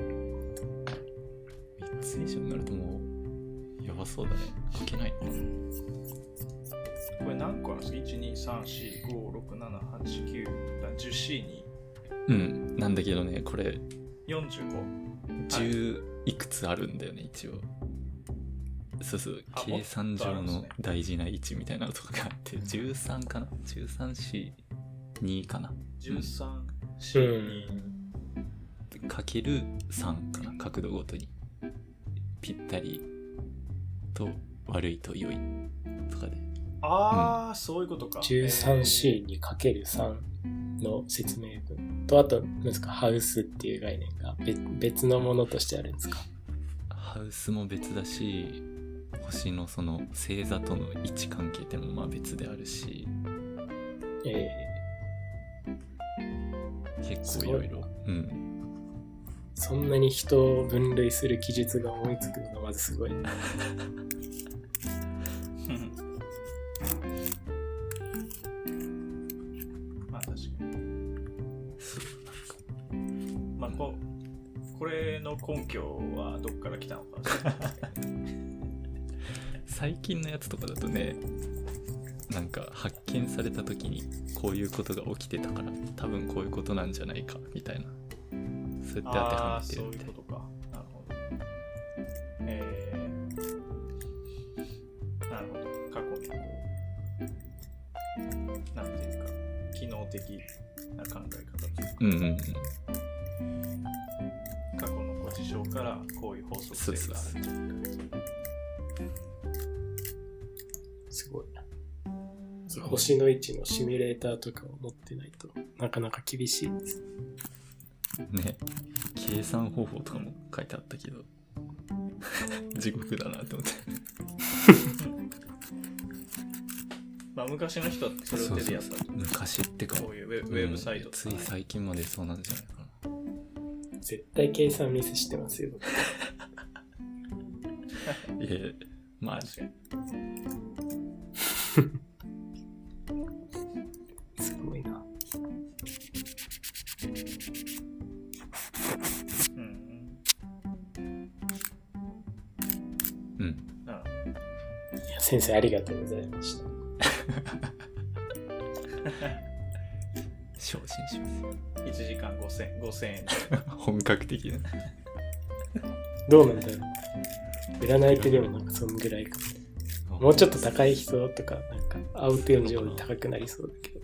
3つ以上になるともうやばそうだね書けない。これ何個あるんですか ?12345678910C にうんなんだけどねこれ45。10い。くつあるんだよね一応そうそう計算上の大事な位置みたい。なのとかがあって13かな1342かな13、う C に、ん。かける3かな角度ごとにぴったりと悪いと良いとかでああ、そういうことか。13C にかける3の説明文と、あと、何ですか、ハウスっていう概念が別別のものとしてあるんですか？ハウスも別だし星のその星座との位置関係っていうのもまあ別であるしえ結構いろいろ。うん。そんなに人を分類する記述が思いつくのがまずすごい。*laughs* 根拠はどっから来たのか *laughs* 最近のやつとかだとね、なんか発見された時にこういうことが起きてたから多分こういうことなんじゃないかみたいな。そうやって当てはまああー、そうってるみたい。なターとかを持ってないとなかなか厳しい。です。ね。計算方法とかも書いてあったけど。*laughs* 地獄だなって思って。*laughs* まあ昔の人はそれを手でやった。と。昔ってか。こういうウェウェブサイトうん。つい最近までそうなんじゃないかな。絶対計算ミスしてますよ。*laughs* いやまあ。確かに。先生ありがとうございました。精進します1時間5000 5000円。*laughs* 本格的などうなんだろう。占いってでもなんかそんぐらいかも。もうちょっと高い人とか、なんかアウトより高くなりそうだけど。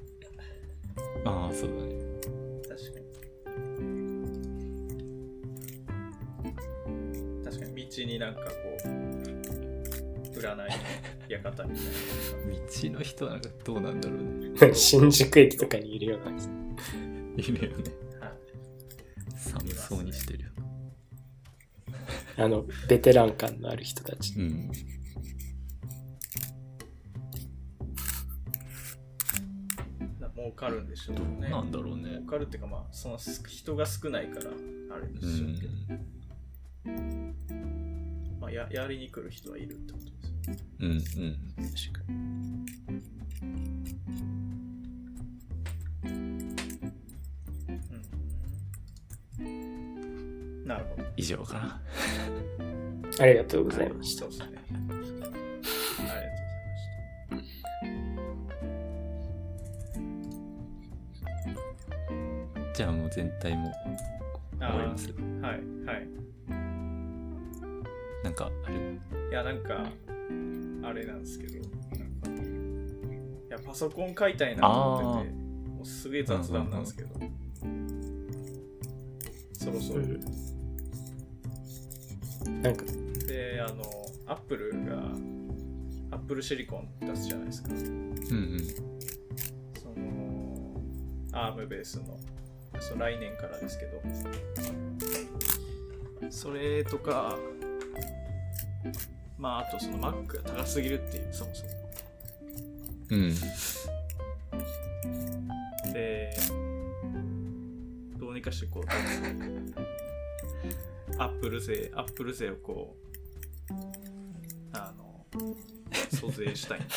ああそうだね確かに。確かに道になんかこう、占いの館みたい道の人はなんかどうなんだろうね。新宿駅とかにいるような。いるよね。寒そうにしてるよあの、ベテラン感のある人たち。うん。な儲かるんでしょうどね。うなんだろうね。儲かるっていうかまあ、その人が少ないから、あれでうしょうけど、ん。まあや、やりに来る人はいるってことですよね。うんうん確かに。うん。なるほど。以上かなありがとうございました。そうですね。ありがとうございました。じゃあもう全体も終わりますはい、はい。なんかある？いや、なんか、あれなんですけど、なんか、いや、パソコン買いたいなと思ってて、もうすげえ雑談なんですけど、そろそろ。うん。なんか、で、あの、アップルが、アップルシリコン出すじゃないですか。うんうん。その、アームベースの、その来年からですけど、それとか、まあ、あとその Mac が高すぎるっていう、そもそも。うん。で、どうにかしてこう、アップル税、アップル税をこう、あの、租税したい。*laughs*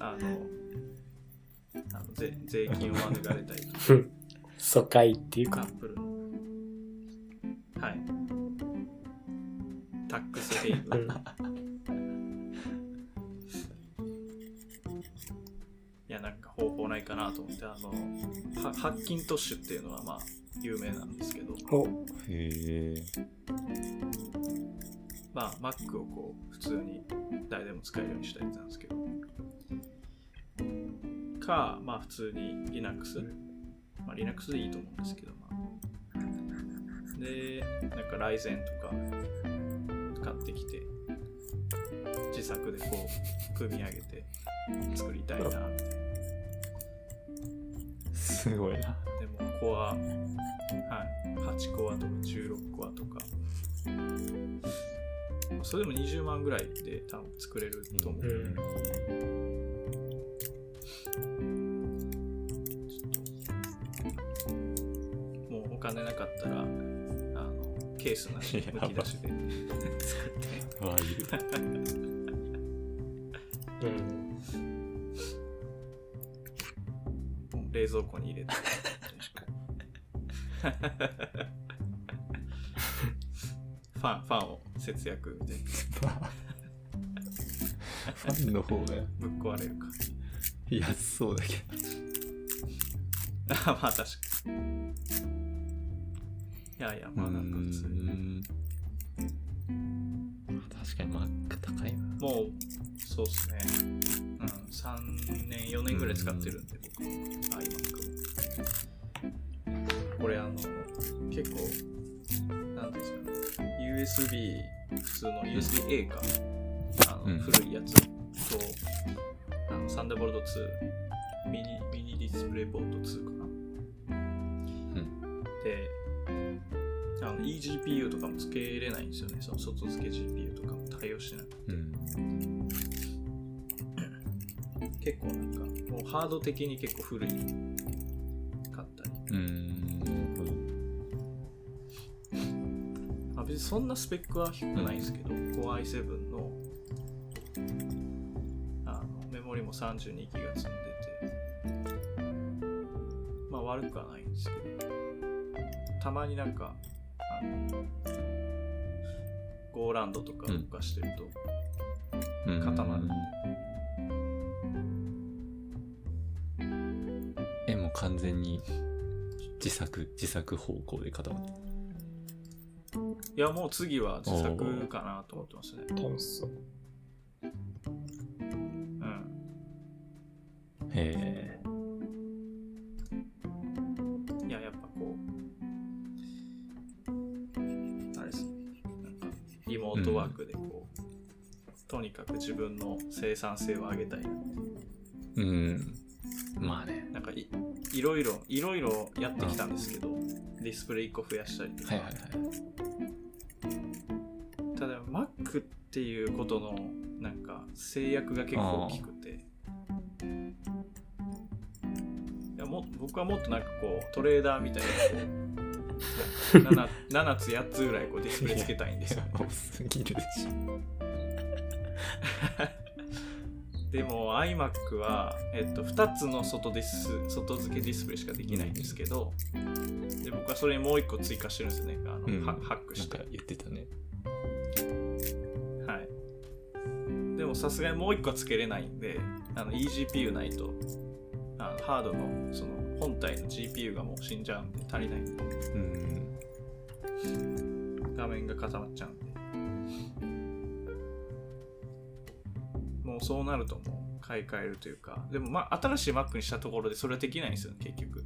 あの、あの税税金を免れたいと。い *laughs* う疎開っていうか。アッ、プルの、はい。タックスヘイブン。うん。いや、なんか方法ないかなと思って、あの、ハハッキントッシュっていうのはまあ、有名なんですけど、お。へえまあ、Mac をこう、普通に誰でも使えるようにしたやつなんですけど、か、まあ、普通に Linux。まあ、Linux でいいと思うんですけど、まあ。で、なんか、ライゼンとか買ってきて、自作でこう、組み上げて作りたいな、みたいな。すごいな。でもコア、はい、8コアとか16コアとか、それでも20万ぐらいで多分作れると思う。うん。ちょっと。ったら、ケースなしでむき出しで作って、わあ、いる。うん。冷蔵庫に入れて。*laughs* ファン、ファンを節約でファンの方がぶっ壊れるか。安そうだけど。*laughs* あまあ確かに。いやいや、まあなんか普通に。ん。確かに Mac 高いな。もう、そうっすね。うん、3年、4年ぐらい使ってるんで、僕も iMac も。これあの、結構、なんていうんですかね、USB、普通の USB-A か、あの、うん古いやつと、あの、サンダーボルト2、ミニ、ミニディスプレイポート2かな。あの eGPU とかもつけれないんですよね。その外付け GPU とかも対応してない。うん。結構なんか、もうハード的に結構古いかったり。うん。あ、別にそんなスペックは低くないんですけど、Core i7 のあのメモリも32ギガ積んでて、まあ悪くはないんですけど、たまになんか、ゴーランドとか動かしてると、うん固まるんでえ、もう完全に自作、自作方向で固まって。いやもう次は自作かなと思ってますね。楽しそう。うん。へえ。ートワークでこう、とにかく自分の生産性を上げたいな。うん。まあね。なんかい、いろいろ、いろいろやってきたんですけど、ディスプレイ1個増やしたりとか、はいはいはい。ただ、Mac っていうことの、なんか、制約が結構大きくて、いやも僕はもっとなんかこう、トレーダーみたいな 7, 7つ8つぐらいこうディスプレイつけたいんですよ。多すぎるでし *laughs* でも iMac は、えっと、2つの外ディス外付けディスプレイしかできないんですけど、で僕はそれにもう1個追加してるんですよね。あのょ。うん。ハハックして。言ってたね。はい。でもさすがにもう1個はつけれないんで、あの eGPU ないと、あのハードのその本体の GPU がもう死んじゃうんで足りないんで、うん。画面が固まっちゃうんで。もうそうなるともう買い替えるというか、でもまあ新しい Mac にしたところでそれはできないんですよ、結局。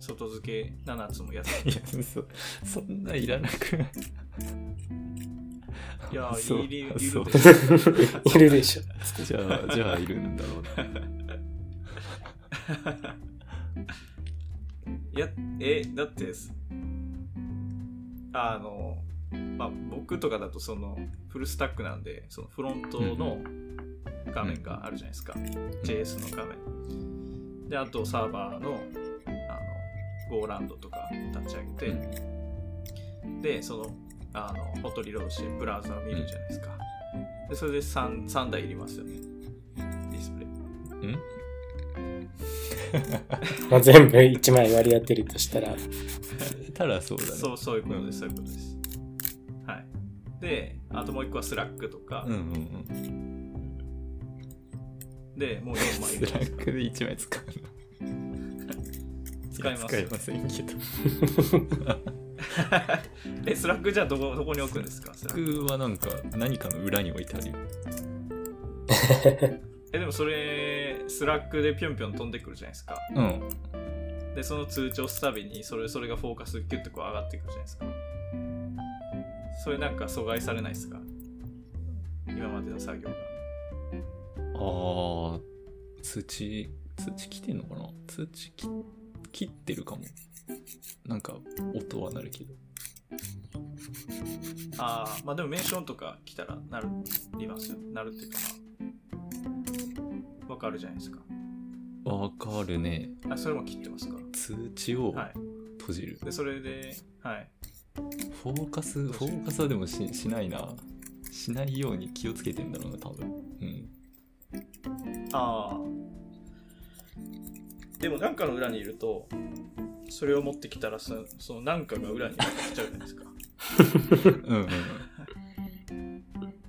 外付け7つもやっていや、そ、そんないらなくないいやいるでしょいるでしょ。*laughs* じゃあ、じゃあいるんだろうな。*laughs* いや、え、だってす、あの、まあ、僕とかだとそのフルスタックなんで、そのフロントの画面があるじゃないですか。JS の画面。で、あとサーバーの、あの、ゴーランドとか立ち上げて、で、その、あの、 hot reload してブラウザを見るじゃないですか。で、それで 3, 3台いりますよね。ディスプレイ。うん？*laughs* まあ、全部1枚割り当てるとしたら、*laughs* たらそうだね。そう、そういうことです、そういうことです。はい。で、あともう一個は Slack とか、うんうんうん。で、もう4枚 Slack で1枚使うの。*laughs* 使います使いませんけど。え、 Slack じゃあどこどこに置くんですか？ Slack 僕はなんか何かの裏に置いてあるよ。え、でもそれ、 Slack でぴょんぴょん飛んでくるじゃないですか。うん。で、その通知を押すたびに、それそれがフォーカスキュッとこう上がってくるじゃないですか。それなんか阻害されないですか？今までの作業が。ああ、通知、通知来てんのかな？通知き切ってるかも。なんか音は鳴るけど。ああ、まあでもメンションとか来たらなる、りますよ。なるっていうかまあ、わかるじゃないですか。わかるね。あ、それも切ってますか通知をはい。閉じる。で、それで、はい。フォーカス、フォーカスはでもししないな。しないように気をつけてんだろうな、多分。うん。ああ。でもなんかの裏にいると、それを持ってきたらそそのなんかが裏に来ちゃうじゃないですか。*laughs* うんうん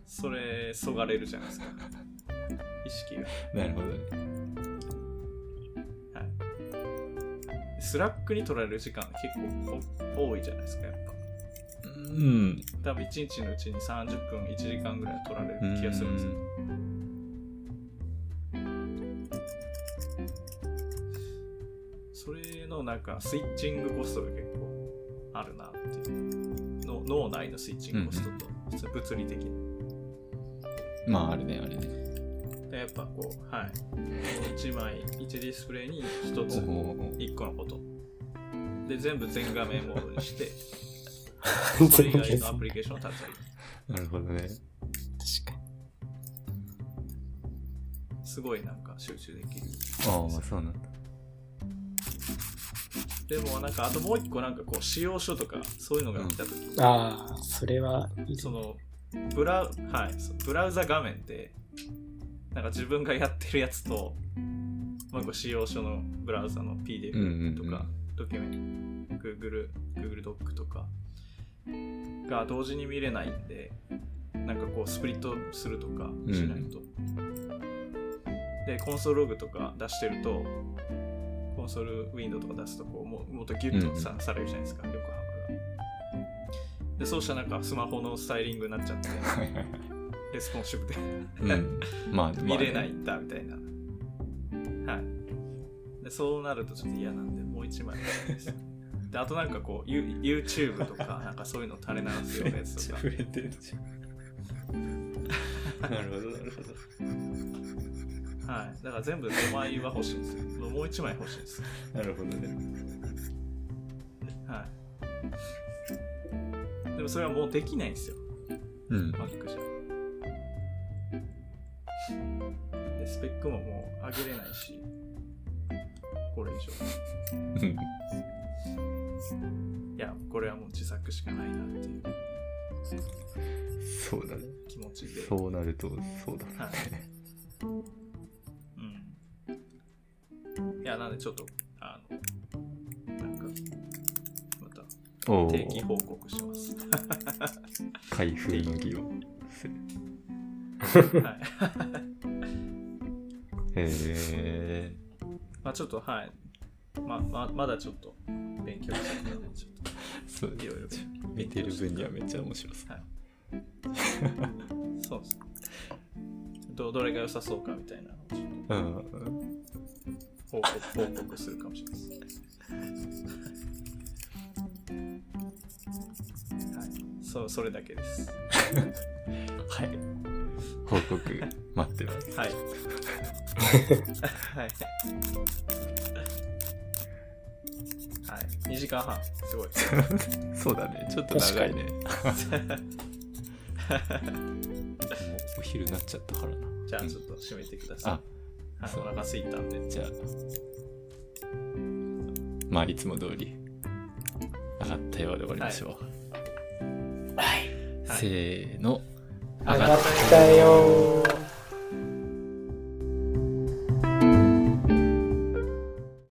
それ、そがれるじゃないですか。意識が。うん。なるほどね。はい。 Slack に取られる時間結構お多いじゃないですか、やっぱ。うん。多分1日のうちに30分、1時間ぐらい取られる気がするんですよ。それのなんかスイッチングコストが結構あるなっていうの脳内のスイッチングコストと、物理的にまあ、あるね、あるね。でやっぱこうはい1枚1ディスプレイに1つおー1個のことで全部全画面モードにしてそれ以外のアプリケーションを立ち上げるなるほどね。確かすごいなんか集中できるああ、そうなんだ。でもなんかあともう一個なんかこう使用書とかそういうのが来た時、に。ああ、それはいいそのブラウはいブラウザ画面でなんか自分がやってるやつともう一個使用書のブラウザのうんうん PDF うん。とか、ドキュメント Google, Google ドックとかが同時に見れないんでなんかこうスプリットするとかしないと、でコンソールログとか出してるとコンソールウィンドウとか出すとこうもっとギュッとさ,、されるじゃないですか横幅がでそうしたらなんかスマホのスタイリングになっちゃって。レスポンシブで。うん。まあ、見れないんだみたいな、はい。でそうなるとちょっと嫌なんでもう一枚です。であとなんかこう You- YouTube とかなんかそういうの垂れ流すようなやつとか。触れてるじゃん。なるほど、なるほど。はい。だから全部5枚は欲しいんですよ。もう一枚欲しいんですなるほどね。はいでもそれはもうできないんですようん。Mac じゃでスペックももう上げれないしこれ以上うんいやこれはもう自作しかないなっていうそうだね。気持ちでそうなると、そうだはいね。うん。いや、なんでちょっと、あの、なんか。定期報告します。開封の儀をする。*laughs* はい。へえ。まあちょっと、はい。ま、ままだちょっと勉強してるので、ちょっそうといろいろ見てる分にはめっちゃ面白そう。はい。そうです。どどれが良さそうかみたいなのをちょっ。と報告報告するかもしれないです。そう、それだけです。*laughs* はい。報告待ってます。はい。はい。はい。2時間半。すごい。*laughs* そうだね。ちょっと長いね。もうお昼になっちゃったからな。じゃあちょっと締めてください。あ、お腹すいたんで。じゃあ。まあ、いつも通り、上がったようで終わりましょう。はい。せーの。上がったよー。